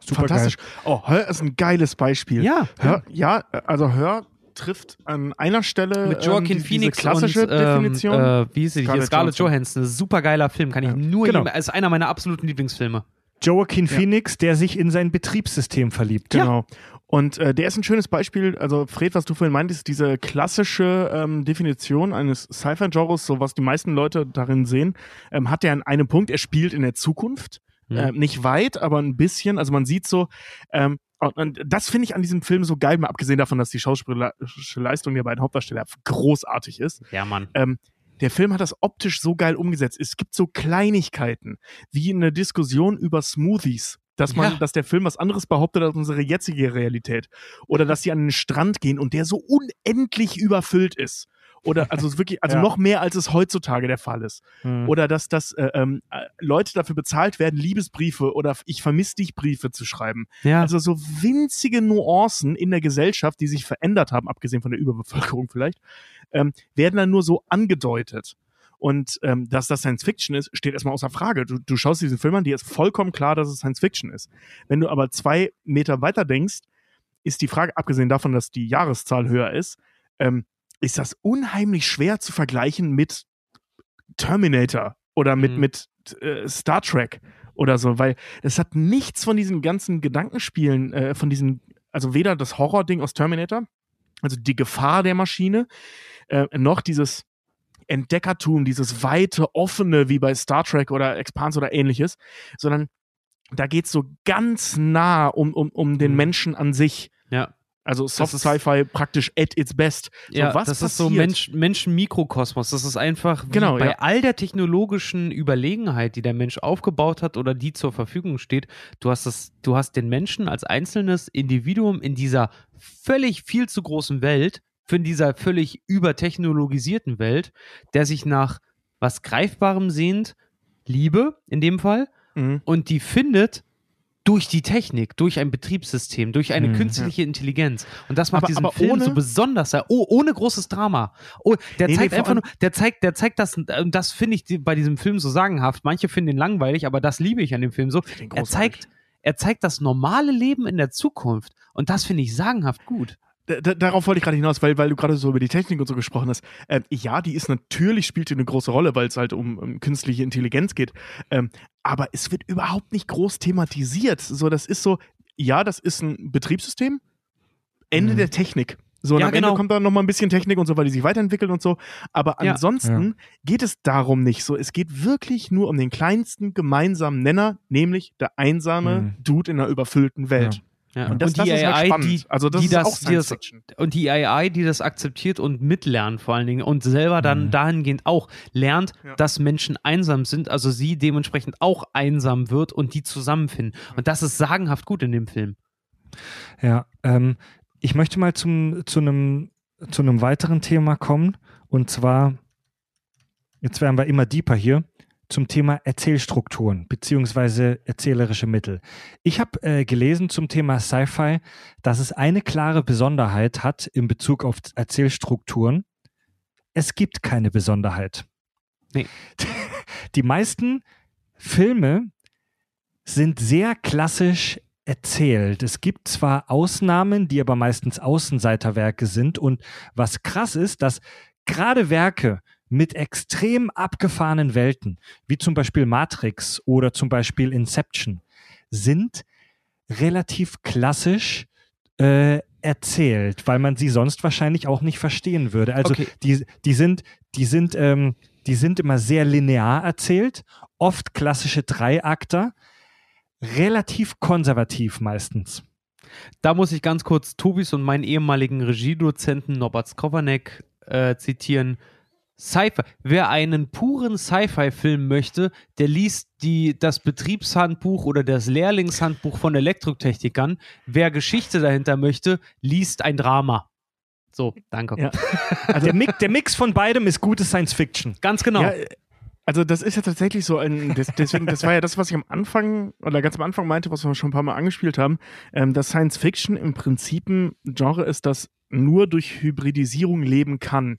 Super Fantastisch. Oh, Hör ist ein geiles Beispiel. Ja. Hör, ja, also Hör trifft an einer Stelle Mit Joaquin ähm, die, Phoenix diese klassische und, ähm, Definition. Äh, wie hieß sie? Scarlett Scarlett, Johansson. Johansson. Super geiler Film. Kann ich Ja. nur Genau. jedem, ist einer meiner absoluten Lieblingsfilme. Joaquin Ja. Phoenix, der sich in sein Betriebssystem verliebt. Genau. Und äh, der ist ein schönes Beispiel, also Fred, was du vorhin meintest, diese klassische ähm, Definition eines Sci-Fi-Genres, so was die meisten Leute darin sehen, ähm, hat er an einem Punkt, er spielt in der Zukunft. Mhm. Ähm, nicht weit, aber ein bisschen. Also man sieht so, ähm, und, das finde ich an diesem Film so geil, mal abgesehen davon, dass die schauspielerische Leistung der beiden Hauptdarsteller großartig ist. Ja, Mann. Ähm, der Film hat das optisch so geil umgesetzt. Es gibt so Kleinigkeiten, wie eine Diskussion über Smoothies. Dass man, Ja. dass der Film was anderes behauptet als unsere jetzige Realität. Oder dass sie an den Strand gehen und der so unendlich überfüllt ist. Oder also wirklich, also Ja. noch mehr als es heutzutage der Fall ist. Mhm. Oder dass, dass äh, ähm, äh, Leute dafür bezahlt werden, Liebesbriefe oder ich vermiss dich Briefe zu schreiben. Ja. Also so winzige Nuancen in der Gesellschaft, die sich verändert haben, abgesehen von der Überbevölkerung vielleicht, ähm, werden dann nur so angedeutet. Und ähm, dass das Science Fiction ist, steht erstmal außer Frage. Du, du schaust diesen Film an, dir ist vollkommen klar, dass es Science Fiction ist. Wenn du aber zwei Meter weiter denkst, ist die Frage, abgesehen davon, dass die Jahreszahl höher ist, ähm, ist das unheimlich schwer zu vergleichen mit Terminator oder mit, Mhm. mit äh, Star Trek oder so, weil es hat nichts von diesen ganzen Gedankenspielen, äh, von diesen, also weder das Horror-Ding aus Terminator, also die Gefahr der Maschine, äh, noch dieses Entdeckertum, dieses weite, offene, wie bei Star Trek oder Expanse oder ähnliches, sondern da geht es so ganz nah um, um, um den Mhm. Menschen an sich. Ja. Also Soft Sci-Fi praktisch at its best. So, ja, was das ist so passiert? Mensch, Menschen-Mikrokosmos. Das ist einfach wie Genau, bei ja. all der technologischen Überlegenheit, die der Mensch aufgebaut hat oder die zur Verfügung steht. Du hast das, du hast den Menschen als einzelnes Individuum in dieser völlig viel zu großen Welt, für dieser völlig übertechnologisierten Welt, der sich nach was Greifbarem sehnt, Liebe in dem Fall, Mhm. und die findet durch die Technik, durch ein Betriebssystem, durch eine Mhm. künstliche Intelligenz. Und das macht Aber- diesen aber Film ohne- so besonders. Oh, ohne großes Drama. Oh, der Nee, nee, zeigt vor einfach nur, der zeigt, der zeigt das, und das finde ich bei diesem Film so sagenhaft. Manche finden ihn langweilig, aber das liebe ich an dem Film so. Er zeigt, er zeigt das normale Leben in der Zukunft. Und das finde ich sagenhaft gut. Da- da- darauf wollte ich gerade hinaus, weil, weil du gerade so über die Technik und so gesprochen hast. Ähm, ja, die ist natürlich, spielt die eine große Rolle, weil es halt um, um künstliche Intelligenz geht. Ähm, aber es wird überhaupt nicht groß thematisiert. So, das ist so, ja, das ist ein Betriebssystem. Ende Mhm. der Technik. So, und Ja, am genau. Ende kommt dann nochmal ein bisschen Technik und so, weil die sich weiterentwickeln und so. Aber Ja. ansonsten geht es darum nicht so. Es geht wirklich nur um den kleinsten gemeinsamen Nenner, nämlich der einsame Mhm. Dude in einer überfüllten Welt. Ja. Und das, das ist halt spannend. also das die ist das, auch die Science das, Fiction. und die AI, die das akzeptiert und mitlernt vor allen Dingen und selber dann Mhm. dahingehend auch lernt, Ja. dass Menschen einsam sind, also sie dementsprechend auch einsam wird und die zusammenfinden. Und das ist sagenhaft gut in dem Film. Ja, ähm, ich möchte mal zum, zu einem zu einem weiteren Thema kommen und zwar, jetzt werden wir immer deeper hier, zum Thema Erzählstrukturen beziehungsweise erzählerische Mittel. Ich habe äh, gelesen zum Thema Sci-Fi, dass es eine klare Besonderheit hat in Bezug auf Erzählstrukturen. Es gibt keine Besonderheit. Nee. Die meisten Filme sind sehr klassisch erzählt. Es gibt zwar Ausnahmen, die aber meistens Außenseiterwerke sind und was krass ist, dass gerade Werke mit extrem abgefahrenen Welten, wie zum Beispiel Matrix oder zum Beispiel Inception, sind relativ klassisch äh, erzählt, weil man sie sonst wahrscheinlich auch nicht verstehen würde. Also Okay. die, die sind, die sind, ähm, die sind immer sehr linear erzählt, oft klassische Dreiakter, relativ konservativ meistens. Da muss ich ganz kurz Tobis und meinen ehemaligen Regiedozenten Norbert Skovanek äh, zitieren. Sci-Fi. Wer einen puren Sci-Fi-Film möchte, der liest die, das Betriebshandbuch oder das Lehrlingshandbuch von Elektrotechnikern. Wer Geschichte dahinter möchte, liest ein Drama. So, danke. Ja. Also der, Mix, der Mix von beidem ist gute Science Fiction. Ganz genau. Ja, Also das ist ja tatsächlich so ein, das, deswegen, das war ja das, was ich am Anfang oder ganz am Anfang meinte, was wir schon ein paar Mal angespielt haben, ähm, dass Science Fiction im Prinzip ein Genre ist, das nur durch Hybridisierung leben kann.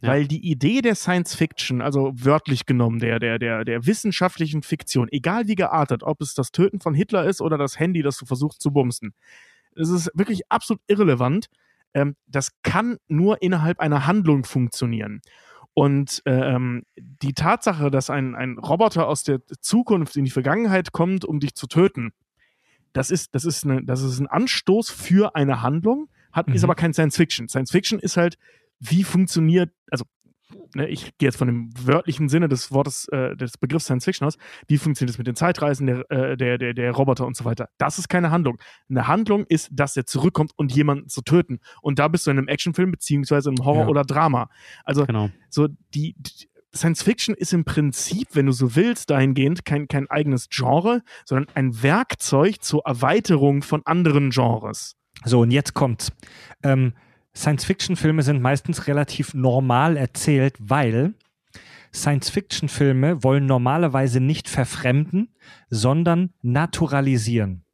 Ja. Weil die Idee der Science Fiction, also wörtlich genommen, der, der, der, der wissenschaftlichen Fiktion, egal wie geartet, ob es das Töten von Hitler ist oder das Handy, das du versuchst zu bumsen, es ist wirklich absolut irrelevant. Ähm, das kann nur innerhalb einer Handlung funktionieren. Und ähm, die Tatsache, dass ein, ein Roboter aus der Zukunft in die Vergangenheit kommt, um dich zu töten, das ist, das ist, eine, das ist ein Anstoß für eine Handlung, hat, ist Mhm. aber kein Science Fiction. Science Fiction ist halt, wie funktioniert, also ne, ich gehe jetzt von dem wörtlichen Sinne des Wortes, äh, des Begriffs Science Fiction aus, wie funktioniert es mit den Zeitreisen der, äh, der, der, der Roboter und so weiter. Das ist keine Handlung. Eine Handlung ist, dass er zurückkommt und jemanden zu töten. Und da bist du in einem Actionfilm beziehungsweise im Horror Ja. oder Drama. Also Genau. so die, die Science Fiction ist im Prinzip, wenn du so willst, dahingehend kein, kein eigenes Genre, sondern ein Werkzeug zur Erweiterung von anderen Genres. So, und jetzt kommt's. Ähm, Science-Fiction-Filme sind meistens relativ normal erzählt, weil Science-Fiction-Filme wollen normalerweise nicht verfremden, sondern naturalisieren.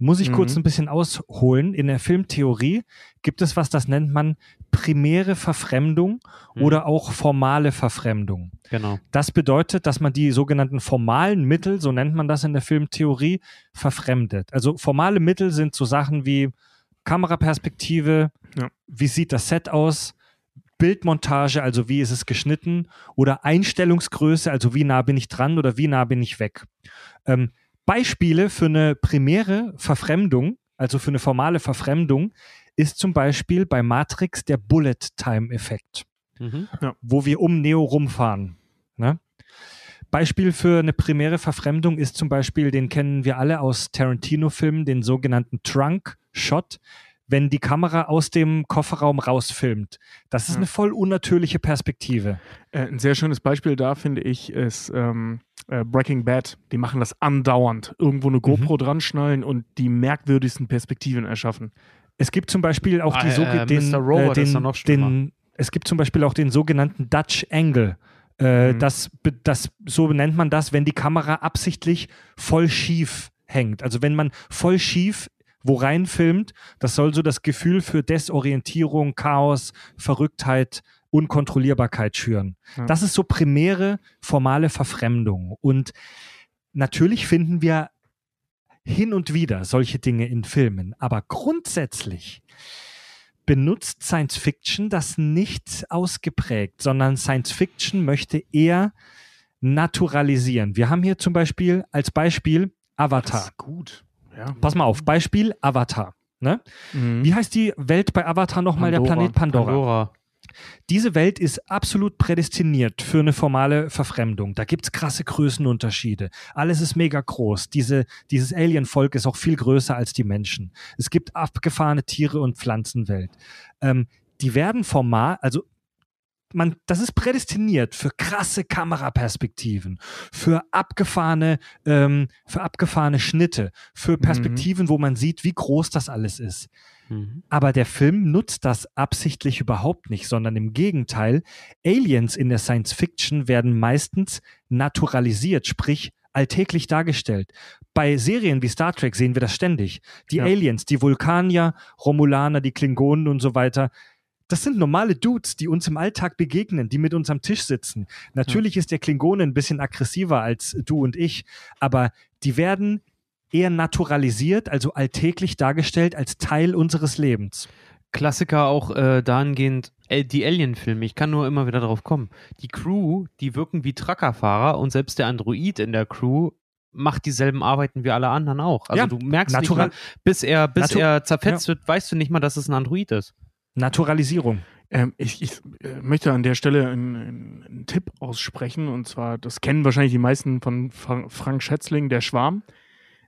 Muss ich Mhm. kurz ein bisschen ausholen. In der Filmtheorie gibt es was, das nennt man primäre Verfremdung Mhm. oder auch formale Verfremdung. Genau. Das bedeutet, dass man die sogenannten formalen Mittel, so nennt man das in der Filmtheorie, verfremdet. Also formale Mittel sind so Sachen wie Kameraperspektive, Ja. wie sieht das Set aus, Bildmontage, also wie ist es geschnitten, oder Einstellungsgröße, also wie nah bin ich dran oder wie nah bin ich weg. Ähm, Beispiele für eine primäre Verfremdung, also für eine formale Verfremdung, ist zum Beispiel bei Matrix der Bullet-Time-Effekt Mhm. wo wir um Neo rumfahren. Ne? Beispiel für eine primäre Verfremdung ist zum Beispiel, den kennen wir alle aus Tarantino-Filmen, den sogenannten Trunk-Shot, wenn die Kamera aus dem Kofferraum rausfilmt. Das ist Ja. eine voll unnatürliche Perspektive. Äh, ein sehr schönes Beispiel da, finde ich, ist ähm, äh, Breaking Bad. Die machen das andauernd. Irgendwo eine GoPro dran schnallen und die merkwürdigsten Perspektiven erschaffen. Es gibt zum Beispiel auch die Ah, so äh, den. Robot den, es gibt zum Beispiel auch den sogenannten Dutch Angle. Äh, Mhm. das, das, so nennt man das, wenn die Kamera absichtlich voll schief hängt. Also wenn man voll schief wo rein filmt, das soll so das Gefühl für Desorientierung, Chaos, Verrücktheit, Unkontrollierbarkeit schüren. Ja. Das ist so primäre formale Verfremdung. Und natürlich finden wir hin und wieder solche Dinge in Filmen, aber grundsätzlich benutzt Science Fiction das nicht ausgeprägt, sondern Science Fiction möchte eher naturalisieren. Wir haben hier zum Beispiel als Beispiel Avatar. gut. Ja. Pass mal auf, Beispiel Avatar. Ne? Mhm. Wie heißt die Welt bei Avatar nochmal, der. Planet Pandora? Pandora. Diese Welt ist absolut prädestiniert für eine formale Verfremdung. Da gibt's krasse Größenunterschiede. Alles ist mega groß. Diese, dieses Alien-Volk ist auch viel größer als die Menschen. Es gibt abgefahrene Tiere- und Pflanzenwelt. Ähm, die werden formal, also man, das ist prädestiniert für krasse Kameraperspektiven, für abgefahrene, ähm, für abgefahrene Schnitte, für Perspektiven, wo man sieht, wie groß das alles ist. Mhm. Aber der Film nutzt das absichtlich überhaupt nicht, sondern im Gegenteil, Aliens in der Science Fiction werden meistens naturalisiert, sprich alltäglich dargestellt. Bei Serien wie Star Trek sehen wir das ständig. Die Ja. Aliens, die Vulkanier, Romulaner, die Klingonen und so weiter. Das sind normale Dudes, die uns im Alltag begegnen, die mit uns am Tisch sitzen. Natürlich ist der Klingone ein bisschen aggressiver als du und ich, aber die werden eher naturalisiert, also alltäglich dargestellt als Teil unseres Lebens. Klassiker auch äh, dahingehend, äh, die Alien-Filme, ich kann nur immer wieder darauf kommen. Die Crew, die wirken wie Truckerfahrer und selbst der Android in der Crew macht dieselben Arbeiten wie alle anderen auch. Also Ja, du merkst nicht mal, bis er, bis Natu- er zerfetzt wird, weißt du nicht mal, dass es ein Android ist. Naturalisierung. Ähm, ich ich äh, möchte an der Stelle einen, einen, Tipp aussprechen und zwar, das kennen wahrscheinlich die meisten von Fra Frank Schätzling, der Schwarm.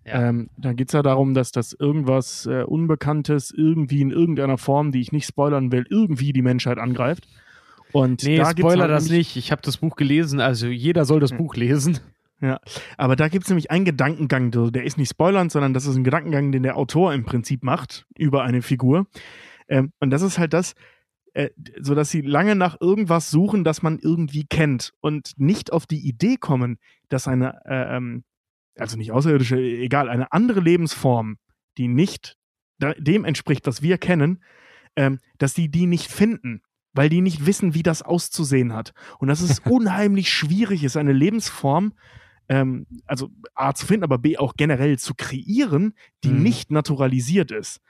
Ja. Ähm, da geht es ja darum, dass das irgendwas äh, Unbekanntes irgendwie in irgendeiner Form, die ich nicht spoilern will, irgendwie die Menschheit angreift. Und Nee, da Spoiler halt das nicht. Ich habe das Buch gelesen, also jeder soll das Hm. Buch lesen. Ja, aber da gibt es nämlich einen Gedankengang, der der ist nicht spoilernd, sondern das ist ein Gedankengang, den der Autor im Prinzip macht über eine Figur. Ähm, und das ist halt das, äh, so dass sie lange nach irgendwas suchen, das man irgendwie kennt und nicht auf die Idee kommen, dass eine, äh, ähm, also nicht außerirdische, egal, eine andere Lebensform, die nicht dem entspricht, was wir kennen, ähm, dass die die nicht finden, weil die nicht wissen, wie das auszusehen hat. Und dass es unheimlich schwierig ist, eine Lebensform, ähm, also A zu finden, aber B auch generell zu kreieren, die Mhm. nicht naturalisiert ist.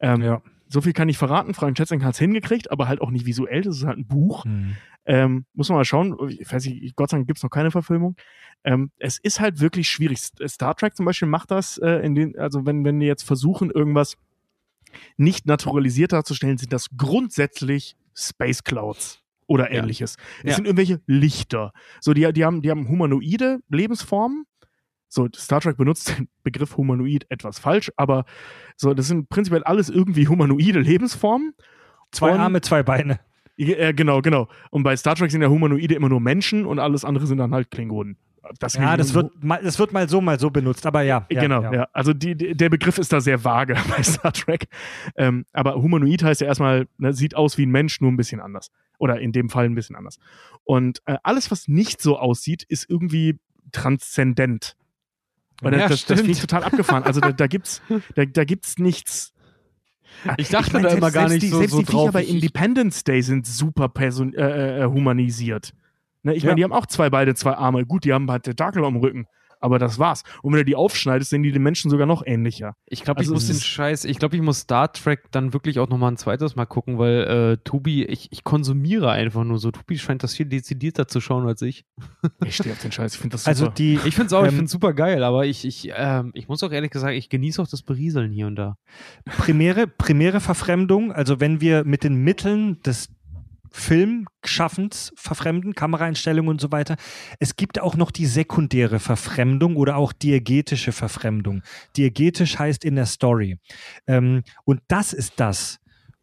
Ähm, Ja. So viel kann ich verraten. Frank Schätzing hat es hingekriegt, aber halt auch nicht visuell. Das ist halt ein Buch. Hm. Ähm, muss man mal schauen. Ich weiß nicht, Gott sei Dank gibt es noch keine Verfilmung. Ähm, es ist halt wirklich schwierig. Star Trek zum Beispiel macht das, äh, in den, also wenn, wenn die jetzt versuchen, irgendwas nicht naturalisiert darzustellen, sind das grundsätzlich Space Clouds oder Ja. ähnliches. Es Ja. sind irgendwelche Lichter. So, die, die, haben, die haben humanoide Lebensformen. So, Star Trek benutzt den Begriff humanoid etwas falsch, aber so, das sind prinzipiell alles irgendwie humanoide Lebensformen. Zwei Und- Arme, zwei Beine. Ja, äh, genau, genau. Und bei Star Trek sind ja Humanoide immer nur Menschen und alles andere sind dann halt Klingonen. Das Ja, das wird, mal, das wird mal so, mal so benutzt, aber ja. ja genau, ja. Also die, die, der Begriff ist da sehr vage bei Star Trek. Ähm, aber Humanoid heißt ja erstmal, ne, sieht aus wie ein Mensch, nur ein bisschen anders. Oder in dem Fall ein bisschen anders. Und äh, alles, was nicht so aussieht, ist irgendwie transzendent. Weil Ja, das, das, das ich total abgefahren. Also da, da gibt's, da, da gibt's nichts. Ich dachte mein, da immer selbst- gar selbst nicht die, so, Selbst so die Viecher drauf. bei Ich- ich- Independence Day sind super person äh, äh, humanisiert. Ne, ich Ja. meine, die haben auch zwei Beine, zwei Arme. Gut, die haben halt Tentakel am Rücken. Aber das war's. Und wenn du die aufschneidest, sind die den Menschen sogar noch ähnlicher. Ich glaube, Also ich muss den Scheiß, ich glaube, ich muss Star Trek dann wirklich auch nochmal ein zweites Mal gucken, weil äh, Tobi, ich, ich konsumiere einfach nur so. Tobi scheint das viel dezidierter zu schauen als ich. Ich stehe auf den Scheiß. Ich finde das super. Also die, Ich finde es auch, ich Ähm, finde super geil, aber ich, ich, ähm, ich muss auch ehrlich gesagt, ich genieße auch das Berieseln hier und da. primäre, primäre Verfremdung, also wenn wir mit den Mitteln des Filmschaffens verfremden, Kameraeinstellungen und so weiter. Es gibt auch noch die sekundäre Verfremdung oder auch diegetische Verfremdung. Diegetisch heißt in der Story. Ähm, und das ist das,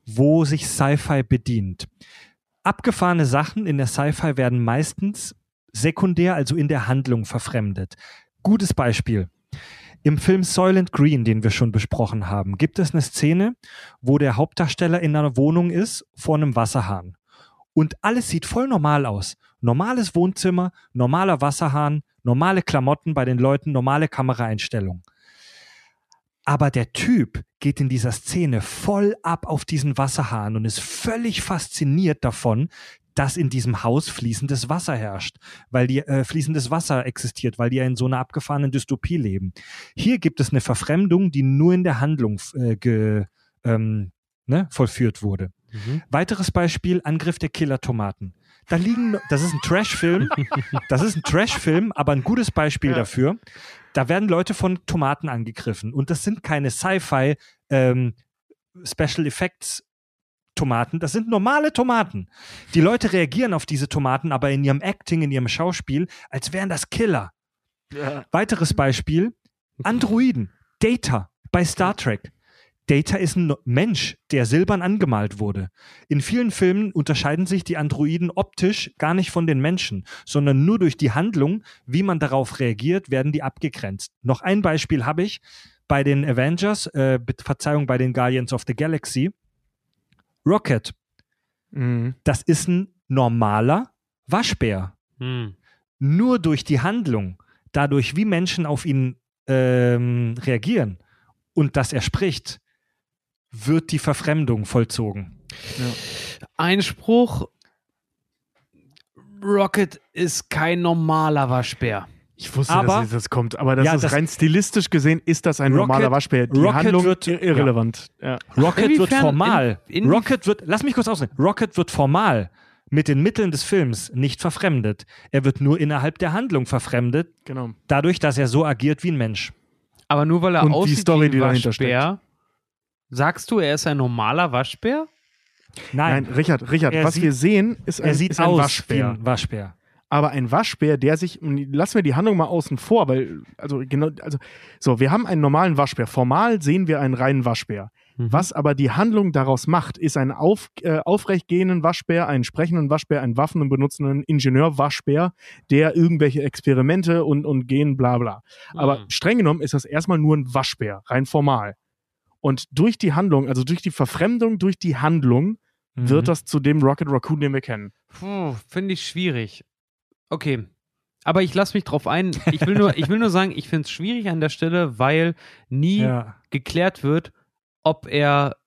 wo sich Sci-Fi bedient. Abgefahrene Sachen in der Sci-Fi werden meistens sekundär, also in der Handlung verfremdet. Gutes Beispiel. Im Film Soylent Green, den wir schon besprochen haben, gibt es eine Szene, wo der Hauptdarsteller in einer Wohnung ist vor einem Wasserhahn. Und alles sieht voll normal aus. Normales Wohnzimmer, normaler Wasserhahn, normale Klamotten bei den Leuten, normale Kameraeinstellung. Aber der Typ geht in dieser Szene voll ab auf diesen Wasserhahn und ist völlig fasziniert davon, dass in diesem Haus fließendes Wasser herrscht, weil die äh, fließendes Wasser existiert, weil die ja in so einer abgefahrenen Dystopie leben. Hier gibt es eine Verfremdung, die nur in der Handlung äh, ge, ähm, ne, vollführt wurde. Weiteres Beispiel, Angriff der Killer-Tomaten. Da liegen, das ist ein Trash-Film, das ist ein Trash-Film, aber ein gutes Beispiel Ja. dafür. Da werden Leute von Tomaten angegriffen und das sind keine Sci-Fi ähm, Special Effects Tomaten, das sind normale Tomaten. Die Leute reagieren auf diese Tomaten aber in ihrem Acting, in ihrem Schauspiel, als wären das Killer. Weiteres Beispiel, Androiden, Data bei Star Trek. Data ist ein Mensch, der silbern angemalt wurde. In vielen Filmen unterscheiden sich die Androiden optisch gar nicht von den Menschen, sondern nur durch die Handlung, wie man darauf reagiert, werden die abgegrenzt. Noch ein Beispiel habe ich bei den Avengers, äh, Verzeihung, bei den Guardians of the Galaxy. Rocket, Mhm. das ist ein normaler Waschbär Hm. nur durch die Handlung, dadurch, wie Menschen auf ihn ähm, reagieren und dass er spricht, wird die Verfremdung vollzogen. Einspruch: Rocket ist kein normaler Waschbär. Ich wusste, Aber- dass das kommt, aber das Ja, ist das- rein stilistisch gesehen, ist das ein Rocket- normaler Waschbär. Die Rocket Handlung wird- ir irrelevant. Ja. Rocket wird Inwiefern- formal, in- in- Rocket wird, lass mich kurz ausreden, Rocket wird formal mit den Mitteln des Films nicht verfremdet. Er wird nur innerhalb der Handlung verfremdet, Genau. dadurch, dass er so agiert wie ein Mensch. Aber nur weil er Und die aussieht Story, wie die ein dahinter Waschbär, sagst du, er ist ein normaler Waschbär? Nein, Nein, Richard, Richard, Er was sieht- wir sehen, ist ein, er sieht ist ein aus Waschbär. wie ein Waschbär. aber ein Waschbär, der sich, lassen wir die Handlung mal außen vor, weil, also genau, also, so, wir haben einen normalen Waschbär. Formal sehen wir einen reinen Waschbär. Mhm. Was aber die Handlung daraus macht, ist einen auf, äh, aufrecht gehenden Waschbär, einen sprechenden Waschbär, einen Waffen- und benutzenden Ingenieur-Waschbär, der irgendwelche Experimente und, und gehen, bla bla. Aber Mhm. streng genommen ist das erstmal nur ein Waschbär, rein formal. Und durch die Handlung, also durch die Verfremdung, durch die Handlung, Mhm. wird das zu dem Rocket Raccoon, den wir kennen. Puh, finde ich schwierig. Okay. Aber ich lasse mich drauf ein. Ich will nur, ich will nur sagen, ich finde es schwierig an der Stelle, weil nie Ja. geklärt wird, ob er,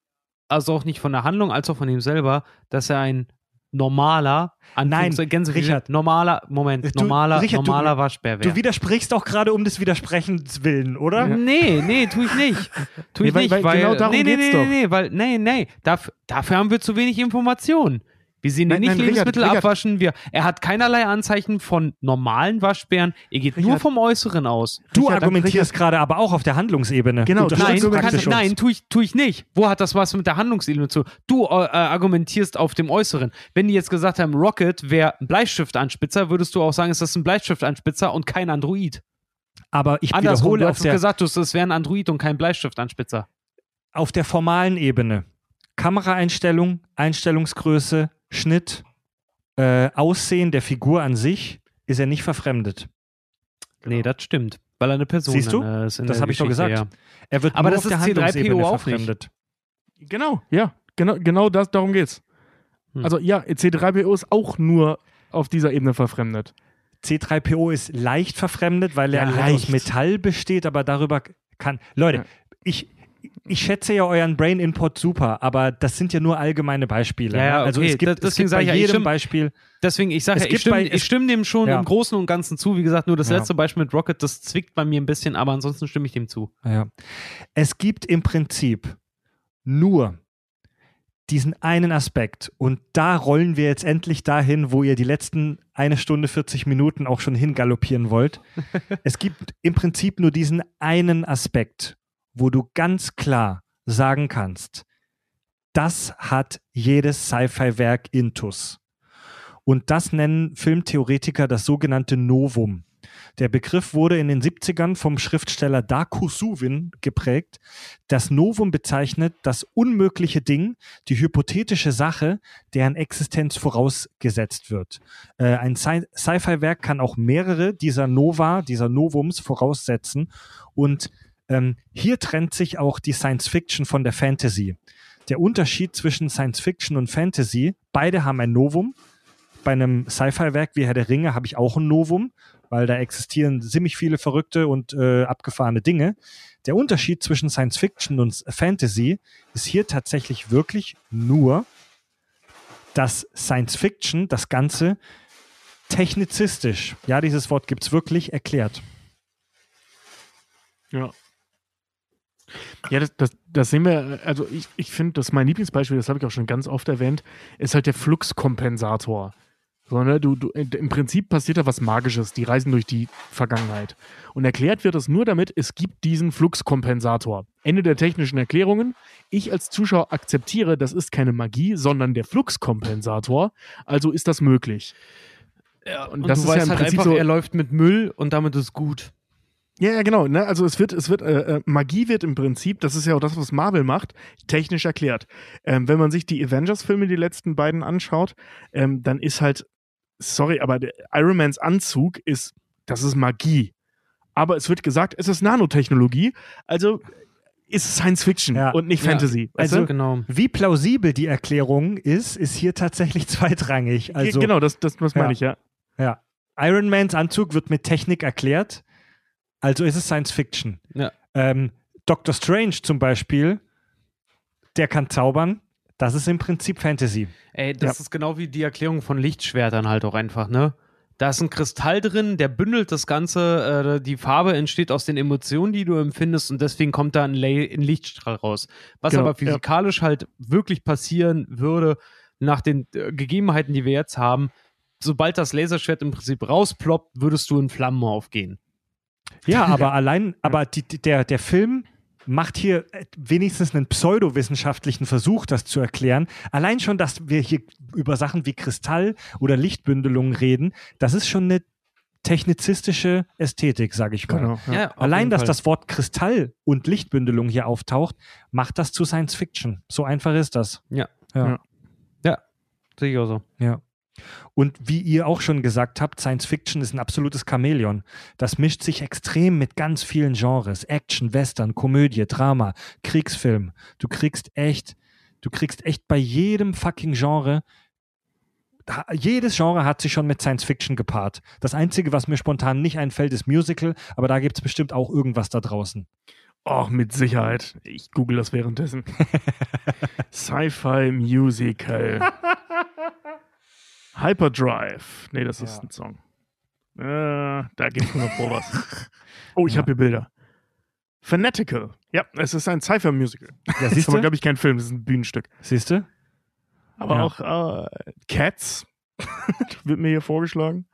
also auch nicht von der Handlung als auch von ihm selber, dass er ein normaler, Nein, Gänsefüßchen- Richard. normaler, Moment, Du- normaler, Richard, du- normaler Waschbär wäre. Du widersprichst auch gerade um des Widersprechens willen, oder? Nee, nee, tu ich nicht. Tu ich Nee, weil- nicht, weil weil, genau darum nee, nee, geht's nee, doch. nee, nee, weil, nee, nee, dafür, dafür haben wir zu wenig Informationen. Wir sehen ihn Nein, nicht nein, Lebensmittel Richard. abwaschen. Wir, er hat keinerlei Anzeichen von normalen Waschbären. Er geht nur Richard. vom Äußeren aus. Du Richard, argumentierst gerade aber auch auf der Handlungsebene. Genau, das Nein, kann, nein, tu ich, tu ich nicht. Wo hat das was mit der Handlungsebene zu? Du äh, äh, argumentierst auf dem Äußeren. Wenn die jetzt gesagt haben, Rocket wäre ein Bleistiftanspitzer, würdest du auch sagen, es ist ein Bleistiftanspitzer und kein Android. Aber ich Andersrum, wiederhole du auf hast der, gesagt, du- es wäre ein Android und kein Bleistiftanspitzer. auf der formalen Ebene. Kameraeinstellung, Einstellungsgröße, Schnitt, äh, Aussehen der Figur an sich ist er nicht verfremdet. Nee, das stimmt. Weil er eine Person Siehst du? ist in Das der hab ich doch gesagt. Ja. Er wird Aber nur das auf der ist C3PO Handlungsebene auch nicht. verfremdet. Genau, ja, genau, genau das, darum geht's. Hm. Also ja, C3PO ist auch nur auf dieser Ebene verfremdet. C3PO ist leicht verfremdet, weil er Ja, halt aus. Metall besteht, aber darüber kann. Leute, Ja. ich, ich schätze ja euren Brain Input super, aber das sind ja nur allgemeine Beispiele. Ja, ja, ne? Also okay, es gibt, da- es deswegen gibt bei ja, jedem stimme- Beispiel. Deswegen, ich sage Es ja, ich bei- ich stimme dem schon Ja. im Großen und Ganzen zu. Wie gesagt, nur das Ja. letzte Beispiel mit Rocket, das zwickt bei mir ein bisschen, aber ansonsten stimme ich dem zu. Ja. Es gibt im Prinzip nur diesen einen Aspekt und da rollen wir jetzt endlich dahin, wo ihr die letzten eine Stunde 40 Minuten auch schon hingaloppieren wollt. es gibt im Prinzip nur diesen einen Aspekt, wo du ganz klar sagen kannst, das hat jedes Sci-Fi-Werk intus. Und das nennen Filmtheoretiker das sogenannte Novum. Der Begriff wurde in den 70ern vom Schriftsteller Darko Suvin geprägt. Das Novum bezeichnet das unmögliche Ding, die hypothetische Sache, deren Existenz vorausgesetzt wird. Äh, ein Sci- Sci-Fi-Werk kann auch mehrere dieser Nova, dieser Novums voraussetzen. Und ähm, hier trennt sich auch die Science Fiction von der Fantasy. Der Unterschied zwischen Science Fiction und Fantasy, beide haben ein Novum. Bei einem Sci-Fi-Werk wie Herr der Ringe habe ich auch ein Novum, weil da existieren ziemlich viele verrückte und äh, abgefahrene Dinge. Der Unterschied zwischen Science Fiction und Fantasy ist hier tatsächlich wirklich nur, dass Science Fiction das Ganze technizistisch, ja, dieses Wort gibt es wirklich, erklärt. Ja. Ja, das, das, das sehen wir, also ich, ich finde, das ist mein Lieblingsbeispiel, das habe ich auch schon ganz oft erwähnt, ist halt der Fluxkompensator. So, ne, du, du, Im Prinzip passiert da was Magisches, die reisen durch die Vergangenheit. Und erklärt wird es nur damit, es gibt diesen Fluxkompensator. Ende der technischen Erklärungen. Ich als Zuschauer akzeptiere, das ist keine Magie, sondern der Fluxkompensator. Also ist das möglich. und, Und das du ist ja weißt im halt Prinzip einfach, so. er läuft mit Müll und damit ist gut. Ja, ja, genau. Ne? Also es wird, es wird, äh, äh, Magie wird im Prinzip, das ist ja auch das, was Marvel macht, technisch erklärt. Ähm, wenn man sich die Avengers-Filme, die letzten beiden anschaut, ähm, dann ist halt, sorry, aber der Iron Mans Anzug ist, das ist Magie. Aber es wird gesagt, es ist Nanotechnologie, also ist es Science Fiction Ja. und nicht Ja. Fantasy. weißt Also-? Genau. Wie plausibel die Erklärung ist, ist hier tatsächlich zweitrangig. Also, genau, das, das, das meine Ja. ich, ja. Ja. Iron Mans Anzug wird mit Technik erklärt, also ist es Science Fiction. Ja. Ähm, Doctor Strange zum Beispiel, der kann zaubern, das ist im Prinzip Fantasy. Ey, das ist genau wie die Erklärung von Lichtschwertern halt auch einfach, ne? Da ist ein Kristall drin, der bündelt das Ganze, äh, die Farbe entsteht aus den Emotionen, die du empfindest und deswegen kommt da ein, La ein Lichtstrahl raus. Was Genau, aber physikalisch halt wirklich passieren würde, nach den äh, Gegebenheiten, die wir jetzt haben, sobald das Laserschwert im Prinzip rausploppt, würdest du in Flammen aufgehen. Ja, aber allein, aber die, der, der Film macht hier äh, wenigstens einen pseudowissenschaftlichen Versuch, das zu erklären. Allein schon, dass wir hier über Sachen wie Kristall oder Lichtbündelung reden, das ist schon eine technizistische Ästhetik, sage ich mal. Genau. Ja. auf Allein, dass Fall. das Wort Kristall und Lichtbündelung hier auftaucht, macht das zu Science Fiction. So einfach ist das. Ja. Ja. Ja. Ja, sehe ich auch so. Ja. Und wie ihr auch schon gesagt habt, Science Fiction ist ein absolutes Chamäleon. Das mischt sich extrem mit ganz vielen Genres. Action, Western, Komödie, Drama, Kriegsfilm. Du kriegst echt Du kriegst echt bei jedem fucking Genre, jedes Genre hat sich schon mit Science Fiction gepaart. Das Einzige, was mir spontan nicht einfällt, ist Musical, aber da gibt es bestimmt auch irgendwas da draußen. Oh, mit Sicherheit. Ich google das währenddessen. Sci-Fi Musical. Hyperdrive. Nee, das ist Ja. ein Song. Äh, da gibt's nur Pro was. Oh, ich habe hier Bilder. Fanatical. Ja, es ist ein Sci-Fi Musical. Ja, Das ist aber, glaube ich, kein Film, das ist ein Bühnenstück. Siehst du? Aber Ja. auch äh, Cats wird mir hier vorgeschlagen.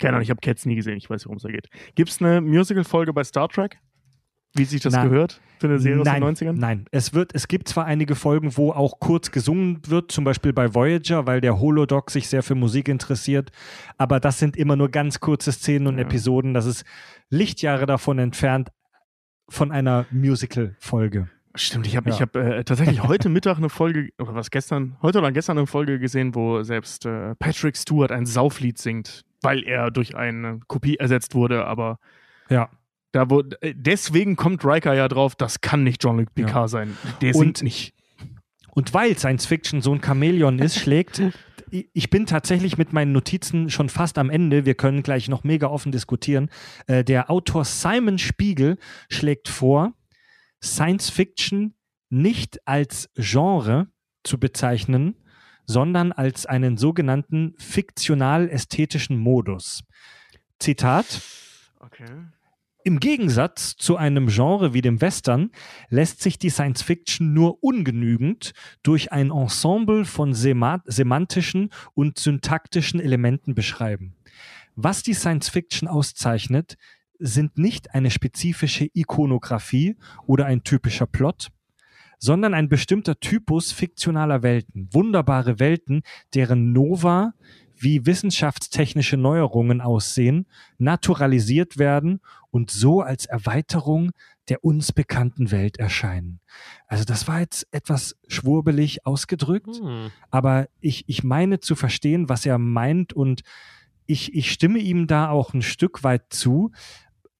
Keine Ahnung, ich habe Cats nie gesehen, ich weiß nicht, worum es da geht. Gibt es eine Musical-Folge bei Star Trek? Wie sich das Nein. gehört für eine Serie nein, aus den 90ern? Nein, es, wird, es gibt zwar einige Folgen, wo auch kurz gesungen wird, zum Beispiel bei Voyager, weil der Holodoc sich sehr für Musik interessiert, aber das sind immer nur ganz kurze Szenen und Ja. Episoden. Das ist Lichtjahre davon entfernt von einer Musical-Folge. Stimmt, ich habe Ja. ich hab, äh, tatsächlich heute Mittag eine Folge, oder was gestern, heute oder gestern eine Folge gesehen, wo selbst äh, Patrick Stewart ein Sauflied singt, weil er durch eine Kopie ersetzt wurde, aber Ja. Da wurde, äh, deswegen kommt Riker ja drauf, das kann nicht Jean-Luc Picard Ja. sein. Der Und- singt nicht. Und weil Science Fiction so ein Chamäleon ist, schlägt. Ich bin tatsächlich mit meinen Notizen schon fast am Ende. Wir können gleich noch mega offen diskutieren. Äh, der Autor Simon Spiegel schlägt vor, Science Fiction nicht als Genre zu bezeichnen, sondern als einen sogenannten fiktional-ästhetischen Modus. Zitat. Okay. Im Gegensatz zu einem Genre wie dem Western lässt sich die Science Fiction nur ungenügend durch ein Ensemble von sema semantischen und syntaktischen Elementen beschreiben. Was die Science Fiction auszeichnet, sind nicht eine spezifische Ikonografie oder ein typischer Plot, sondern ein bestimmter Typus fiktionaler Welten, wunderbare Welten, deren Nova wie wissenschaftstechnische Neuerungen aussehen, naturalisiert werden und so als Erweiterung der uns bekannten Welt erscheinen. Also das war jetzt etwas schwurbelig ausgedrückt, Hm. aber ich, ich meine zu verstehen, was er meint und ich, ich stimme ihm da auch ein Stück weit zu.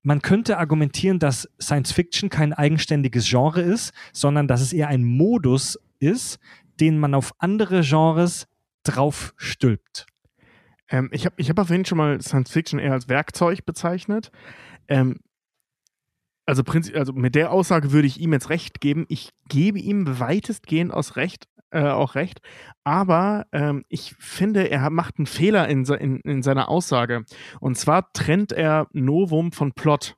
Man könnte argumentieren, dass Science Fiction kein eigenständiges Genre ist, sondern dass es eher ein Modus ist, den man auf andere Genres drauf stülpt. Ähm, ich habe ich hab auf jeden Fall schon mal Science Fiction eher als Werkzeug bezeichnet. Ähm, also, also mit der Aussage würde ich ihm jetzt recht geben. Ich gebe ihm weitestgehend aus recht, äh, auch recht. Aber ähm, ich finde, er macht einen Fehler in, in, in seiner Aussage. Und zwar trennt er Novum von Plot.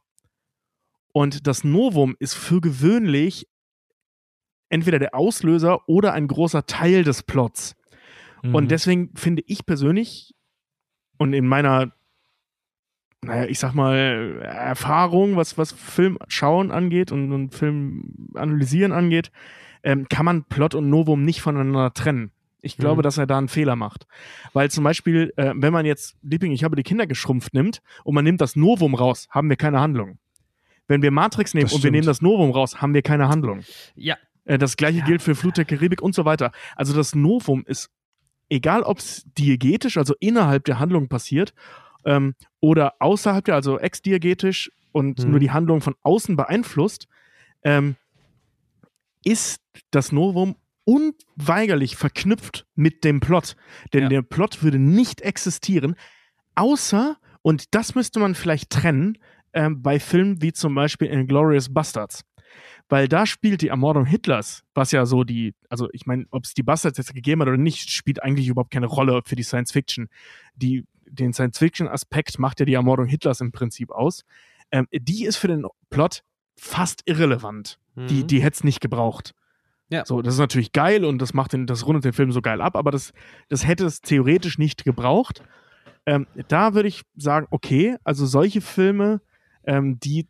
Und das Novum ist für gewöhnlich entweder der Auslöser oder ein großer Teil des Plots. Mhm. Und deswegen finde ich persönlich und in meiner, naja, ich sag mal, Erfahrung, was, was Film schauen angeht und, und Film analysieren angeht, ähm, kann man Plot und Novum nicht voneinander trennen. Ich glaube, Mhm. dass er da einen Fehler macht. Weil zum Beispiel, äh, wenn man jetzt Liebling, ich habe die Kinder geschrumpft nimmt und man nimmt das Novum raus, haben wir keine Handlung. Wenn wir Matrix nehmen und wir nehmen das Novum raus, haben wir keine Handlung. Ja, Äh, Das gleiche gilt für Flut der Karibik und so weiter. Also das Novum ist, egal ob es diegetisch, also innerhalb der Handlung passiert, ähm, oder außerhalb der, also exdiegetisch und Mhm. nur die Handlung von außen beeinflusst, ähm, ist das Novum unweigerlich verknüpft mit dem Plot. Denn Ja. der Plot würde nicht existieren, außer, und das müsste man vielleicht trennen, ähm, bei Filmen wie zum Beispiel Inglourious Bastards weil da spielt die Ermordung Hitlers, was ja so die, also ich meine, ob es die Bastards jetzt gegeben hat oder nicht, spielt eigentlich überhaupt keine Rolle für die Science Fiction. Die, den Science Fiction Aspekt macht ja die Ermordung Hitlers im Prinzip aus. Ähm, die ist für den Plot fast irrelevant. Die, Mhm. die hätte es nicht gebraucht. Ja. So, das ist natürlich geil und das macht den, das rundet den Film so geil ab, aber das, das hätte es theoretisch nicht gebraucht. Ähm, da würde ich sagen, okay, also solche Filme, ähm, die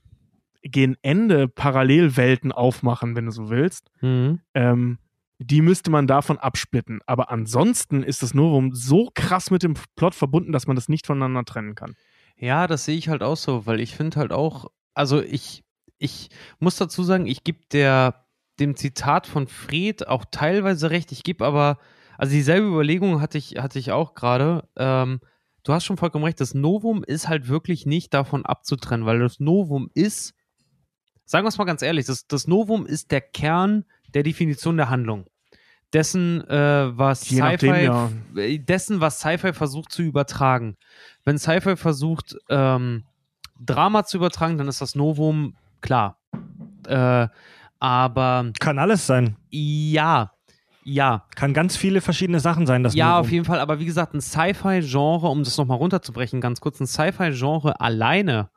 gegen Ende Parallelwelten aufmachen, wenn du so willst, Mhm. ähm, die müsste man davon absplitten. Aber ansonsten ist das Novum so krass mit dem Plot verbunden, dass man das nicht voneinander trennen kann. Ja, das sehe ich halt auch so, weil ich finde halt auch, also ich, ich muss dazu sagen, ich gebe der dem Zitat von Fred auch teilweise recht. Ich gebe aber, also dieselbe Überlegung hatte ich, hatte ich auch gerade. Ähm, du hast schon vollkommen recht, das Novum ist halt wirklich nicht davon abzutrennen, weil das Novum ist, sagen wir es mal ganz ehrlich, das, das Novum ist der Kern der Definition der Handlung. dessen, äh, was Sci-Fi, ja. äh, dessen, was Sci-Fi versucht zu übertragen. Wenn Sci-Fi versucht, ähm, Drama zu übertragen, dann ist das Novum klar. Äh, aber Kann alles sein. ja, ja, Kann ganz viele verschiedene Sachen sein. Das ja, Novum. auf jeden Fall. Aber wie gesagt, ein Sci-Fi-Genre, um das nochmal runterzubrechen, ganz kurz, ein Sci-Fi-Genre alleine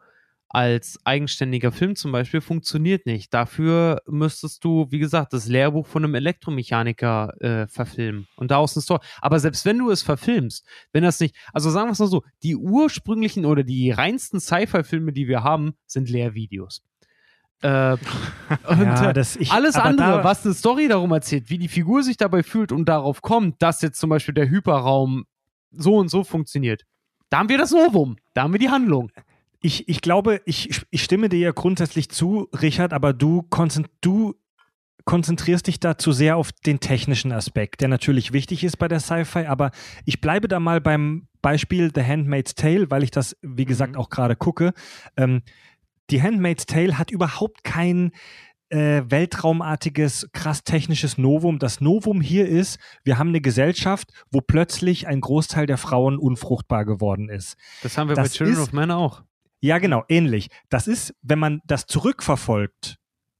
als eigenständiger Film zum Beispiel funktioniert nicht. Dafür müsstest du, wie gesagt, das Lehrbuch von einem Elektromechaniker äh, verfilmen und daraus eine Story. Aber selbst wenn du es verfilmst, wenn das nicht, also sagen wir es mal so, die ursprünglichen oder die reinsten Sci-Fi-Filme, die wir haben, sind Lehrvideos. Äh, und, Ja, ich, alles andere, da, was eine Story darum erzählt, wie die Figur sich dabei fühlt und darauf kommt, dass jetzt zum Beispiel der Hyperraum so und so funktioniert. Da haben wir das Novum, da haben wir die Handlung. Ich, ich glaube, ich, ich stimme dir ja grundsätzlich zu, Richard, aber du, konzent, du konzentrierst dich da zu sehr auf den technischen Aspekt, der natürlich wichtig ist bei der Sci-Fi, aber ich bleibe da mal beim Beispiel The Handmaid's Tale, weil ich das, wie gesagt, auch gerade gucke. Ähm, die Handmaid's Tale hat überhaupt kein äh, weltraumartiges, krass technisches Novum. Das Novum hier ist, wir haben eine Gesellschaft, wo plötzlich ein Großteil der Frauen unfruchtbar geworden ist. Das haben wir Das bei Children ist- of Men auch. Ja, genau, ähnlich. Das ist, wenn man das zurückverfolgt,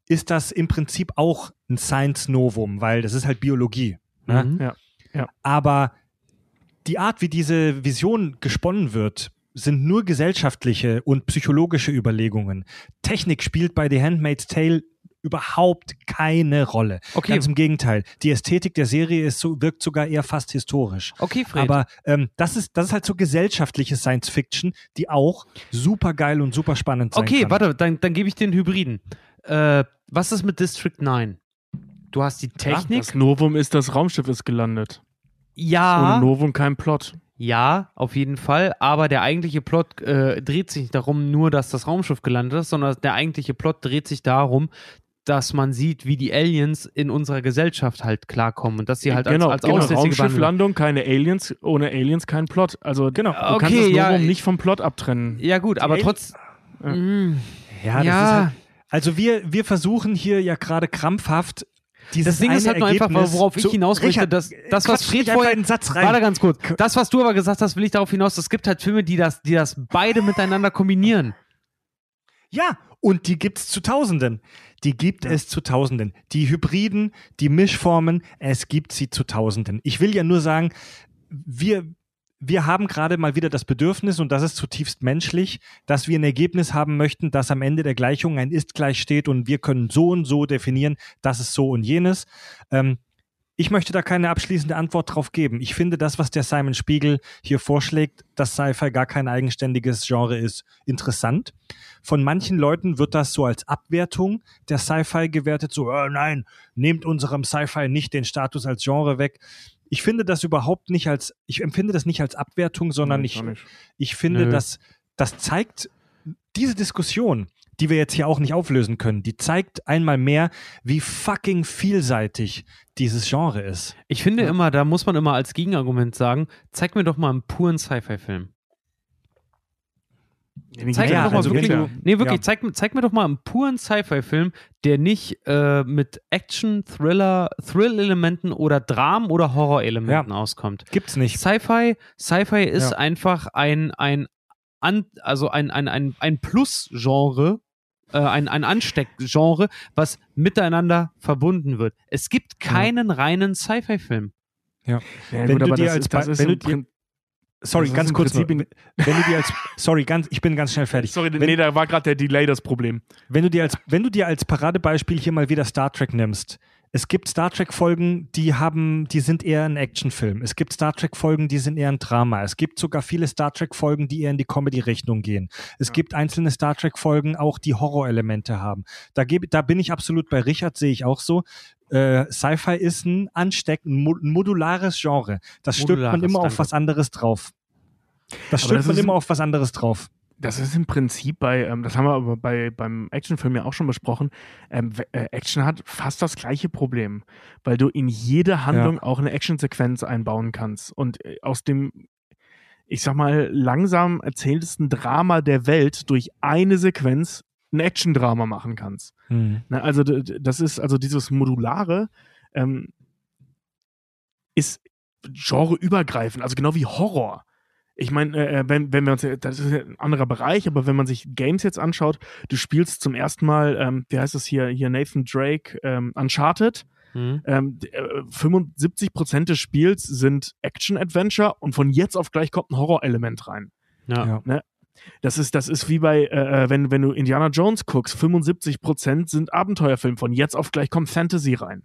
ist das im Prinzip auch ein Science Novum, weil das ist halt Biologie. Ne? Mhm. Aber die Art, wie diese Vision gesponnen wird, sind nur gesellschaftliche und psychologische Überlegungen. Technik spielt bei The Handmaid's Tale überhaupt keine Rolle. Okay, Ganz im Gegenteil. Die Ästhetik der Serie ist so, wirkt sogar eher fast historisch. okay, Fred. Aber ähm, das, ist, das ist halt so gesellschaftliche Science Fiction, die auch super geil und super spannend sein okay, kann. warte, dann, dann gebe ich den Hybriden. Äh, was ist mit District 9? Du hast die Technik. Das Novum ist, das Raumschiff ist gelandet. Ja, Ohne Novum kein Plot. ja, auf jeden Fall. Aber der eigentliche Plot äh, dreht sich nicht darum, nur dass das Raumschiff gelandet ist, sondern der eigentliche Plot dreht sich darum, dass man sieht, wie die Aliens in unserer Gesellschaft halt klarkommen und dass sie halt genau, als, als genau. Raumschifflandung, keine Aliens, ohne Aliens kein Plot. Also Genau. du kannst Okay, das Novum ja, nicht vom Plot abtrennen. Ja, gut, aber Al- trotz. Ja. Mm, Ja, das Ja. ist halt, also wir, wir versuchen hier ja gerade krampfhaft dieses Das Ding ist halt nur einfach, worauf ich hinaus möchte, dass das, was Fred vorher in den Satz rein. Warte ganz kurz. Das, was du aber gesagt hast, will ich darauf hinaus. Es gibt halt Filme, die das, die das beide miteinander kombinieren. Ja, und die gibt's zu Tausenden. Die gibt es zu Tausenden. Die Hybriden, die Mischformen, es gibt sie zu Tausenden. Ich will ja nur sagen, wir, wir haben gerade mal wieder das Bedürfnis, und das ist zutiefst menschlich, dass wir ein Ergebnis haben möchten, dass am Ende der Gleichung ein Ist gleich steht und wir können so und so definieren, das ist so und jenes. Ähm, ich möchte da keine abschließende Antwort drauf geben. Ich finde das, was der Simon Spiegel hier vorschlägt, dass Sci-Fi gar kein eigenständiges Genre ist, interessant. Von manchen Leuten wird das so als Abwertung der Sci-Fi gewertet, so, äh, nein, nehmt unserem Sci-Fi nicht den Status als Genre weg. Ich finde das überhaupt nicht als, ich empfinde das nicht als Abwertung, sondern Nee, ich, ich finde, dass das zeigt diese Diskussion, die wir jetzt hier auch nicht auflösen können, die zeigt einmal mehr, wie fucking vielseitig dieses Genre ist. Ich finde Ja. immer, da muss man immer als Gegenargument sagen, zeig mir doch mal einen puren Sci-Fi-Film. Zeig gibt's mir ja, doch mal also wirklich, du- nee, wirklich, ja. zeig, mir- zeig mir doch mal einen puren Sci-Fi-Film, der nicht äh, mit Action, Thriller, Thrill-Elementen oder Dramen oder Horror-Elementen auskommt. Gibt's nicht. Sci-Fi, Sci-Fi ist Ja. einfach ein, ein, an, also ein, ein, ein, ein Plus-Genre, äh, ein, ein Ansteckgenre, was miteinander verbunden wird. Es gibt keinen reinen Sci-Fi-Film. Ja, Wenn gut, du aber dir das als ist, das Ba- ist wenn du dir- Sorry, Das ganz kurz. Prinzip wenn du dir als, sorry, ganz, ich bin ganz schnell fertig. Sorry, wenn, nee, da war gerade der Delay das Problem. wenn du dir als, wenn du dir als Paradebeispiel hier mal wieder Star Trek nimmst, es gibt Star Trek Folgen, die haben, die sind eher ein Actionfilm. Es gibt Star Trek Folgen, die sind eher ein Drama. Es gibt sogar viele Star Trek Folgen, die eher in die Comedy-Richtung gehen. Es gibt einzelne Star Trek Folgen auch, die Horrorelemente haben. Da gebe, da bin ich absolut bei Richard, sehe ich auch so. Äh, Sci-Fi ist ein Ansteck, ein, mo- ein modulares Genre. Das stülpt man Modulares, immer auf danke. was anderes drauf. Das stülpt man immer auf was anderes drauf. Das ist im Prinzip bei, ähm, das haben wir aber bei, beim Actionfilm ja auch schon besprochen, ähm, äh, Action hat fast das gleiche Problem, weil du in jede Handlung auch eine Actionsequenz einbauen kannst. Und äh, aus dem, ich sag mal, langsam erzähltesten Drama der Welt durch eine Sequenz ein Action-Drama machen kannst. Hm. Ne, also das ist also dieses Modulare. Ähm, ist genreübergreifend, also genau wie Horror. Ich meine, äh, wenn, wenn wir uns, das ist ein anderer Bereich, aber wenn man sich Games jetzt anschaut, du spielst zum ersten Mal, ähm, wie heißt das hier, hier Nathan Drake, ähm, Uncharted. Mhm. Ähm, d- äh, 75% des Spiels sind Action-Adventure und von jetzt auf gleich kommt ein Horrorelement rein. Ja. Ja. Das ist, das ist wie bei, äh, äh, wenn, wenn du Indiana Jones guckst, 75% sind Abenteuerfilm, von jetzt auf gleich kommt Fantasy rein.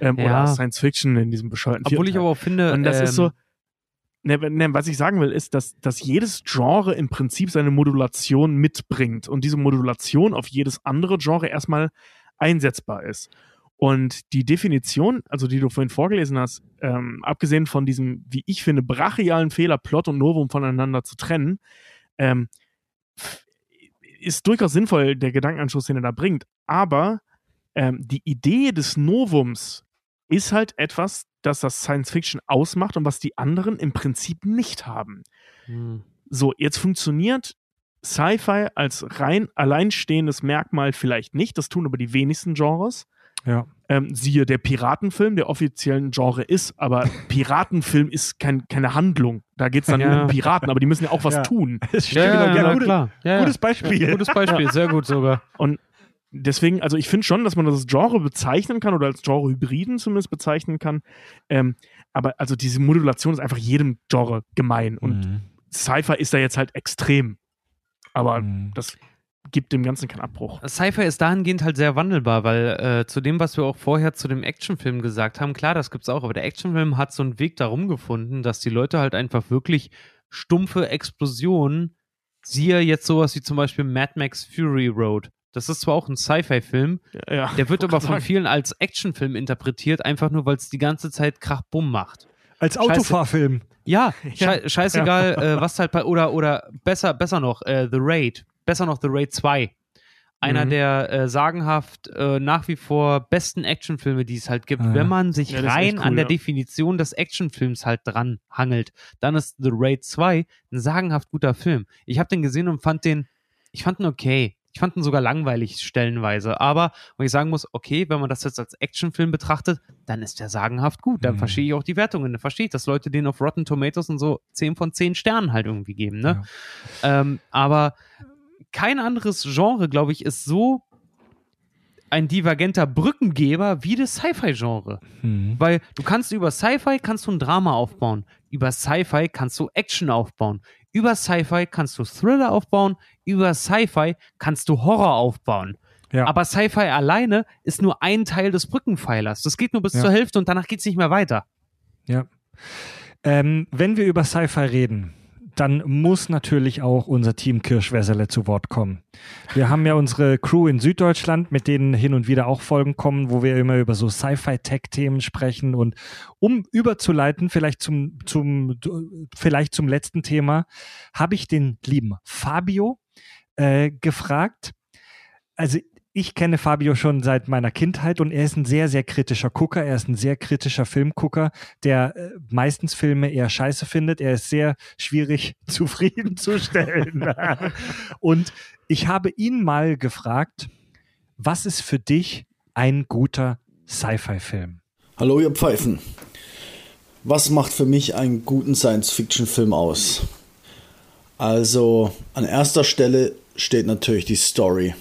Ähm, Ja. Oder Science Fiction in diesem bescheuerten Obwohl vierten ich aber auch finde, Und das ähm, ist so. Ne, ne, was ich sagen will, ist, dass, dass jedes Genre im Prinzip seine Modulation mitbringt und diese Modulation auf jedes andere Genre erstmal einsetzbar ist. Und die Definition, also die du vorhin vorgelesen hast, ähm, abgesehen von diesem, wie ich finde, brachialen Fehler, Plot und Novum voneinander zu trennen, ähm, ist durchaus sinnvoll, der Gedankenanschluss, den er da bringt. Aber ähm, die Idee des Novums ist halt etwas, das das Science Fiction ausmacht und was die anderen im Prinzip nicht haben. hm. So, jetzt funktioniert Sci-Fi als rein alleinstehendes Merkmal vielleicht nicht. Das tun aber die wenigsten Genres. Ja. Ähm, siehe der Piratenfilm, der offiziell ein Genre ist, aber Piratenfilm ist kein, keine Handlung. Da geht es dann Ja. um Piraten, aber die müssen ja auch was Ja. tun. Das Ja, ja, ja, gute, klar. Gutes Beispiel. Gutes Beispiel, sehr gut sogar. Deswegen, also ich finde schon, dass man das Genre bezeichnen kann oder als Genre-Hybriden zumindest bezeichnen kann. Ähm, aber also diese Modulation ist einfach jedem Genre gemein. Und Mhm. Sci-Fi ist da jetzt halt extrem. Aber Mhm. das gibt dem Ganzen keinen Abbruch. Sci-Fi ist dahingehend halt sehr wandelbar, weil äh, zu dem, was wir auch vorher zu dem Actionfilm gesagt haben, klar, das gibt's auch, aber der Actionfilm hat so einen Weg darum gefunden, dass die Leute halt einfach wirklich stumpfe Explosionen, siehe jetzt sowas wie zum Beispiel Mad Max Fury Road. Das ist zwar auch ein Sci-Fi-Film, Ja, der wird aber von sagen. vielen als Actionfilm interpretiert, einfach nur, weil es die ganze Zeit Krach-Bumm macht. Als Autofahrfilm. Ja, Ja. schei scheißegal, äh, was halt bei, oder, oder besser, besser noch, äh, The Raid, besser noch The Raid 2. Einer Mhm. der äh, sagenhaft äh, nach wie vor besten Actionfilme, die es halt gibt. Ah, ja. Wenn man sich Ja, rein cool, an der ja. Definition des Actionfilms halt dran hangelt, dann ist The Raid 2 ein sagenhaft guter Film. Ich habe den gesehen und fand den, ich fand ihn okay. Ich fand ihn sogar langweilig stellenweise. Aber, wo ich sagen muss, okay, wenn man das jetzt als Actionfilm betrachtet, dann ist der sagenhaft gut. Dann Mhm. verstehe ich auch die Wertungen. Dann verstehe ich, dass Leute den auf Rotten Tomatoes und so 10 von 10 Sternen halt irgendwie geben. Ne? Ähm, aber kein anderes Genre, glaube ich, ist so ein divergenter Brückengeber wie das Sci-Fi-Genre. Mhm. Weil du kannst über Sci-Fi kannst du ein Drama aufbauen. Über Sci-Fi kannst du Action aufbauen. Über Sci-Fi kannst du Thriller aufbauen. Über Sci-Fi kannst du Horror aufbauen. Ja. Aber Sci-Fi alleine ist nur ein Teil des Brückenpfeilers. Das geht nur bis Ja. zur Hälfte und danach geht es nicht mehr weiter. Ja. Ähm, wenn wir über Sci-Fi reden, dann muss natürlich auch unser Team Kirschwässerle zu Wort kommen. Wir haben ja unsere Crew in Süddeutschland, mit denen hin und wieder auch Folgen kommen, wo wir immer über so Sci-Fi-Tech-Themen sprechen. Und um überzuleiten, vielleicht zum, zum, vielleicht zum letzten Thema, habe ich den lieben Fabio äh, gefragt. Also ich kenne Fabio schon seit meiner Kindheit und er ist ein sehr, sehr kritischer Gucker. Er ist ein sehr kritischer Filmgucker, der äh, meistens Filme eher scheiße findet. Er ist sehr schwierig zufriedenzustellen. und ich habe ihn mal gefragt, was ist für dich ein guter Sci-Fi-Film? Hallo ihr Pfeifen. Was macht für mich einen guten Science-Fiction-Film aus? Also an erster Stelle steht natürlich die Story.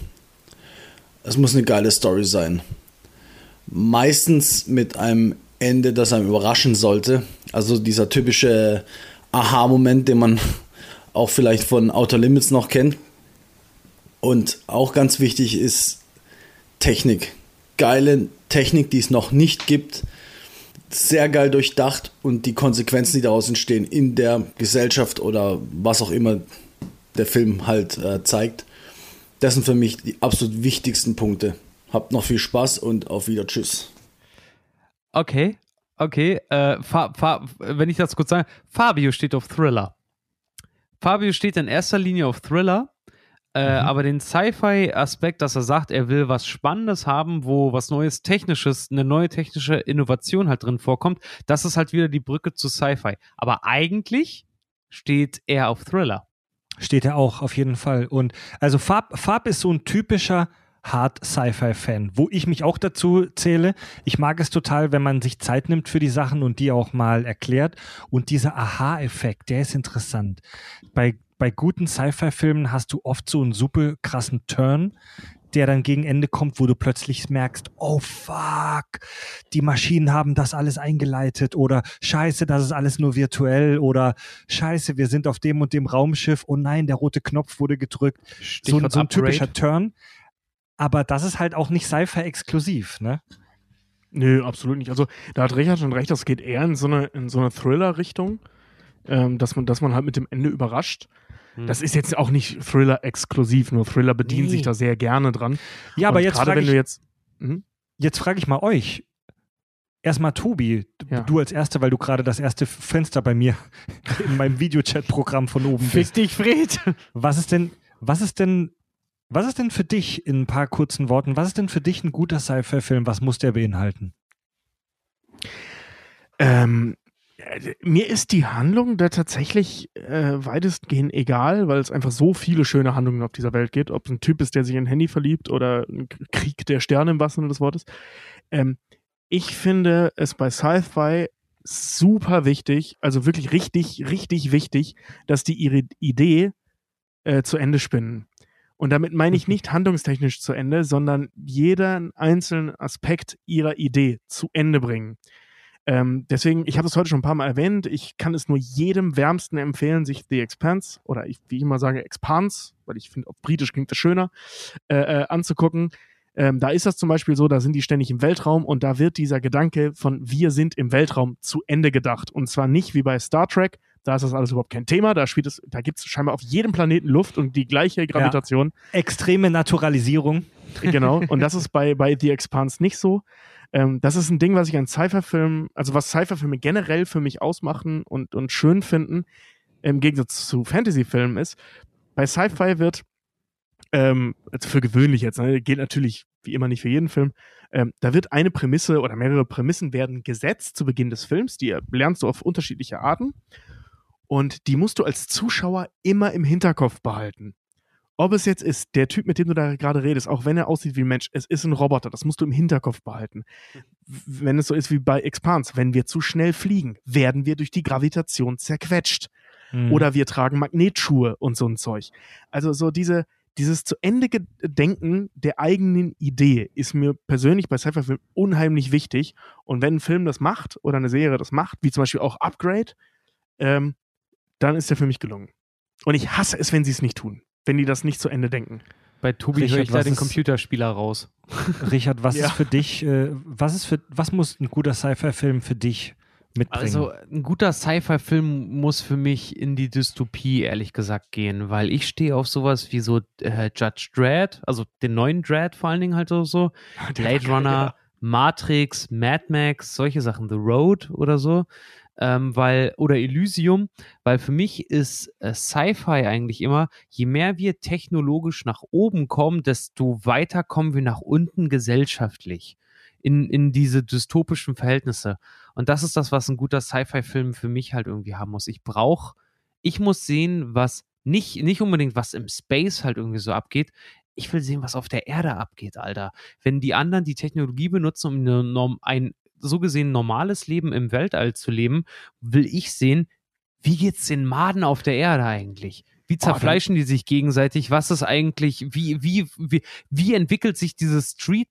Es muss eine geile Story sein. Meistens mit einem Ende, das einem überraschen sollte. Also dieser typische Aha-Moment, den man auch vielleicht von Outer Limits noch kennt. Und auch ganz wichtig ist Technik. Geile Technik, die es noch nicht gibt. Sehr geil durchdacht und die Konsequenzen, die daraus entstehen in der Gesellschaft oder was auch immer der Film halt äh, zeigt. Das sind für mich die absolut wichtigsten Punkte. Habt noch viel Spaß und auf wieder. Tschüss. Okay, okay. Äh, Fa Fa wenn ich das kurz sage, Fabio steht auf Thriller. Fabio steht in erster Linie auf Thriller, äh, aber den Sci-Fi-Aspekt, dass er sagt, er will was Spannendes haben, wo was Neues Technisches, eine neue technische Innovation halt drin vorkommt, das ist halt wieder die Brücke zu Sci-Fi. Aber eigentlich steht er auf Thriller. Steht er auch, auf jeden Fall. Und also Farb, Farb ist so ein typischer Hard Sci-Fi-Fan, wo ich mich auch dazu zähle. Ich mag es total, wenn man sich Zeit nimmt für die Sachen und die auch mal erklärt. Und dieser Aha-Effekt, der ist interessant. Bei, bei guten Sci-Fi-Filmen hast du oft so einen super krassen Turn, der dann gegen Ende kommt, wo du plötzlich merkst, oh fuck, die Maschinen haben das alles eingeleitet oder scheiße, das ist alles nur virtuell oder scheiße, wir sind auf dem und dem Raumschiff, oh nein, der rote Knopf wurde gedrückt. So, so ein typischer Turn. Aber das ist halt auch nicht Sci-Fi exklusiv, ne? Nö, absolut nicht. Also da hat Richard schon recht, das geht eher in so eine, in so eine Thriller-Richtung, ähm, dass, man, dass man halt mit dem Ende überrascht. Hm. Das ist jetzt auch nicht Thriller-exklusiv, nur Thriller bedient Nee. sich da sehr gerne dran. Ja, aber Und jetzt frage ich, jetzt. Mhm. jetzt frage ich mal euch. Erstmal Tobi, Ja. du als Erster, weil du gerade das erste Fenster bei mir in meinem Videochat-Programm von oben Fick bist. dich, Fred. Was ist denn, was ist denn, was ist denn für dich in ein paar kurzen Worten, was ist denn für dich ein guter Sci-Fi-Film? Was muss der beinhalten? Ähm, äh, mir ist die Handlung da tatsächlich äh, weitestgehend egal, weil es einfach so viele schöne Handlungen auf dieser Welt gibt. Ob es ein Typ ist, der sich in ein Handy verliebt oder ein Krieg der Sterne im wahrsten Sinne des Wortes. Ähm, ich finde es bei Sci-Fi super wichtig, also wirklich richtig, richtig wichtig, dass die ihre Idee äh, zu Ende spinnen. Und damit meine ich nicht handlungstechnisch zu Ende, sondern jeden einzelnen Aspekt ihrer Idee zu Ende bringen. Ähm, deswegen, ich habe es heute schon ein paar Mal erwähnt, ich kann es nur jedem wärmsten empfehlen, sich The Expanse oder ich, wie ich immer sage, Expanse, weil ich finde, auf Britisch klingt das schöner, äh, äh, anzugucken. Ähm, da ist das zum Beispiel so, da sind die ständig im Weltraum und da wird dieser Gedanke von wir sind im Weltraum zu Ende gedacht. Und zwar nicht wie bei Star Trek, da ist das alles überhaupt kein Thema, da spielt es, da gibt es scheinbar auf jedem Planeten Luft und die gleiche Gravitation. Extreme Naturalisierung. Genau. Und das ist bei, bei The Expanse nicht so. Ähm, das ist ein Ding, was ich an Sci-Fi-Filmen, also was Sci-Fi-Filme generell für mich ausmachen und, und schön finden, im Gegensatz zu Fantasy-Filmen ist. Bei Sci-Fi wird, ähm, also für gewöhnlich jetzt, ne, geht natürlich wie immer nicht für jeden Film, ähm, da wird eine Prämisse oder mehrere Prämissen werden gesetzt zu Beginn des Films, die lernst du auf unterschiedliche Arten. Und die musst du als Zuschauer immer im Hinterkopf behalten ob es jetzt ist, der Typ, mit dem du da gerade redest, auch wenn er aussieht wie ein Mensch, es ist ein Roboter, das musst du im Hinterkopf behalten. Wenn es so ist wie bei Expanse, wenn wir zu schnell fliegen, werden wir durch die Gravitation zerquetscht. Mhm. Oder wir tragen Magnetschuhe und so ein Zeug. Also so diese, dieses zu Ende Denken der eigenen Idee ist mir persönlich bei Sci-Fi-Filmen unheimlich wichtig. Und wenn ein Film das macht oder eine Serie das macht, wie zum Beispiel auch Upgrade, ähm, dann ist der für mich gelungen. Und ich hasse es, wenn sie es nicht tun. Wenn die das nicht zu Ende denken. Bei Tobi Richard, höre ich da den ist- Computerspieler raus. Richard, was Ja. ist für dich, äh, was ist für, was muss ein guter Sci-Fi-Film für dich mitbringen? Also ein guter Sci-Fi-Film muss für mich in die Dystopie, ehrlich gesagt, gehen, weil ich stehe auf sowas wie so äh, Judge Dredd, also den neuen Dredd vor allen Dingen halt so, so Blade Runner, Matrix, Mad Max, solche Sachen, The Road oder so, ähm, weil, oder Elysium, weil für mich ist äh, Sci-Fi eigentlich immer, je mehr wir technologisch nach oben kommen, desto weiter kommen wir nach unten gesellschaftlich in, in diese dystopischen Verhältnisse. Und das ist das, was ein guter Sci-Fi-Film für mich halt irgendwie haben muss. Ich brauche, ich muss sehen, was nicht, nicht unbedingt, was im Space halt irgendwie so abgeht. Ich will sehen, was auf der Erde abgeht, Alter. Wenn die anderen die Technologie benutzen, um ein so gesehen normales Leben im Weltall zu leben, will ich sehen, wie geht's den Maden auf der Erde eigentlich? Wie zerfleischen die sich gegenseitig? Was ist eigentlich, wie, wie, wie, wie entwickelt sich dieses Street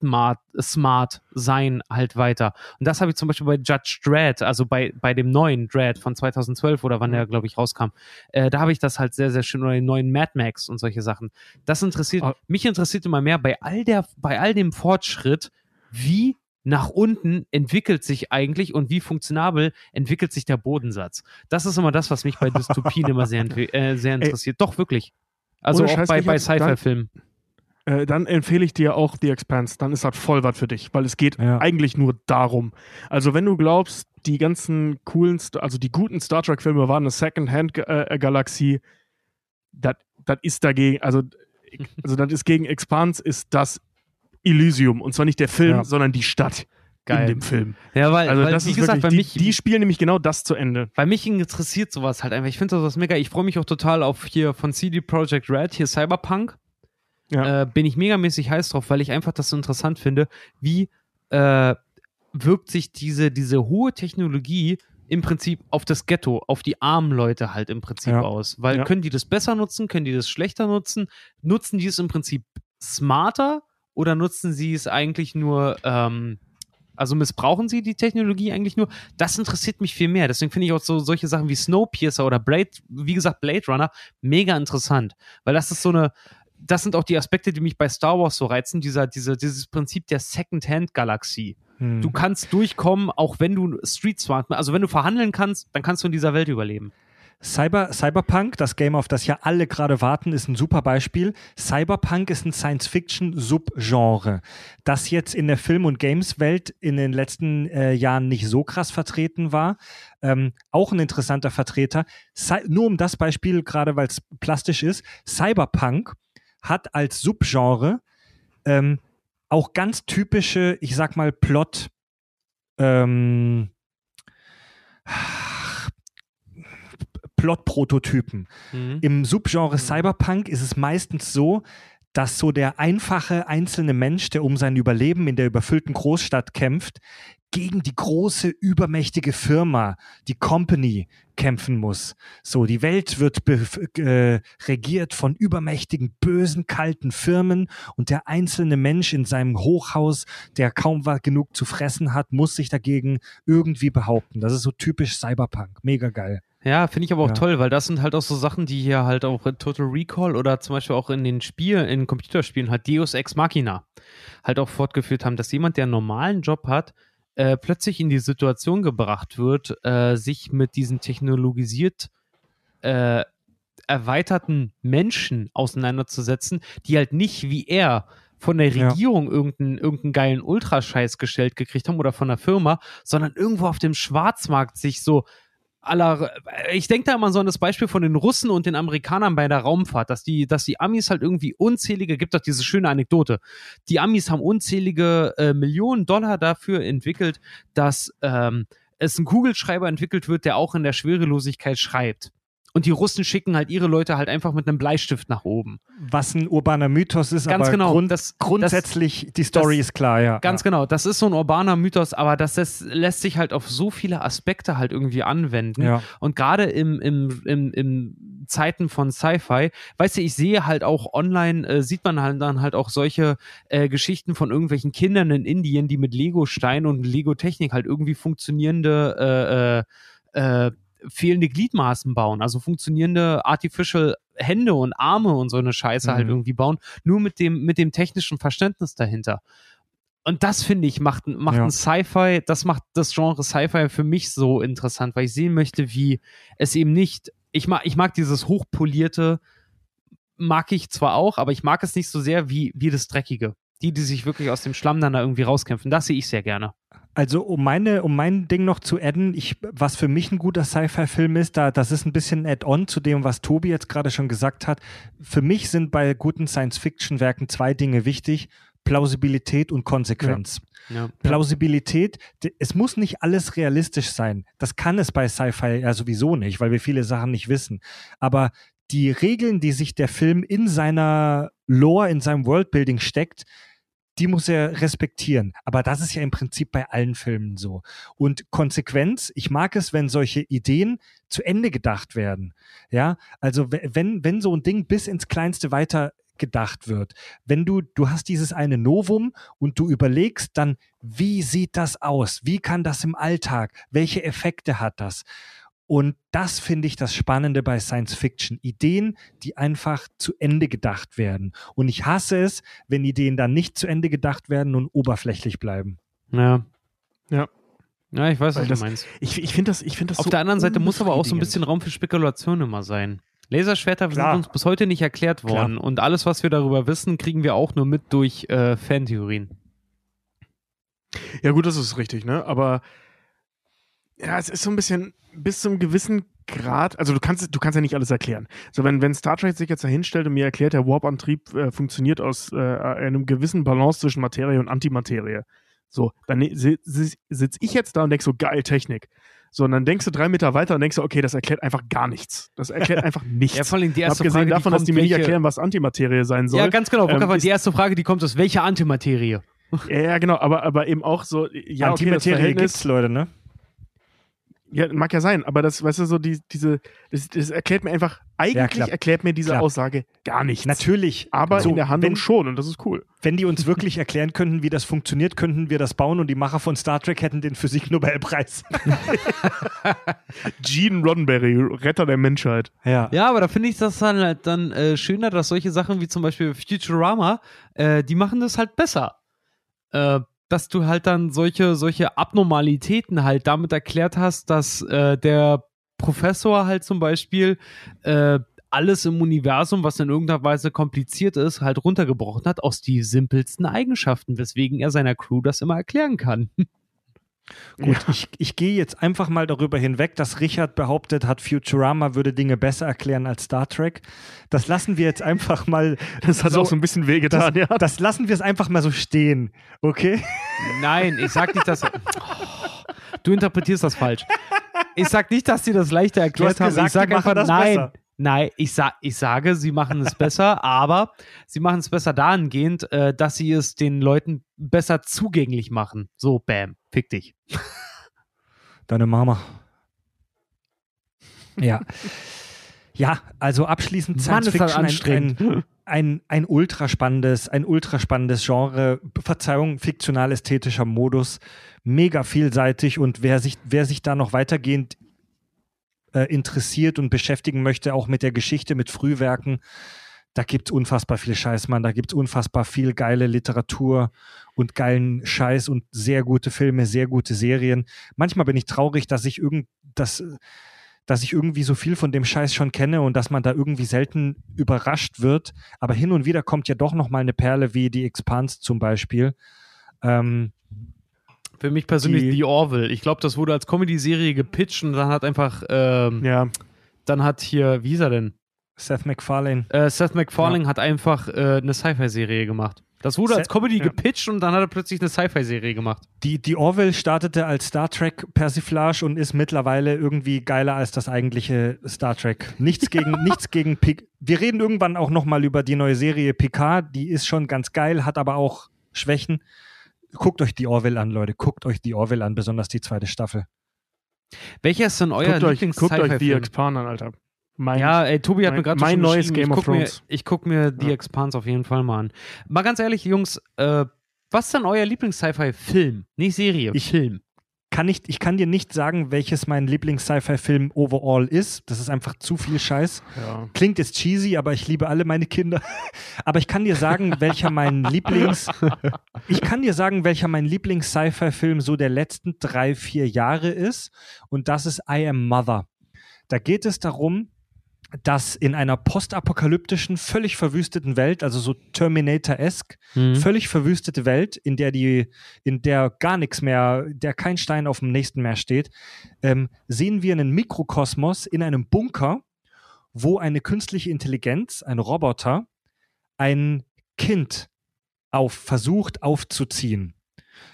Smart Sein halt weiter? Und das habe ich zum Beispiel bei Judge Dredd, also bei, bei dem neuen Dredd von 2012 oder wann der, glaube ich, rauskam. Äh, da habe ich das halt sehr, sehr schön, oder den neuen Mad Max und solche Sachen. Das interessiert, Ah. mich interessiert immer mehr bei all der, bei all dem Fortschritt, wie nach unten entwickelt sich eigentlich und wie funktionabel entwickelt sich der Bodensatz. Das ist immer das, was mich bei Dystopien immer sehr, äh, sehr interessiert. Doch, wirklich. Also auch Scheiß, bei, bei dann- Sci-Fi-Filmen. Äh, dann empfehle ich dir auch The Expanse. Dann ist das voll was für dich, weil es geht Ja. eigentlich nur darum. Also wenn du glaubst, die ganzen coolen, also die guten Star Trek-Filme waren eine Second-Hand-Galaxie, das ist dagegen, also, also das ist gegen Expanse, ist das Elysium. Und zwar nicht der Film, Ja. sondern die Stadt Geil. in dem Film. Ja, weil, Also weil das wie ist gesagt, bei wirklich, mich, die, die spielen nämlich genau das zu Ende. bei mich interessiert sowas halt einfach. Ich finde sowas mega. Ich freue mich auch total auf hier von CD Projekt Red, hier Cyberpunk. Ja. äh, bin ich megamäßig heiß drauf, weil ich einfach das so interessant finde, wie äh, wirkt sich diese, diese hohe Technologie im Prinzip auf das Ghetto, auf die armen Leute halt im Prinzip Ja. aus. Weil Ja. können die das besser nutzen, können die das schlechter nutzen? Nutzen die es im Prinzip smarter oder nutzen sie es eigentlich nur, ähm, also missbrauchen sie die Technologie eigentlich nur? Das interessiert mich viel mehr. Deswegen finde ich auch so solche Sachen wie Snowpiercer oder Blade, wie gesagt, Blade Runner, mega interessant. Weil das ist so eine, das sind auch die Aspekte, die mich bei Star Wars so reizen, dieser, diese, dieses Prinzip der Second-Hand-Galaxie. Hm. Du kannst durchkommen, auch wenn du Street Smart, also wenn du verhandeln kannst, dann kannst du in dieser Welt überleben. Cyber, Cyberpunk, das Game, auf das ja alle gerade warten, ist ein super Beispiel. Cyberpunk ist ein Science-Fiction-Subgenre, das jetzt in der Film- und Games-Welt in den letzten äh, Jahren nicht so krass vertreten war. Ähm, auch ein interessanter Vertreter. Cy nur um das Beispiel, gerade weil es plastisch ist, Cyberpunk hat als Subgenre ähm, auch ganz typische, ich sag mal, Plot, ähm, Plot-Prototypen. Im Subgenre Cyberpunk ist es meistens so, dass so der einfache einzelne Mensch, der um sein Überleben in der überfüllten Großstadt kämpft, gegen die große, übermächtige Firma, die Company, kämpfen muss. So, die Welt wird äh, regiert von übermächtigen, bösen, kalten Firmen und der einzelne Mensch in seinem Hochhaus, der kaum genug zu fressen hat, muss sich dagegen irgendwie behaupten. Das ist so typisch Cyberpunk. Mega geil. Ja, finde ich aber auch Ja. toll, weil das sind halt auch so Sachen, die hier halt auch in Total Recall oder zum Beispiel auch in den Spielen, in Computerspielen halt Deus Ex Machina halt auch fortgeführt haben, dass jemand, der einen normalen Job hat, äh, plötzlich in die Situation gebracht wird, äh, sich mit diesen technologisiert äh, erweiterten Menschen auseinanderzusetzen, die halt nicht wie er von der Ja. Regierung irgendeinen, irgendeinen geilen Ultrascheiß gestellt gekriegt haben oder von der Firma, sondern irgendwo auf dem Schwarzmarkt sich so aller, ich denke da immer so an das Beispiel von den Russen und den Amerikanern bei der Raumfahrt, dass die, dass die Amis halt irgendwie unzählige, gibt doch diese schöne Anekdote, die Amis haben unzählige äh, Millionen Dollar dafür entwickelt, dass ähm, es ein Kugelschreiber entwickelt wird, der auch in der Schwerelosigkeit schreibt. Und die Russen schicken halt ihre Leute halt einfach mit einem Bleistift nach oben. Was ein urbaner Mythos ist, Ganz aber genau. Grund, das, grundsätzlich, die Story das- ist klar, ja. Ganz genau, das ist so ein urbaner Mythos, aber das, das lässt sich halt auf so viele Aspekte halt irgendwie anwenden. Ja. Und gerade im, im, im, im Zeiten von Sci-Fi, weißt du, ich sehe halt auch online, äh, sieht man halt dann halt auch solche äh, Geschichten von irgendwelchen Kindern in Indien, die mit Lego-Stein und Lego-Technik halt irgendwie funktionierende äh, äh, äh, fehlende Gliedmaßen bauen, also funktionierende Artificial Hände und Arme und so eine Scheiße halt Mhm. irgendwie bauen, nur mit dem, mit dem technischen Verständnis dahinter. Und das finde ich macht, macht Ja. ein Sci-Fi, das macht das Genre Sci-Fi für mich so interessant, weil ich sehen möchte, wie es eben nicht, ich mag, ich mag dieses hochpolierte, mag ich zwar auch, aber ich mag es nicht so sehr wie, wie das Dreckige. Die, die sich wirklich aus dem Schlamm dann da irgendwie rauskämpfen, das sehe ich sehr gerne. Also um meine, um mein Ding noch zu adden, ich, was für mich ein guter Sci-Fi-Film ist, da, das ist ein bisschen ein Add-on zu dem, was Tobi jetzt gerade schon gesagt hat. Für mich sind bei guten Science-Fiction-Werken zwei Dinge wichtig: Plausibilität und Konsequenz. Ja. Plausibilität, d- es muss nicht alles realistisch sein. Das kann es bei Sci-Fi ja sowieso nicht, weil wir viele Sachen nicht wissen. Aber die Regeln, die sich der Film in seiner Lore, in seinem Worldbuilding steckt, die muss er respektieren. Aber das ist ja im Prinzip bei allen Filmen so. Und Konsequenz, ich mag es, wenn solche Ideen zu Ende gedacht werden. Ja, also we- wenn, wenn so ein Ding bis ins Kleinste weiter gedacht wird. Wenn du, du hast dieses eine Novum und du überlegst dann, wie sieht das aus? Wie kann das im Alltag? Welche Effekte hat das? Und das finde ich das Spannende bei Science Fiction. Ideen, die einfach zu Ende gedacht werden. Und ich hasse es, wenn Ideen dann nicht zu Ende gedacht werden und oberflächlich bleiben. Ja. Ja. Ja, ich weiß, Weil was das- du meinst. Ich, ich finde das, ich find das Auf so der anderen Seite muss aber auch so ein bisschen Raum für Spekulation immer sein. Laserschwerter Klar. sind uns bis heute nicht erklärt worden und alles, was wir darüber wissen, kriegen wir auch nur mit durch äh, Fantheorien. Ja, gut, das ist richtig, ne? Aber ja, es ist so ein bisschen bis zum gewissen Grad, also du kannst, du kannst ja nicht alles erklären. So, wenn, wenn Star Trek sich jetzt da hinstellt und mir erklärt, der Warp-Antrieb äh, funktioniert aus äh, einem gewissen Balance zwischen Materie und Antimaterie. So, dann ne- si- si- sitze ich jetzt da und denke so, geil, Technik. So, und dann denkst du drei Meter weiter und denkst du, okay, das erklärt einfach gar nichts. Das erklärt einfach nichts. Ja, vor allem die erste Abgesehen Frage, davon, die dass die mir nicht welche- erklären, was Antimaterie sein soll. Ja, ganz genau. Ähm, ist- die erste Frage, die kommt, ist, welche Antimaterie? Ja, ja, genau, aber, aber eben auch so, ja, okay, das Antimaterie Verhältnis, gibt's, Leute, ne? Ja, mag ja sein, aber das, weißt du, so die, diese, das, das erklärt mir einfach, eigentlich klar. erklärt mir diese Klar. Aussage gar nichts. Natürlich. Aber So, in der Handlung wenn, schon und das ist cool. wenn die uns wirklich erklären könnten, wie das funktioniert, könnten wir das bauen und die Macher von Star Trek hätten den Physik-Nobelpreis. Gene Roddenberry, Retter der Menschheit. ja. Ja, aber da finde ich das dann halt dann äh, schöner, dass solche Sachen wie zum Beispiel Futurama, äh, die machen das halt besser. Äh, dass du halt dann solche, solche Abnormalitäten halt damit erklärt hast, dass äh, der Professor halt zum Beispiel äh, alles im Universum, was in irgendeiner Weise kompliziert ist, halt runtergebrochen hat aus die simpelsten Eigenschaften, weswegen er seiner Crew das immer erklären kann. Gut, ich, ich gehe jetzt einfach mal darüber hinweg, dass Richard behauptet hat, Futurama würde Dinge besser erklären als Star Trek. Das lassen wir jetzt einfach mal. Das hat auch so ein bisschen das, wehgetan, ja. das lassen wir es einfach mal so stehen, okay? Nein, ich sag nicht, dass. Du interpretierst das falsch. Ich sag nicht, dass sie das leichter erklärt haben. gesagt, ich sag einfach, nein. besser. Nein, ich, sa ich sage, sie machen es besser, aber sie machen es besser dahingehend, äh, dass sie es den Leuten besser zugänglich machen. So, bam, fick dich. Deine Mama. Ja. Ja, also abschließend Mann, Science das Fiction ein, ein, ein, ein ultraspannendes, ein ultraspannendes Genre, Verzeihung, fiktional-ästhetischer Modus, mega vielseitig und wer sich, wer sich da noch weitergehend äh, interessiert und beschäftigen möchte, auch mit der Geschichte, mit Frühwerken, da gibt es unfassbar viel Scheiß, Mann. Da gibt es unfassbar viel geile Literatur und geilen Scheiß und sehr gute Filme, sehr gute Serien. Manchmal bin ich traurig, dass ich irgend, dass, dass ich irgendwie so viel von dem Scheiß schon kenne und dass man da irgendwie selten überrascht wird. Aber hin und wieder kommt ja doch noch mal eine Perle wie die Expanse zum Beispiel. Ähm, Für mich persönlich Die- The Orville. Ich glaube, das wurde als Comedy-Serie gepitcht und dann hat einfach, ähm, Ja, dann hat hier, wie ist er denn? Seth MacFarlane. Äh, Seth MacFarlane hat einfach äh, eine Sci-Fi-Serie gemacht. Das wurde Seth- als Comedy ja. gepitcht und dann hat er plötzlich eine Sci-Fi-Serie gemacht. Die, die Orville startete als Star Trek Persiflage und ist mittlerweile irgendwie geiler als das eigentliche Star Trek. Nichts gegen, nichts gegen Pic. Wir reden irgendwann auch nochmal über die neue Serie Picard. Die ist schon ganz geil, hat aber auch Schwächen. Guckt euch die Orville an, Leute. Guckt euch die Orville an, besonders die zweite Staffel. Welcher ist denn euer guckt euch, guckt euch The Lieblings-Sci-Fi-Film? Expan an, Alter. Mein, Ja, ey, Tobi hat mein- mir gerade mein schon neues Game ich of guck mir, Thrones. Ich gucke mir The Ja. Expanse auf jeden Fall mal an. Mal ganz ehrlich, Jungs, äh, was ist denn euer Lieblings-Sci-Fi-Film? Nicht Serie, Ich- Film. Kann nicht, ich kann dir nicht sagen, welches mein Lieblings-Sci-Fi-Film overall ist. Das ist einfach zu viel Scheiß. ja. Klingt jetzt cheesy, aber ich liebe alle meine Kinder. Aber ich kann dir sagen, welcher mein Lieblings, ich kann dir sagen, welcher mein Lieblings-Sci-Fi-Film so der letzten drei, vier Jahre ist. Und das ist I Am Mother. Da geht es darum, dass in einer postapokalyptischen, völlig verwüsteten Welt, also so Terminator-esque, Mhm. völlig verwüstete Welt, in der die, in der gar nichts mehr, der kein Stein auf dem nächsten mehr steht, ähm, sehen wir einen Mikrokosmos in einem Bunker, wo eine künstliche Intelligenz, ein Roboter, ein Kind auf, versucht aufzuziehen.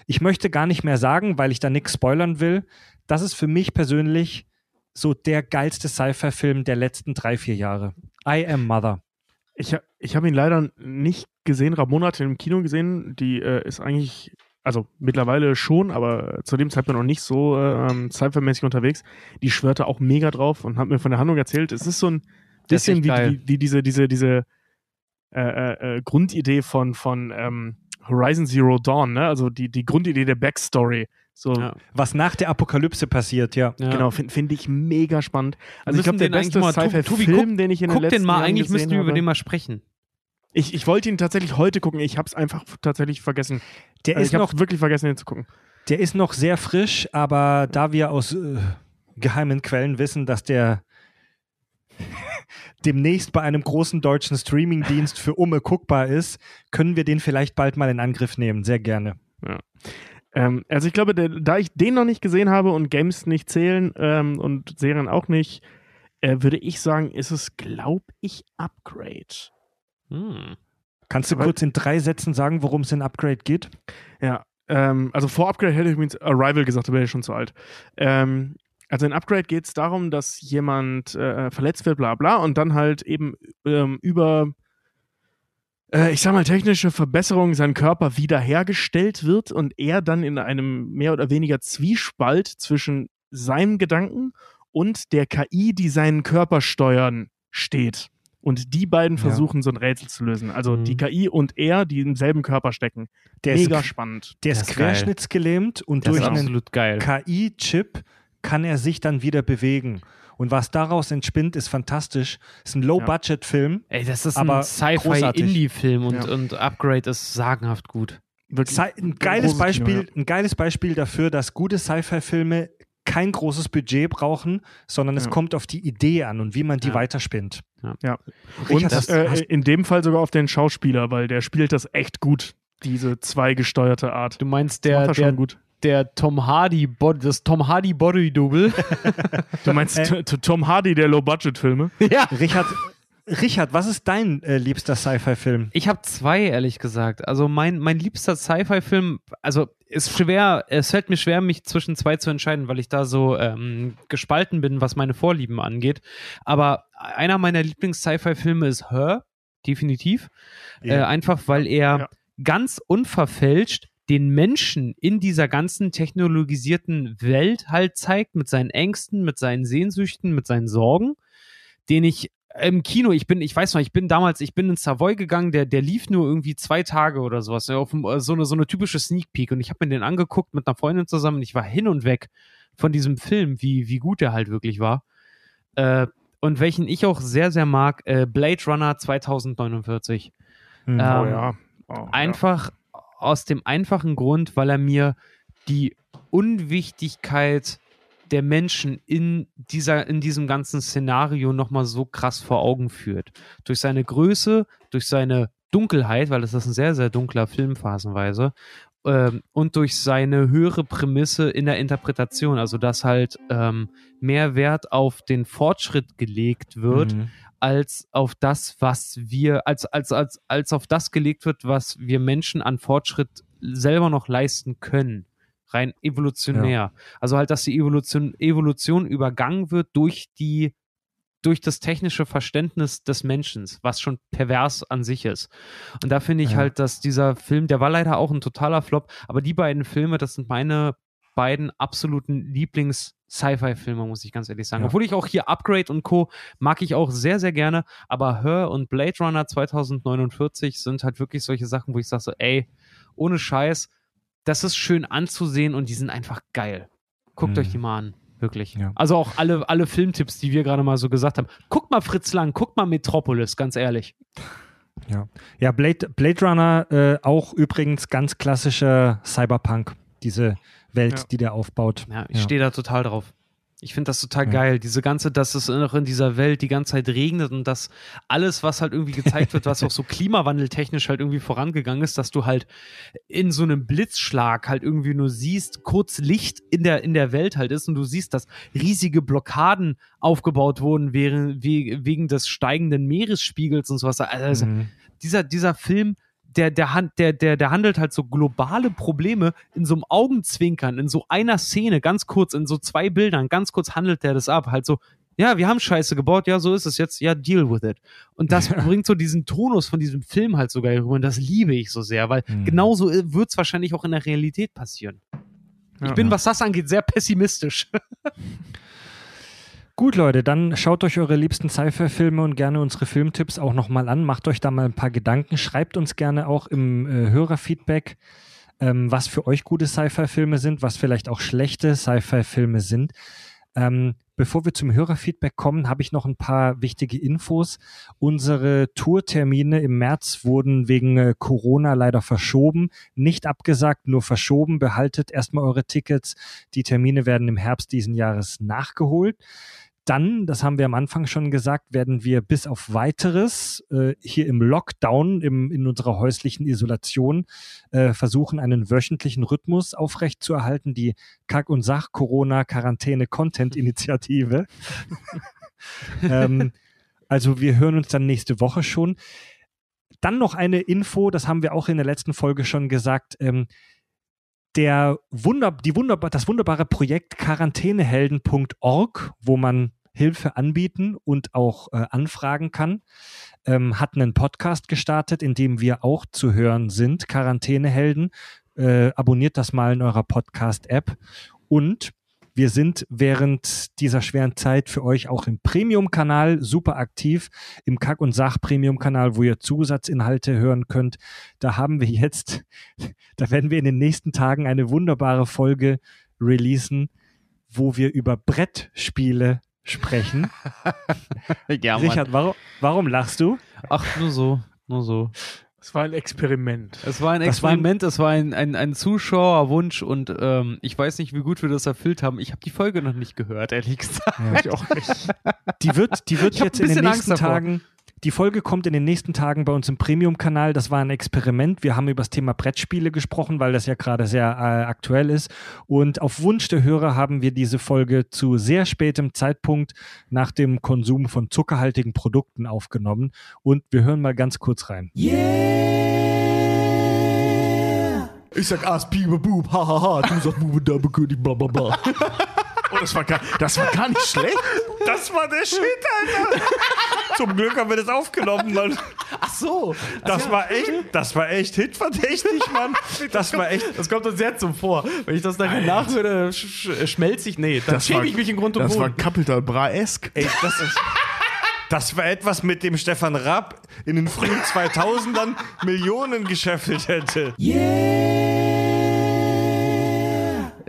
Ich möchte gar nicht mehr sagen, weil ich da nichts spoilern will. Das ist für mich persönlich so der geilste Sci-Fi-Film der letzten drei, vier Jahre. I Am Mother. Ich, ich habe ihn leider nicht gesehen. Ramona hat ihn im Kino gesehen. Die äh, ist eigentlich, also mittlerweile schon, aber zu dem Zeitpunkt noch nicht so äh, ähm, Sci-Fi-mäßig unterwegs. Die schwörte auch mega drauf und hat mir von der Handlung erzählt. Es ist so ein bisschen wie, wie, wie diese, diese, diese äh, äh, äh, Grundidee von, von ähm, Horizon Zero Dawn, ne? Also die, die Grundidee der Backstory. So, Ja. Was nach der Apokalypse passiert, ja. Ja. Genau, finde find ich mega spannend. Also ich glaube, der beste Sci-Fi-Film, den ich in den Guck letzten den mal, Jahren eigentlich müssten wir über den mal sprechen. Ich, ich wollte ihn tatsächlich heute gucken. Ich habe es einfach tatsächlich vergessen. Der Also ist ich noch wirklich vergessen, ihn zu gucken. Der ist noch sehr frisch, aber da wir aus äh, geheimen Quellen wissen, dass der demnächst bei einem großen deutschen Streamingdienst für Umme guckbar ist, können wir den vielleicht bald mal in Angriff nehmen. Sehr gerne. Ähm, also ich glaube, der, da ich den noch nicht gesehen habe und Games nicht zählen ähm, und Serien auch nicht, äh, würde ich sagen, ist es, glaube ich, Upgrade. Hm. Kannst du Weil- kurz in drei Sätzen sagen, worum es in Upgrade geht? Ja, ähm, also vor Upgrade hätte ich übrigens Arrival gesagt, da wäre ich schon zu alt. Ähm, Also in Upgrade geht es darum, dass jemand äh, verletzt wird, bla bla, und dann halt eben ähm, über, äh, ich sag mal, technische Verbesserungen sein Körper wiederhergestellt wird und er dann in einem mehr oder weniger Zwiespalt zwischen seinem Gedanken und der KI, die seinen Körper steuern, steht. Und die beiden Ja. versuchen, so ein Rätsel zu lösen. Also Mhm. die KI und er, die im selben Körper stecken. Der Mega ist, spannend. der ist querschnittsgelähmt und Das durch einen. KI-Chip kann er sich dann wieder bewegen. Und was daraus entspinnt, ist fantastisch. Ist ein Low-Budget-Film. Ey, das ist Aber ein Sci-Fi-Indie-Film und, Ja. und Upgrade ist sagenhaft gut. Wirklich. Ein geiles, Beispiel, Kino, ein geiles Beispiel dafür, dass gute Sci-Fi-Filme kein großes Budget brauchen, sondern es Ja. kommt auf die Idee an und wie man die Ja. weiterspinnt. Ja. Richard, Und hast- äh, in dem Fall sogar auf den Schauspieler, weil der spielt das echt gut, diese zweigesteuerte Art. Du meinst Das der, er schon der, gut. Der Tom Hardy, Bod das Tom Hardy Body Double. Du meinst Äh. Tom Hardy der Low-Budget-Filme? ja. Richard, Richard, was ist dein äh, liebster Sci-Fi-Film? Ich habe zwei, ehrlich gesagt. Also mein, mein liebster Sci-Fi-Film, also ist schwer, es fällt mir schwer, mich zwischen zwei zu entscheiden, weil ich da so ähm, gespalten bin, was meine Vorlieben angeht. Aber einer meiner Lieblings-Sci-Fi-Filme ist Her, definitiv. Äh, einfach weil er Ja. ganz unverfälscht den Menschen in dieser ganzen technologisierten Welt halt zeigt, mit seinen Ängsten, mit seinen Sehnsüchten, mit seinen Sorgen, den ich im Kino, ich bin, ich weiß noch, ich bin damals, ich bin in Savoy gegangen, der, der lief nur irgendwie zwei Tage oder sowas, ja, auf äh, so, eine, so eine typische Sneak Peek und ich habe mir den angeguckt mit einer Freundin zusammen und ich war hin und weg von diesem Film, wie, wie gut der halt wirklich war. Äh, und welchen ich auch sehr, sehr mag, äh, Blade Runner 2049. Hm. Ähm, oh ja. Oh, Einfach aus dem einfachen Grund, weil er mir die Unwichtigkeit der Menschen in, dieser, in diesem ganzen Szenario nochmal so krass vor Augen führt. Durch seine Größe, durch seine Dunkelheit, weil es ist ein sehr, sehr dunkler Film phasenweise, ähm, und durch seine höhere Prämisse in der Interpretation, also dass halt ähm, mehr Wert auf den Fortschritt gelegt wird, Mhm. Als auf das, was wir, als, als, als, als auf das gelegt wird, was wir Menschen an Fortschritt selber noch leisten können. Rein evolutionär. Also halt, dass die Evolution, Evolution übergangen wird durch die, durch das technische Verständnis des Menschen, was schon pervers an sich ist. Und da finde ich Ja. halt, dass dieser Film, der war leider auch ein totaler Flop, aber die beiden Filme, das sind meine beiden absoluten Lieblings-Sci-Fi-Filme, muss ich ganz ehrlich sagen. Ja. Obwohl ich auch hier Upgrade und Co. mag ich auch sehr, sehr gerne, aber Her und Blade Runner 2049 sind halt wirklich solche Sachen, wo ich sage so, ey, ohne Scheiß, das ist schön anzusehen und die sind einfach geil. Guckt Mhm. euch die mal an. Wirklich. Ja. Also auch alle, alle Filmtipps, die wir gerade mal so gesagt haben. Guckt mal Fritz Lang, guckt mal Metropolis, ganz ehrlich. Ja, ja Blade, Blade Runner äh, auch übrigens ganz klassischer Cyberpunk, diese Welt, Ja. die der aufbaut. Ja, ich Ja. stehe da total drauf. Ich finde das total Ja. geil. Diese ganze, dass es noch in dieser Welt die ganze Zeit regnet und dass alles, was halt irgendwie gezeigt wird, was auch so klimawandeltechnisch halt irgendwie vorangegangen ist, dass du halt in so einem Blitzschlag halt irgendwie nur siehst, kurz Licht in der, in der Welt halt ist und du siehst, dass riesige Blockaden aufgebaut wurden wegen, wegen des steigenden Meeresspiegels und sowas. Also, Mhm. dieser, dieser Film, der, der, der, der, der handelt halt so globale Probleme in so einem Augenzwinkern, in so einer Szene, ganz kurz, in so zwei Bildern, ganz kurz handelt der das ab. Halt so, ja, wir haben Scheiße gebaut, ja, so ist es jetzt, ja, deal with it. Und das bringt so diesen Tonus von diesem Film halt so geil rüber und das liebe ich so sehr, weil Mhm. genauso wird es wahrscheinlich auch in der Realität passieren. Ich Ja. bin, was das angeht, sehr pessimistisch. Gut, Leute, dann schaut euch eure liebsten Sci-Fi-Filme und gerne unsere Filmtipps auch nochmal an. Macht euch da mal ein paar Gedanken. Schreibt uns gerne auch im äh, Hörerfeedback, ähm, was für euch gute Sci-Fi-Filme sind, was vielleicht auch schlechte Sci-Fi-Filme sind. Ähm, bevor wir zum Hörerfeedback kommen, habe ich noch ein paar wichtige Infos. Unsere Tourtermine im März wurden wegen äh, Corona leider verschoben. Nicht abgesagt, nur verschoben. Behaltet erstmal eure Tickets. Die Termine werden im Herbst diesen Jahres nachgeholt. Dann, das haben wir am Anfang schon gesagt, werden wir bis auf weiteres äh, hier im Lockdown, im, in unserer häuslichen Isolation, äh, versuchen, einen wöchentlichen Rhythmus aufrechtzuerhalten. Die Kack- und Sach-Corona-Quarantäne-Content-Initiative. ähm, also wir hören uns dann nächste Woche schon. Dann noch eine Info, das haben wir auch in der letzten Folge schon gesagt. Ähm, der Wunder, die wunderbar, das wunderbare Projekt quarantänehelden.org, wo man Hilfe anbieten und auch äh, anfragen kann, ähm, hat einen Podcast gestartet, in dem wir auch zu hören sind. Quarantänehelden. Äh, abonniert das mal in eurer Podcast-App. Und wir sind während dieser schweren Zeit für euch auch im Premium-Kanal super aktiv, im Kack- und Sach-Premium-Kanal, wo ihr Zusatzinhalte hören könnt. Da haben wir jetzt, da werden wir in den nächsten Tagen eine wunderbare Folge releasen, wo wir über Brettspiele sprechen. ja, Richard, warum, warum lachst du? Ach, nur so, nur so. Es war ein Experiment. Es war ein Experiment, es war ein, ein, ein Zuschauerwunsch und ähm, ich weiß nicht, wie gut wir das erfüllt haben. Ich habe die Folge noch nicht gehört, ehrlich gesagt. Ich auch nicht. Die wird, die wird Ich jetzt in den nächsten. Tagen. Die Folge kommt in den nächsten Tagen bei uns im Premium-Kanal. Das war ein Experiment. Wir haben über das Thema Brettspiele gesprochen, weil das ja gerade sehr äh, aktuell ist. Und auf Wunsch der Hörer haben wir diese Folge zu sehr spätem Zeitpunkt nach dem Konsum von zuckerhaltigen Produkten aufgenommen. Und wir hören mal ganz kurz rein. Ich sag Ass, Biber, Bub, hahaha, du sagst Bube, da König, bla bla bla. Oh, das war gar, das war gar nicht schlecht. Das war der Shit, Alter. Zum Glück haben wir das aufgenommen, Mann. Ach so, Das war echt, das war echt hitverdächtig, Mann. Das war echt. das kommt uns sehr zum Vor. Wenn ich das nachher nachhöre, sch sch schmelze ich. Nee, dann Das schäme war- ich mich in Grund und Das war Boden. Capital Bra-esk. Ey, das ist. Das war etwas, mit dem Stefan Raab in den frühen 2000ern Millionen gescheffelt hätte.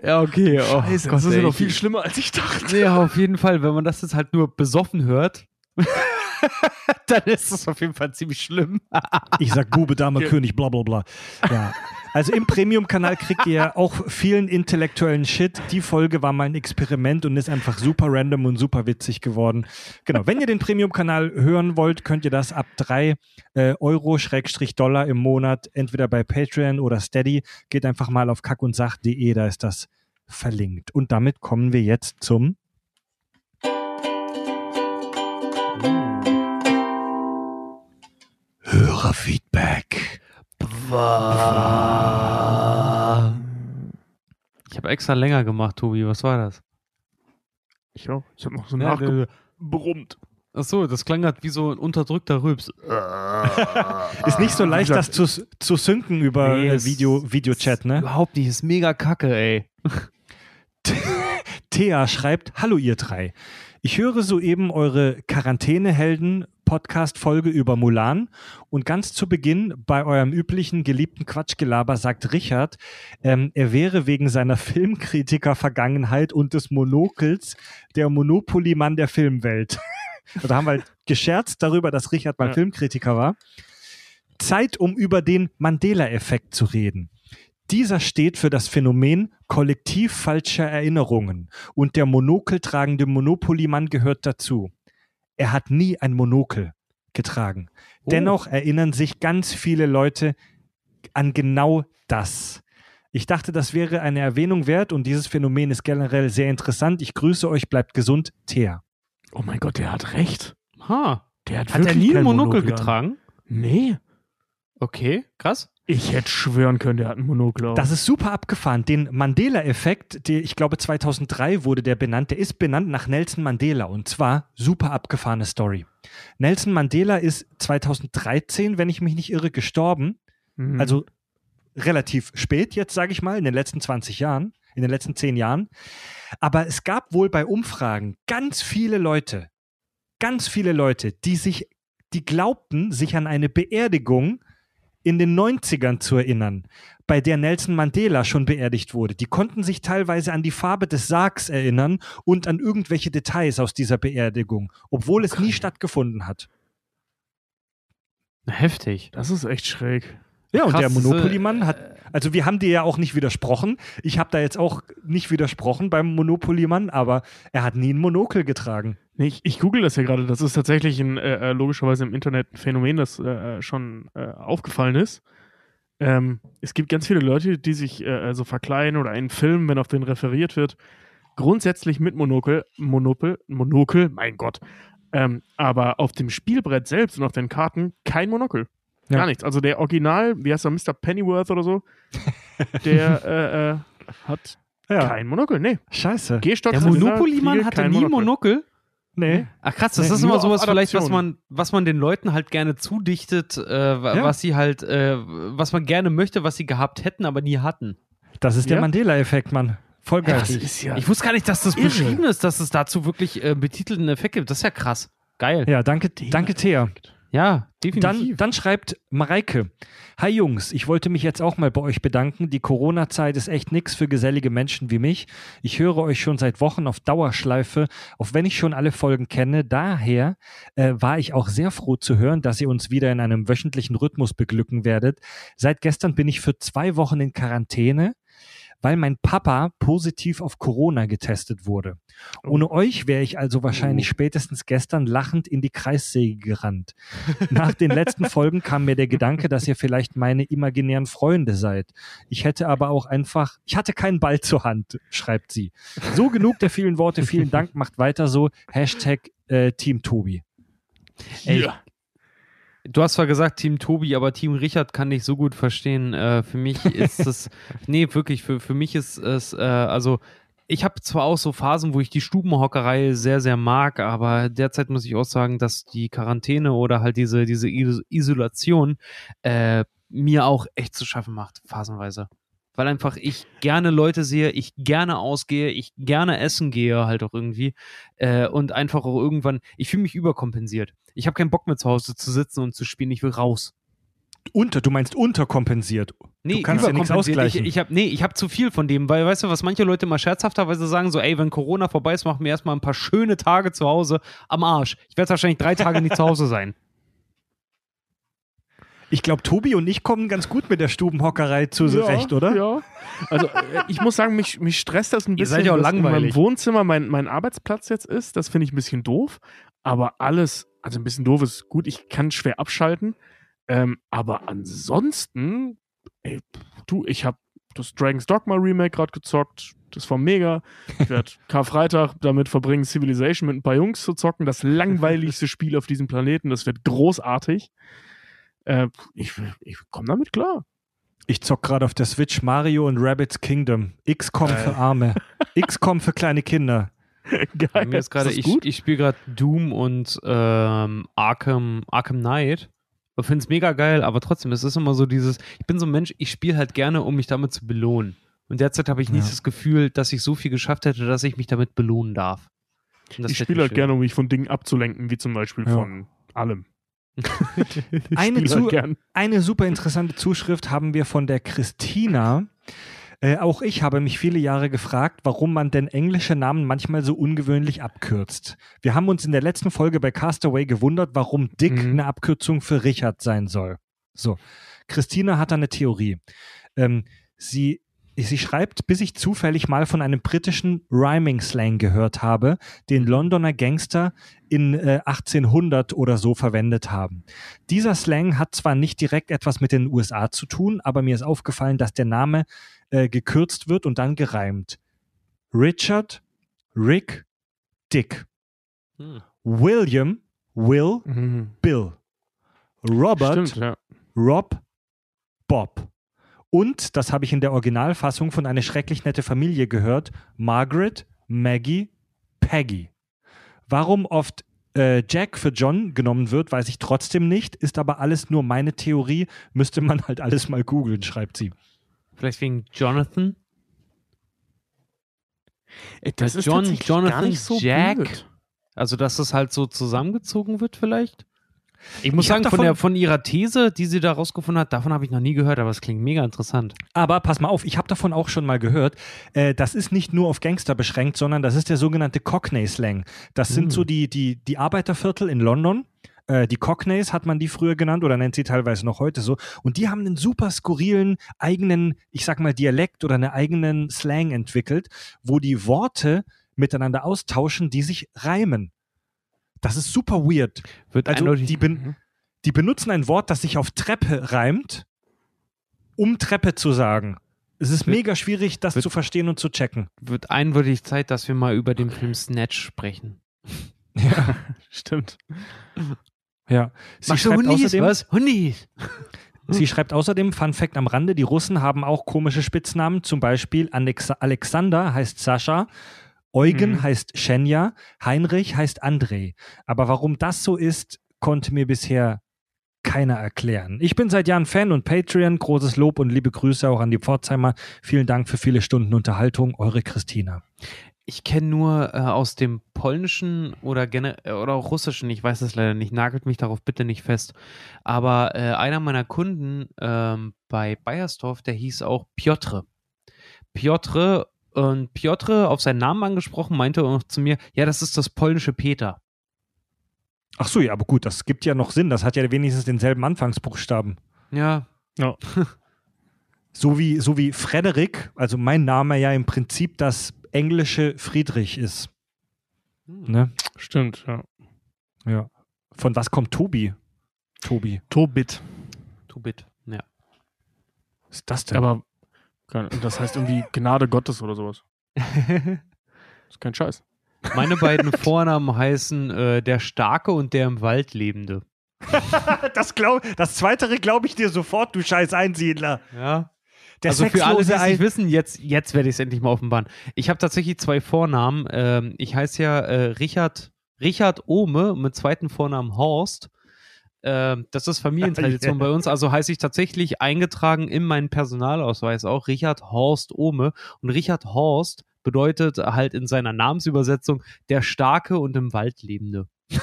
Ja, okay. Oh, Scheiße, Gott, das ist ja noch viel schlimmer, als ich dachte. Ja, auf jeden Fall. Wenn man das jetzt halt nur besoffen hört, dann ist das auf jeden Fall ziemlich schlimm. Ich sag Bube, Dame, König, bla bla bla. Ja. Also im Premium-Kanal kriegt ihr auch vielen intellektuellen Shit. Die Folge war mal ein Experiment und ist einfach super random und super witzig geworden. Genau. Wenn ihr den Premium-Kanal hören wollt, könnt ihr das ab drei äh, Euro Schrägstrich Dollar im Monat entweder bei Patreon oder Steady. Geht einfach mal auf kackundsach.de, da ist das verlinkt. Und damit kommen wir jetzt zum Hörerfeedback. Ich habe extra länger gemacht, Tobi. Was war das? Ich auch. Ich habe noch so Ja, nachgebrummt. Ach so, das klang halt wie so ein unterdrückter Rübs. Ist nicht so leicht, das zu, zu synken über Nee, äh, Video, Videochat, ne? Überhaupt nicht. Ist mega kacke, ey. Thea schreibt, hallo ihr drei. Ich höre soeben eure Quarantänehelden-Podcast-Folge über Mulan und ganz zu Beginn bei eurem üblichen geliebten Quatschgelaber sagt Richard, ähm, er wäre wegen seiner Filmkritiker-Vergangenheit und des Monokels der Monopoly-Mann der Filmwelt. da haben wir halt gescherzt darüber, dass Richard mal Ja. Filmkritiker war. Zeit, um über den Mandela-Effekt zu reden. Dieser steht für das Phänomen kollektiv falscher Erinnerungen und der monokeltragende Monopoly-Mann gehört dazu. Er hat nie ein Monokel getragen. Oh. Dennoch erinnern sich ganz viele Leute an genau das. Ich dachte, das wäre eine Erwähnung wert und dieses Phänomen ist generell sehr interessant. Ich grüße euch, bleibt gesund, Thea. Oh mein Gott, der hat recht. Ha. Der hat, Hat er nie ein Monokel an. getragen? Nee. Okay, krass. Ich hätte schwören können, der hat ein Monokel. auf. Das ist super abgefahren. Den Mandela-Effekt, ich glaube 2003 wurde der benannt, der ist benannt nach Nelson Mandela und zwar super abgefahrene Story. Nelson Mandela ist 2013, wenn ich mich nicht irre, gestorben. Mhm. Also relativ spät jetzt, sage ich mal, in den letzten 20 Jahren, in den letzten 10 Jahren. Aber es gab wohl bei Umfragen ganz viele Leute, ganz viele Leute, die sich, die glaubten, sich an eine Beerdigung in den 90ern zu erinnern, bei der Nelson Mandela schon beerdigt wurde. Die konnten sich teilweise an die Farbe des Sargs erinnern und an irgendwelche Details aus dieser Beerdigung, obwohl es nie stattgefunden hat. Heftig. das ist echt schräg. Ja, und Krass, der Monopoly-Mann hat, also wir haben dir ja auch nicht widersprochen. Ich habe da jetzt auch nicht widersprochen beim Monopoly-Mann, aber er hat nie ein Monokel getragen. Nee, ich, ich google das ja gerade. Das ist tatsächlich ein, äh, äh, logischerweise im Internet ein Phänomen, das äh, äh, schon äh, aufgefallen ist. Ähm, es gibt ganz viele Leute, die sich äh, so verkleiden oder einen Film, wenn auf den referiert wird, grundsätzlich mit Monokel, Monopel, Monokel, mein Gott. Ähm, aber auf dem Spielbrett selbst und auf den Karten kein Monokel. Ja. Gar nichts. Also der Original, wie heißt er, Mr. Pennyworth oder so, der äh, äh, hat Ja. kein Monokel. Nee, Scheiße. Gehstock Der Monopoly-Mann hatte nie Monokel. Nee. Ach krass, das Nee, ist immer sowas vielleicht, was man, was man den Leuten halt gerne zudichtet, äh, Ja. was sie halt, äh, was man gerne möchte, was sie gehabt hätten, aber nie hatten. Das ist der? Mandela-Effekt, Mann. Voll geil. Das ist ja. Ich wusste gar nicht, dass das Irre. beschrieben ist, dass es dazu wirklich äh, betitelten Effekt gibt. Das ist ja krass. Geil. ja, danke, danke, Thea. Ja, Dann, definitiv. dann schreibt Mareike, Hi Jungs, ich wollte mich jetzt auch mal bei euch bedanken. Die Corona-Zeit ist echt nix für gesellige Menschen wie mich. Ich höre euch schon seit Wochen auf Dauerschleife, auch wenn ich schon alle Folgen kenne. Daher äh, war ich auch sehr froh zu hören, dass ihr uns wieder in einem wöchentlichen Rhythmus beglücken werdet. Seit gestern bin ich für zwei Wochen in Quarantäne, weil mein Papa positiv auf Corona getestet wurde. Ohne euch wäre ich also wahrscheinlich spätestens gestern lachend in die Kreissäge gerannt. Nach den letzten Folgen kam mir der Gedanke, dass ihr vielleicht meine imaginären Freunde seid. Ich hätte aber auch einfach, ich hatte keinen Ball zur Hand, schreibt sie. So genug der vielen Worte, vielen Dank, macht weiter so. Hashtag äh, Team Tobi. Ey, Ja. Du hast zwar gesagt Team Tobi, aber Team Richard kann ich so gut verstehen. Äh, für mich ist es, nee, wirklich, für, für mich ist es, äh, also ich habe zwar auch so Phasen, wo ich die Stubenhockerei sehr, sehr mag, aber derzeit muss ich auch sagen, dass die Quarantäne oder halt diese, diese Is- Isolation äh, mir auch echt zu schaffen macht, phasenweise. Weil einfach ich gerne Leute sehe, ich gerne ausgehe, ich gerne essen gehe halt auch irgendwie äh, und einfach auch irgendwann, ich fühle mich überkompensiert. Ich habe keinen Bock mehr zu Hause zu sitzen und zu spielen, ich will raus. Unter, du meinst unterkompensiert. Nee, du kannst ja nichts ausgleichen. Ich, ich habe nee, ich habe zu viel von dem, weil weißt du, was manche Leute mal scherzhafterweise sagen, so ey, wenn Corona vorbei ist, machen wir erstmal ein paar schöne Tage zu Hause am Arsch. Ich werde wahrscheinlich drei Tage nicht zu Hause sein. Ich glaube, Tobi und ich kommen ganz gut mit der Stubenhockerei zurecht, oder? Ja. Also äh, ich muss sagen, mich, mich stresst das ein Ihr bisschen, seid ja auch langweilig. meinem Wohnzimmer mein, mein Arbeitsplatz jetzt ist. Das finde ich ein bisschen doof. Aber alles, also ein bisschen doof ist gut, ich kann schwer abschalten. Ähm, aber ansonsten, ey, du, ich habe das Dragon's Dogma Remake gerade gezockt. Das war mega. Ich werde Karfreitag damit verbringen, Civilization mit ein paar Jungs zu zocken. Das langweiligste Spiel auf diesem Planeten. Das wird großartig. Äh, ich ich komme damit klar. Ich zock gerade auf der Switch Mario und Rabbit's Kingdom. XCOM für Arme. XCOM für kleine Kinder. Geil. Bei mir ist gerade, ich, gut? ich spiele gerade Doom und ähm, Arkham, Arkham Knight. Ich finde es mega geil, aber trotzdem, es ist immer so dieses, ich bin so ein Mensch, ich spiele halt gerne, um mich damit zu belohnen. Und derzeit habe ich nicht Ja. das Gefühl, dass ich so viel geschafft hätte, dass ich mich damit belohnen darf. Ich spiele halt schwer. gerne, um mich von Dingen abzulenken, wie zum Beispiel Ja. von allem. Eine, zu, eine super interessante Zuschrift haben wir von der Christina. Äh, auch ich habe mich viele Jahre gefragt, warum man denn englische Namen manchmal so ungewöhnlich abkürzt. Wir haben uns in der letzten Folge bei Castaway gewundert, warum Dick Mhm. eine Abkürzung für Richard sein soll. So, Christina hat da eine Theorie. Ähm, sie, sie schreibt, bis ich zufällig mal von einem britischen Rhyming-Slang gehört habe, den Londoner Gangster in äh, 1800 oder so verwendet haben. Dieser Slang hat zwar nicht direkt etwas mit den USA zu tun, aber mir ist aufgefallen, dass der Name äh, gekürzt wird und dann gereimt. Richard, Rick, Dick. Hm. William, Will, Mhm. Bill. Robert, Stimmt, ja. Rob, Bob. Und, das habe ich in der Originalfassung von einer schrecklich nette Familie gehört, Margaret, Maggie, Peggy. Warum oft äh, Jack für John genommen wird, weiß ich trotzdem nicht, ist aber alles nur meine Theorie, müsste man halt alles mal googeln, schreibt sie. Vielleicht wegen Jonathan? Ey, das ist John, tatsächlich Jonathan, gar nicht so Jack. blöd. Also, dass es halt so zusammengezogen wird, vielleicht? Ich muss Ich sagen, von, der, von ihrer These, die sie da rausgefunden hat, davon habe ich noch nie gehört, aber es klingt mega interessant. Aber pass mal auf, ich habe davon auch schon mal gehört. Äh, das ist nicht nur auf Gangster beschränkt, sondern das ist der sogenannte Cockney-Slang. Das sind so die, die, die Arbeiterviertel in London. Äh, die Cockneys hat man die früher genannt oder nennt sie teilweise noch heute so. Und die haben einen super skurrilen eigenen, ich sag mal, Dialekt oder einen eigenen Slang entwickelt, wo die Worte miteinander austauschen, die sich reimen. Das ist super weird. Wird Also die, ben die benutzen ein Wort, das sich auf Treppe reimt, um Treppe zu sagen. Es ist Wird- mega schwierig, das wird- zu verstehen und zu checken. wird eindeutig Zeit, dass wir mal über den Film Snatch sprechen. Ja, Stimmt. ja. Sie Machst du schreibt Hundis? außerdem, Was? Hundis? Sie schreibt außerdem, Fun Fact am Rande, die Russen haben auch komische Spitznamen, zum Beispiel Alex Alexander heißt Sascha, Eugen Mhm. heißt Schenja, Heinrich heißt André. Aber warum das so ist, konnte mir bisher keiner erklären. Ich bin seit Jahren Fan und Patreon. Großes Lob und liebe Grüße auch an die Pforzheimer. Vielen Dank für viele Stunden Unterhaltung. Eure Christina. Ich kenne nur äh, aus dem polnischen oder, äh, oder auch russischen, ich weiß es leider nicht, nagelt mich darauf bitte nicht fest. Aber äh, einer meiner Kunden ähm, bei Bayersdorf, der hieß auch Piotr. Piotr und Piotr auf seinen Namen angesprochen, meinte auch zu mir, ja, das ist das polnische Peter. Ach so, ja, aber gut, das gibt ja noch Sinn. Das hat ja wenigstens denselben Anfangsbuchstaben. Ja, So wie, so wie Frederik, also mein Name ja im Prinzip das englische Friedrich ist. Ne? Stimmt, ja. Ja. Von was kommt Tobi? Tobi. Tobit. tu bit. Ja. Was ist das denn? Aber das heißt irgendwie Gnade Gottes oder sowas. ist kein Scheiß. Meine beiden Vornamen heißen äh, der Starke und der im Wald Lebende. das, glaub, das Zweitere glaube ich dir sofort, du scheiß Einsiedler. Ja. Der also für alle, die es nicht wissen, jetzt, jetzt werde ich es endlich mal offenbaren. Ich habe tatsächlich zwei Vornamen. Ähm, ich heiße ja äh, Richard, Richard Ohme mit zweiten Vornamen Horst. Ähm, das ist Familientradition bei uns. Also heiße ich tatsächlich eingetragen in meinen Personalausweis auch Richard Horst Ohme. Und Richard Horst bedeutet halt in seiner Namensübersetzung der Starke und im Wald Lebende.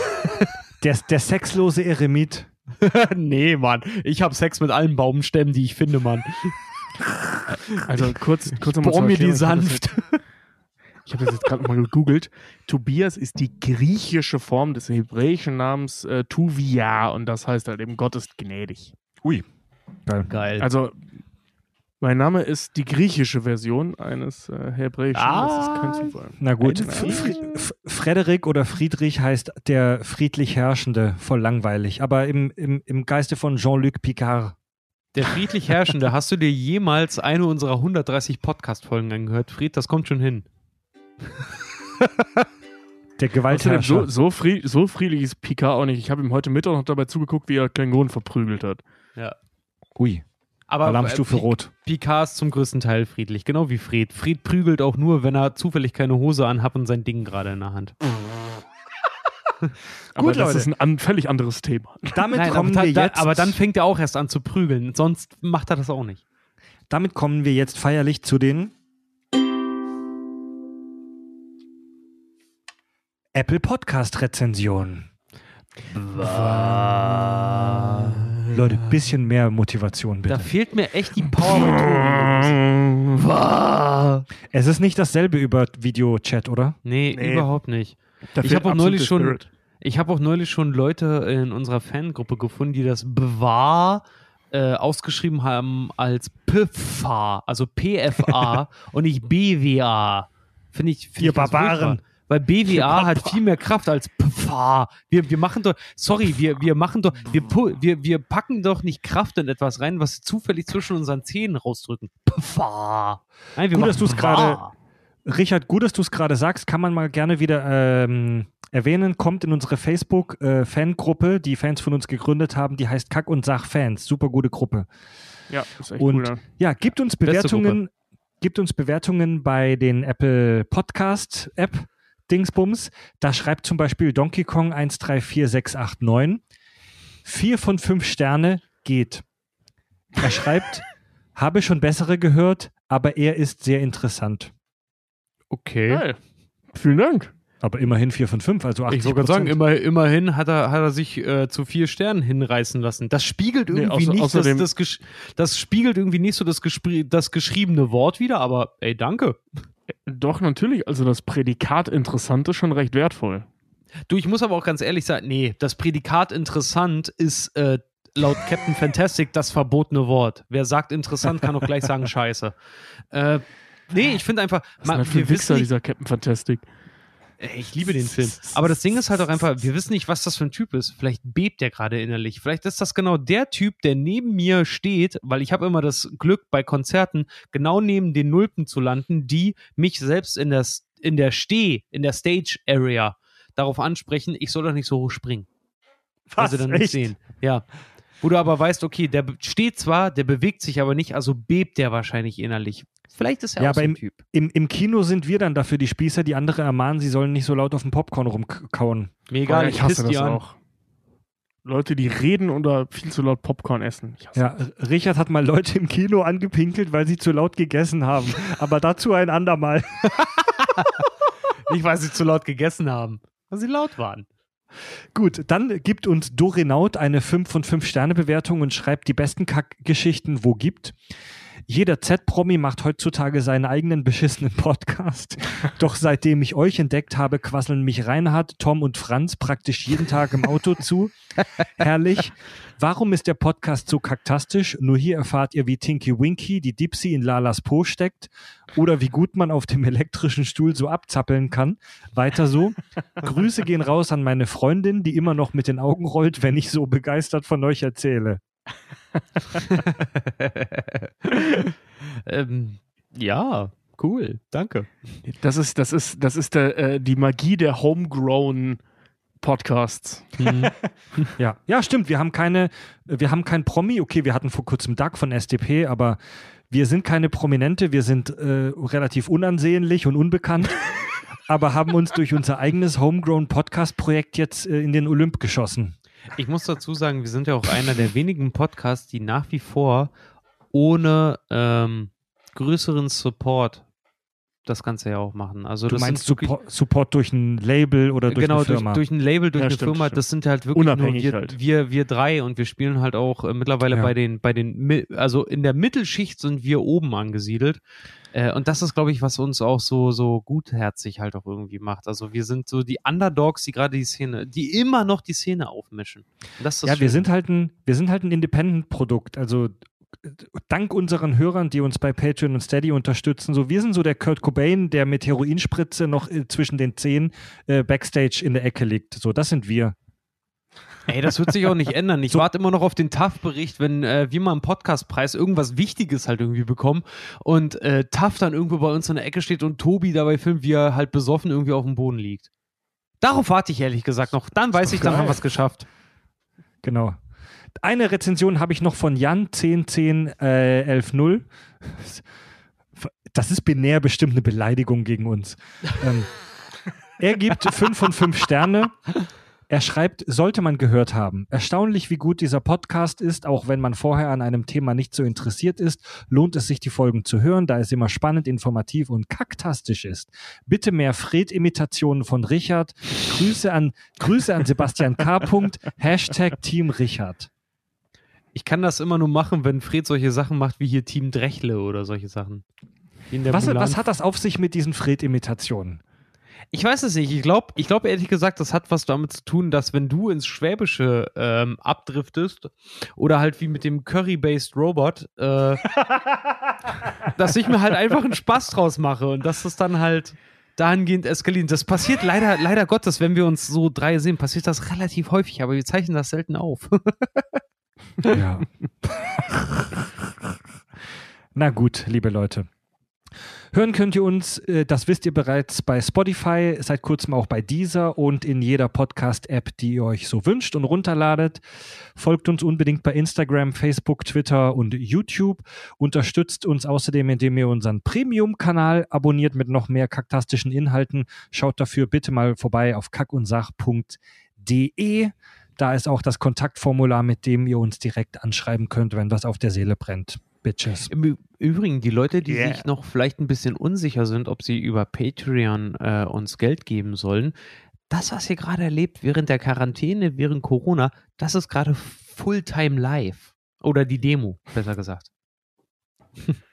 der, der sexlose Eremit. nee, Mann. Ich habe Sex mit allen Baumstämmen, die ich finde, Mann. Also kurz, kurz nochmal Bohr mir die sanft. Ich habe das jetzt gerade mal gegoogelt. Tobias ist die griechische Form des hebräischen Namens äh, Tuvia und das heißt halt eben Gott ist gnädig. Ui. Geil. Geil. Also mein Name ist die griechische Version eines äh, hebräischen. Das ist kein Ah. Zufall. Na gut, Frederik oder Friedrich heißt der friedlich Herrschende, voll langweilig. Aber im, im, im Geiste von Jean-Luc Picard. Der friedlich Herrschende, hast du dir jemals eine unserer 130 Podcast-Folgen angehört? Fried, das kommt schon hin. Der Gewaltherrscher. so, so, fried, so friedlich ist Picard auch nicht. Ich habe ihm heute Mittag noch dabei zugeguckt, wie er Klingonen verprügelt hat. Ja. Ui, Aber Alarmstufe äh, rot. Picard ist zum größten Teil friedlich, genau wie Fried. Fried prügelt auch nur, wenn er zufällig keine Hose anhat und sein Ding gerade in der Hand. Aber Gut, das Leute. ist ein an, völlig anderes Thema. Damit Nein, kommen aber, wir da, jetzt. da, aber dann fängt er auch erst an zu prügeln, sonst macht er das auch nicht. damit kommen wir jetzt feierlich zu den Apple Podcast Rezensionen. Leute, bisschen mehr Motivation Da bitte. fehlt mir echt die Power. Es ist nicht dasselbe über Videochat, oder? nee, Nee. überhaupt nicht. Da Ich fehlt habe auch neulich schon, Spirit. ich habe auch neulich schon Leute in unserer Fangruppe gefunden, die das Bewahr äh, ausgeschrieben haben als PFA, also PFA und nicht BWA. Finde ich, find Ihr ich Barbaren. Weil BWA hat viel mehr Kraft als PFA. Wir, wir machen doch, sorry, wir, wir machen doch, wir, wir, wir packen doch nicht Kraft in etwas rein, was zufällig zwischen unseren Zähnen rausdrücken. PFA. Nein, wir Gut, machen dass du's Bwa. gerade- Richard, gut, dass du es gerade sagst, kann man mal gerne wieder ähm, erwähnen, kommt in unsere Facebook-Fangruppe, die Fans von uns gegründet haben, die heißt Kack und Sach Fans. Super gute Gruppe. Ja, ist echt Und cool. Ja. ja, gibt uns Bewertungen, gibt uns Bewertungen bei den Apple Podcast App Dingsbums. Da schreibt zum Beispiel Donkey Kong 134689. Vier von fünf Sterne geht. Er schreibt, habe schon bessere gehört, aber er ist sehr interessant. Okay. Geil. Vielen Dank. Aber immerhin vier von fünf, also 80 Ich wollte gerade sagen, immer, immerhin hat er, hat er sich äh, zu vier Sternen hinreißen lassen. Das spiegelt Nee, irgendwie außer- nicht außerdem- das, das, das spiegelt irgendwie nicht so das, das geschriebene Wort wieder, aber ey, danke. Doch, natürlich. Also das Prädikat interessant ist schon recht wertvoll. Du, ich muss aber auch ganz ehrlich sagen, nee, das Prädikat interessant ist äh, laut Captain Fantastic das verbotene Wort. Wer sagt interessant, kann auch gleich sagen scheiße. Äh, nee, ich finde einfach, Was ist denn für wir Wichser, nicht, dieser Captain Fantastic? Ey, Ich liebe den Film. Aber das Ding ist halt auch einfach, wir wissen nicht, was das für ein Typ ist. Vielleicht bebt der gerade innerlich. Vielleicht ist das genau der Typ, der neben mir steht, weil ich habe immer das Glück, bei Konzerten genau neben den Nulpen zu landen, die mich selbst in der, in der Steh, in der Stage-Area darauf ansprechen, ich soll doch nicht so hoch springen. Weil sie dann nicht sehen. Ja. Wo du aber weißt, okay, der steht zwar, der bewegt sich aber nicht, also bebt der wahrscheinlich innerlich. Vielleicht ist er Ja, auch so aber ein im, Typ. im, im Kino sind wir dann dafür die Spießer, die andere ermahnen, sie sollen nicht so laut auf dem Popcorn rumkauen. Mir egal, Oh ich, ich hasse das an. auch. Leute, die reden oder viel zu laut Popcorn essen. Ja, Richard hat mal Leute im Kino angepinkelt, weil sie zu laut gegessen haben. Aber dazu ein andermal. Nicht, weil sie zu laut gegessen haben, weil sie laut waren. Gut, dann gibt uns Dorenaut eine 5 von 5 Sterne Bewertung und schreibt die besten Kackgeschichten, wo gibt. Jeder Z-Promi macht heutzutage seinen eigenen beschissenen Podcast. Doch seitdem ich euch entdeckt habe, quasseln mich Reinhard, Tom und Franz praktisch jeden Tag im Auto zu. Herrlich. Warum ist der Podcast so kaktastisch? Nur hier erfahrt ihr, wie Tinky Winky die Dipsy in Lalas Po steckt oder wie gut man auf dem elektrischen Stuhl so abzappeln kann. Weiter so. Grüße gehen raus an meine Freundin, die immer noch mit den Augen rollt, wenn ich so begeistert von euch erzähle. ähm, ja, cool, danke. Das ist, das ist, das ist der, äh, die Magie der Homegrown Podcasts. Ja, ja, stimmt. Wir haben keine, wir haben kein Promi. Okay, wir hatten vor kurzem Doug von SDP, aber wir sind keine Prominente. Wir sind äh, relativ unansehnlich und unbekannt, aber haben uns durch unser eigenes Homegrown Podcast-Projekt jetzt äh, in den Olymp geschossen. Ich muss dazu sagen, wir sind ja auch einer der wenigen Podcasts, die nach wie vor ohne ähm, größeren Support das Ganze ja auch machen. Also Du meinst Support, Support durch ein Label oder durch genau, eine durch, Firma? durch ein Label, durch Ja, eine stimmt, Firma, stimmt. das sind halt wirklich Unabhängig nur wir, halt. wir, wir drei und wir spielen halt auch äh, mittlerweile Ja. bei den, bei den, also in der Mittelschicht sind wir oben angesiedelt. Äh, und das ist, glaube ich, was uns auch so, so gutherzig halt auch irgendwie macht. Also wir sind so die Underdogs, die gerade die Szene, die immer noch die Szene aufmischen. Ja, wir sind halt ein, wir sind halt ein Independent-Produkt. Also dank unseren Hörern, die uns bei Patreon und Steady unterstützen, so wir sind so der Kurt Cobain, der mit Heroinspritze noch äh, zwischen den Zehen äh, backstage in der Ecke liegt. So, das sind wir. Ey, das wird sich auch nicht ändern. Ich So- warte immer noch auf den TAF-Bericht, wenn äh, wir mal im Podcastpreis irgendwas Wichtiges halt irgendwie bekommen und äh, TAF dann irgendwo bei uns in der Ecke steht und Tobi dabei filmt, wie er halt besoffen irgendwie auf dem Boden liegt. Darauf warte ich ehrlich gesagt noch. Dann weiß ich, dann geil. haben wir es geschafft. Genau. Eine Rezension habe ich noch von Jan 1010 äh, 110. Das ist binär bestimmt eine Beleidigung gegen uns. ähm, er gibt 5 von 5 Sterne. Er schreibt, sollte man gehört haben. Erstaunlich, wie gut dieser Podcast ist, auch wenn man vorher an einem Thema nicht so interessiert ist, lohnt es sich, die Folgen zu hören, da es immer spannend, informativ und kaktastisch ist. Bitte mehr Fred-Imitationen von Richard. Grüße an, Grüße an Sebastian K. Hashtag Team Richard. Ich kann das immer nur machen, wenn Fred solche Sachen macht wie hier Team Drechle oder solche Sachen. Was, was hat das auf sich mit diesen Fred-Imitationen? Ich weiß es nicht. Ich glaube, ich glaub ehrlich gesagt, das hat was damit zu tun, dass wenn du ins Schwäbische ähm, abdriftest oder halt wie mit dem Curry-based Robot, äh, dass ich mir halt einfach einen Spaß draus mache und dass das dann halt dahingehend eskaliert. Das passiert leider, leider Gottes, wenn wir uns so drei sehen, passiert das relativ häufig, aber wir zeichnen das selten auf. Ja. Na gut, liebe Leute. Hören könnt ihr uns, äh, das wisst ihr bereits bei Spotify, seit kurzem auch bei Deezer und in jeder Podcast-App, die ihr euch so wünscht und runterladet. Folgt uns unbedingt bei Instagram, Facebook, Twitter und YouTube. Unterstützt uns außerdem, indem ihr unseren Premium-Kanal abonniert mit noch mehr kaktastischen Inhalten. Schaut dafür bitte mal vorbei auf kackundsach.de. Da ist auch das Kontaktformular, mit dem ihr uns direkt anschreiben könnt, wenn was auf der Seele brennt. Bitches. Im Übrigen, die Leute, die Yeah. sich noch vielleicht ein bisschen unsicher sind, ob sie über Patreon äh, uns Geld geben sollen, das, was ihr gerade erlebt während der Quarantäne, während Corona, das ist gerade Fulltime live. Oder die Demo, besser gesagt.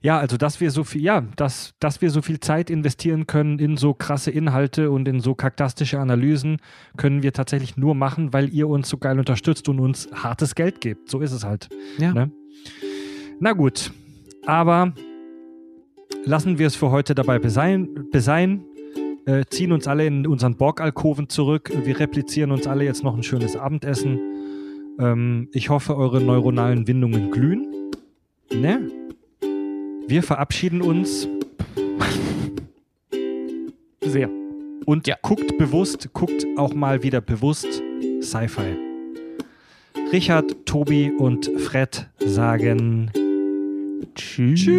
Ja, also dass wir so viel, ja, dass, dass wir so viel Zeit investieren können in so krasse Inhalte und in so kaktastische Analysen, können wir tatsächlich nur machen, weil ihr uns so geil unterstützt und uns hartes Geld gebt. So ist es halt. Ja. Ne? Na gut, aber lassen wir es für heute dabei besein, besein äh, ziehen uns alle in unseren Borgalkoven zurück. Wir replizieren uns alle jetzt noch ein schönes Abendessen. Ähm, ich hoffe, eure neuronalen Windungen glühen. Ne? Wir verabschieden uns Sehr. und Ja. guckt bewusst, guckt auch mal wieder bewusst Sci-Fi. Richard, Tobi und Fred sagen Tschüss. Tschüss.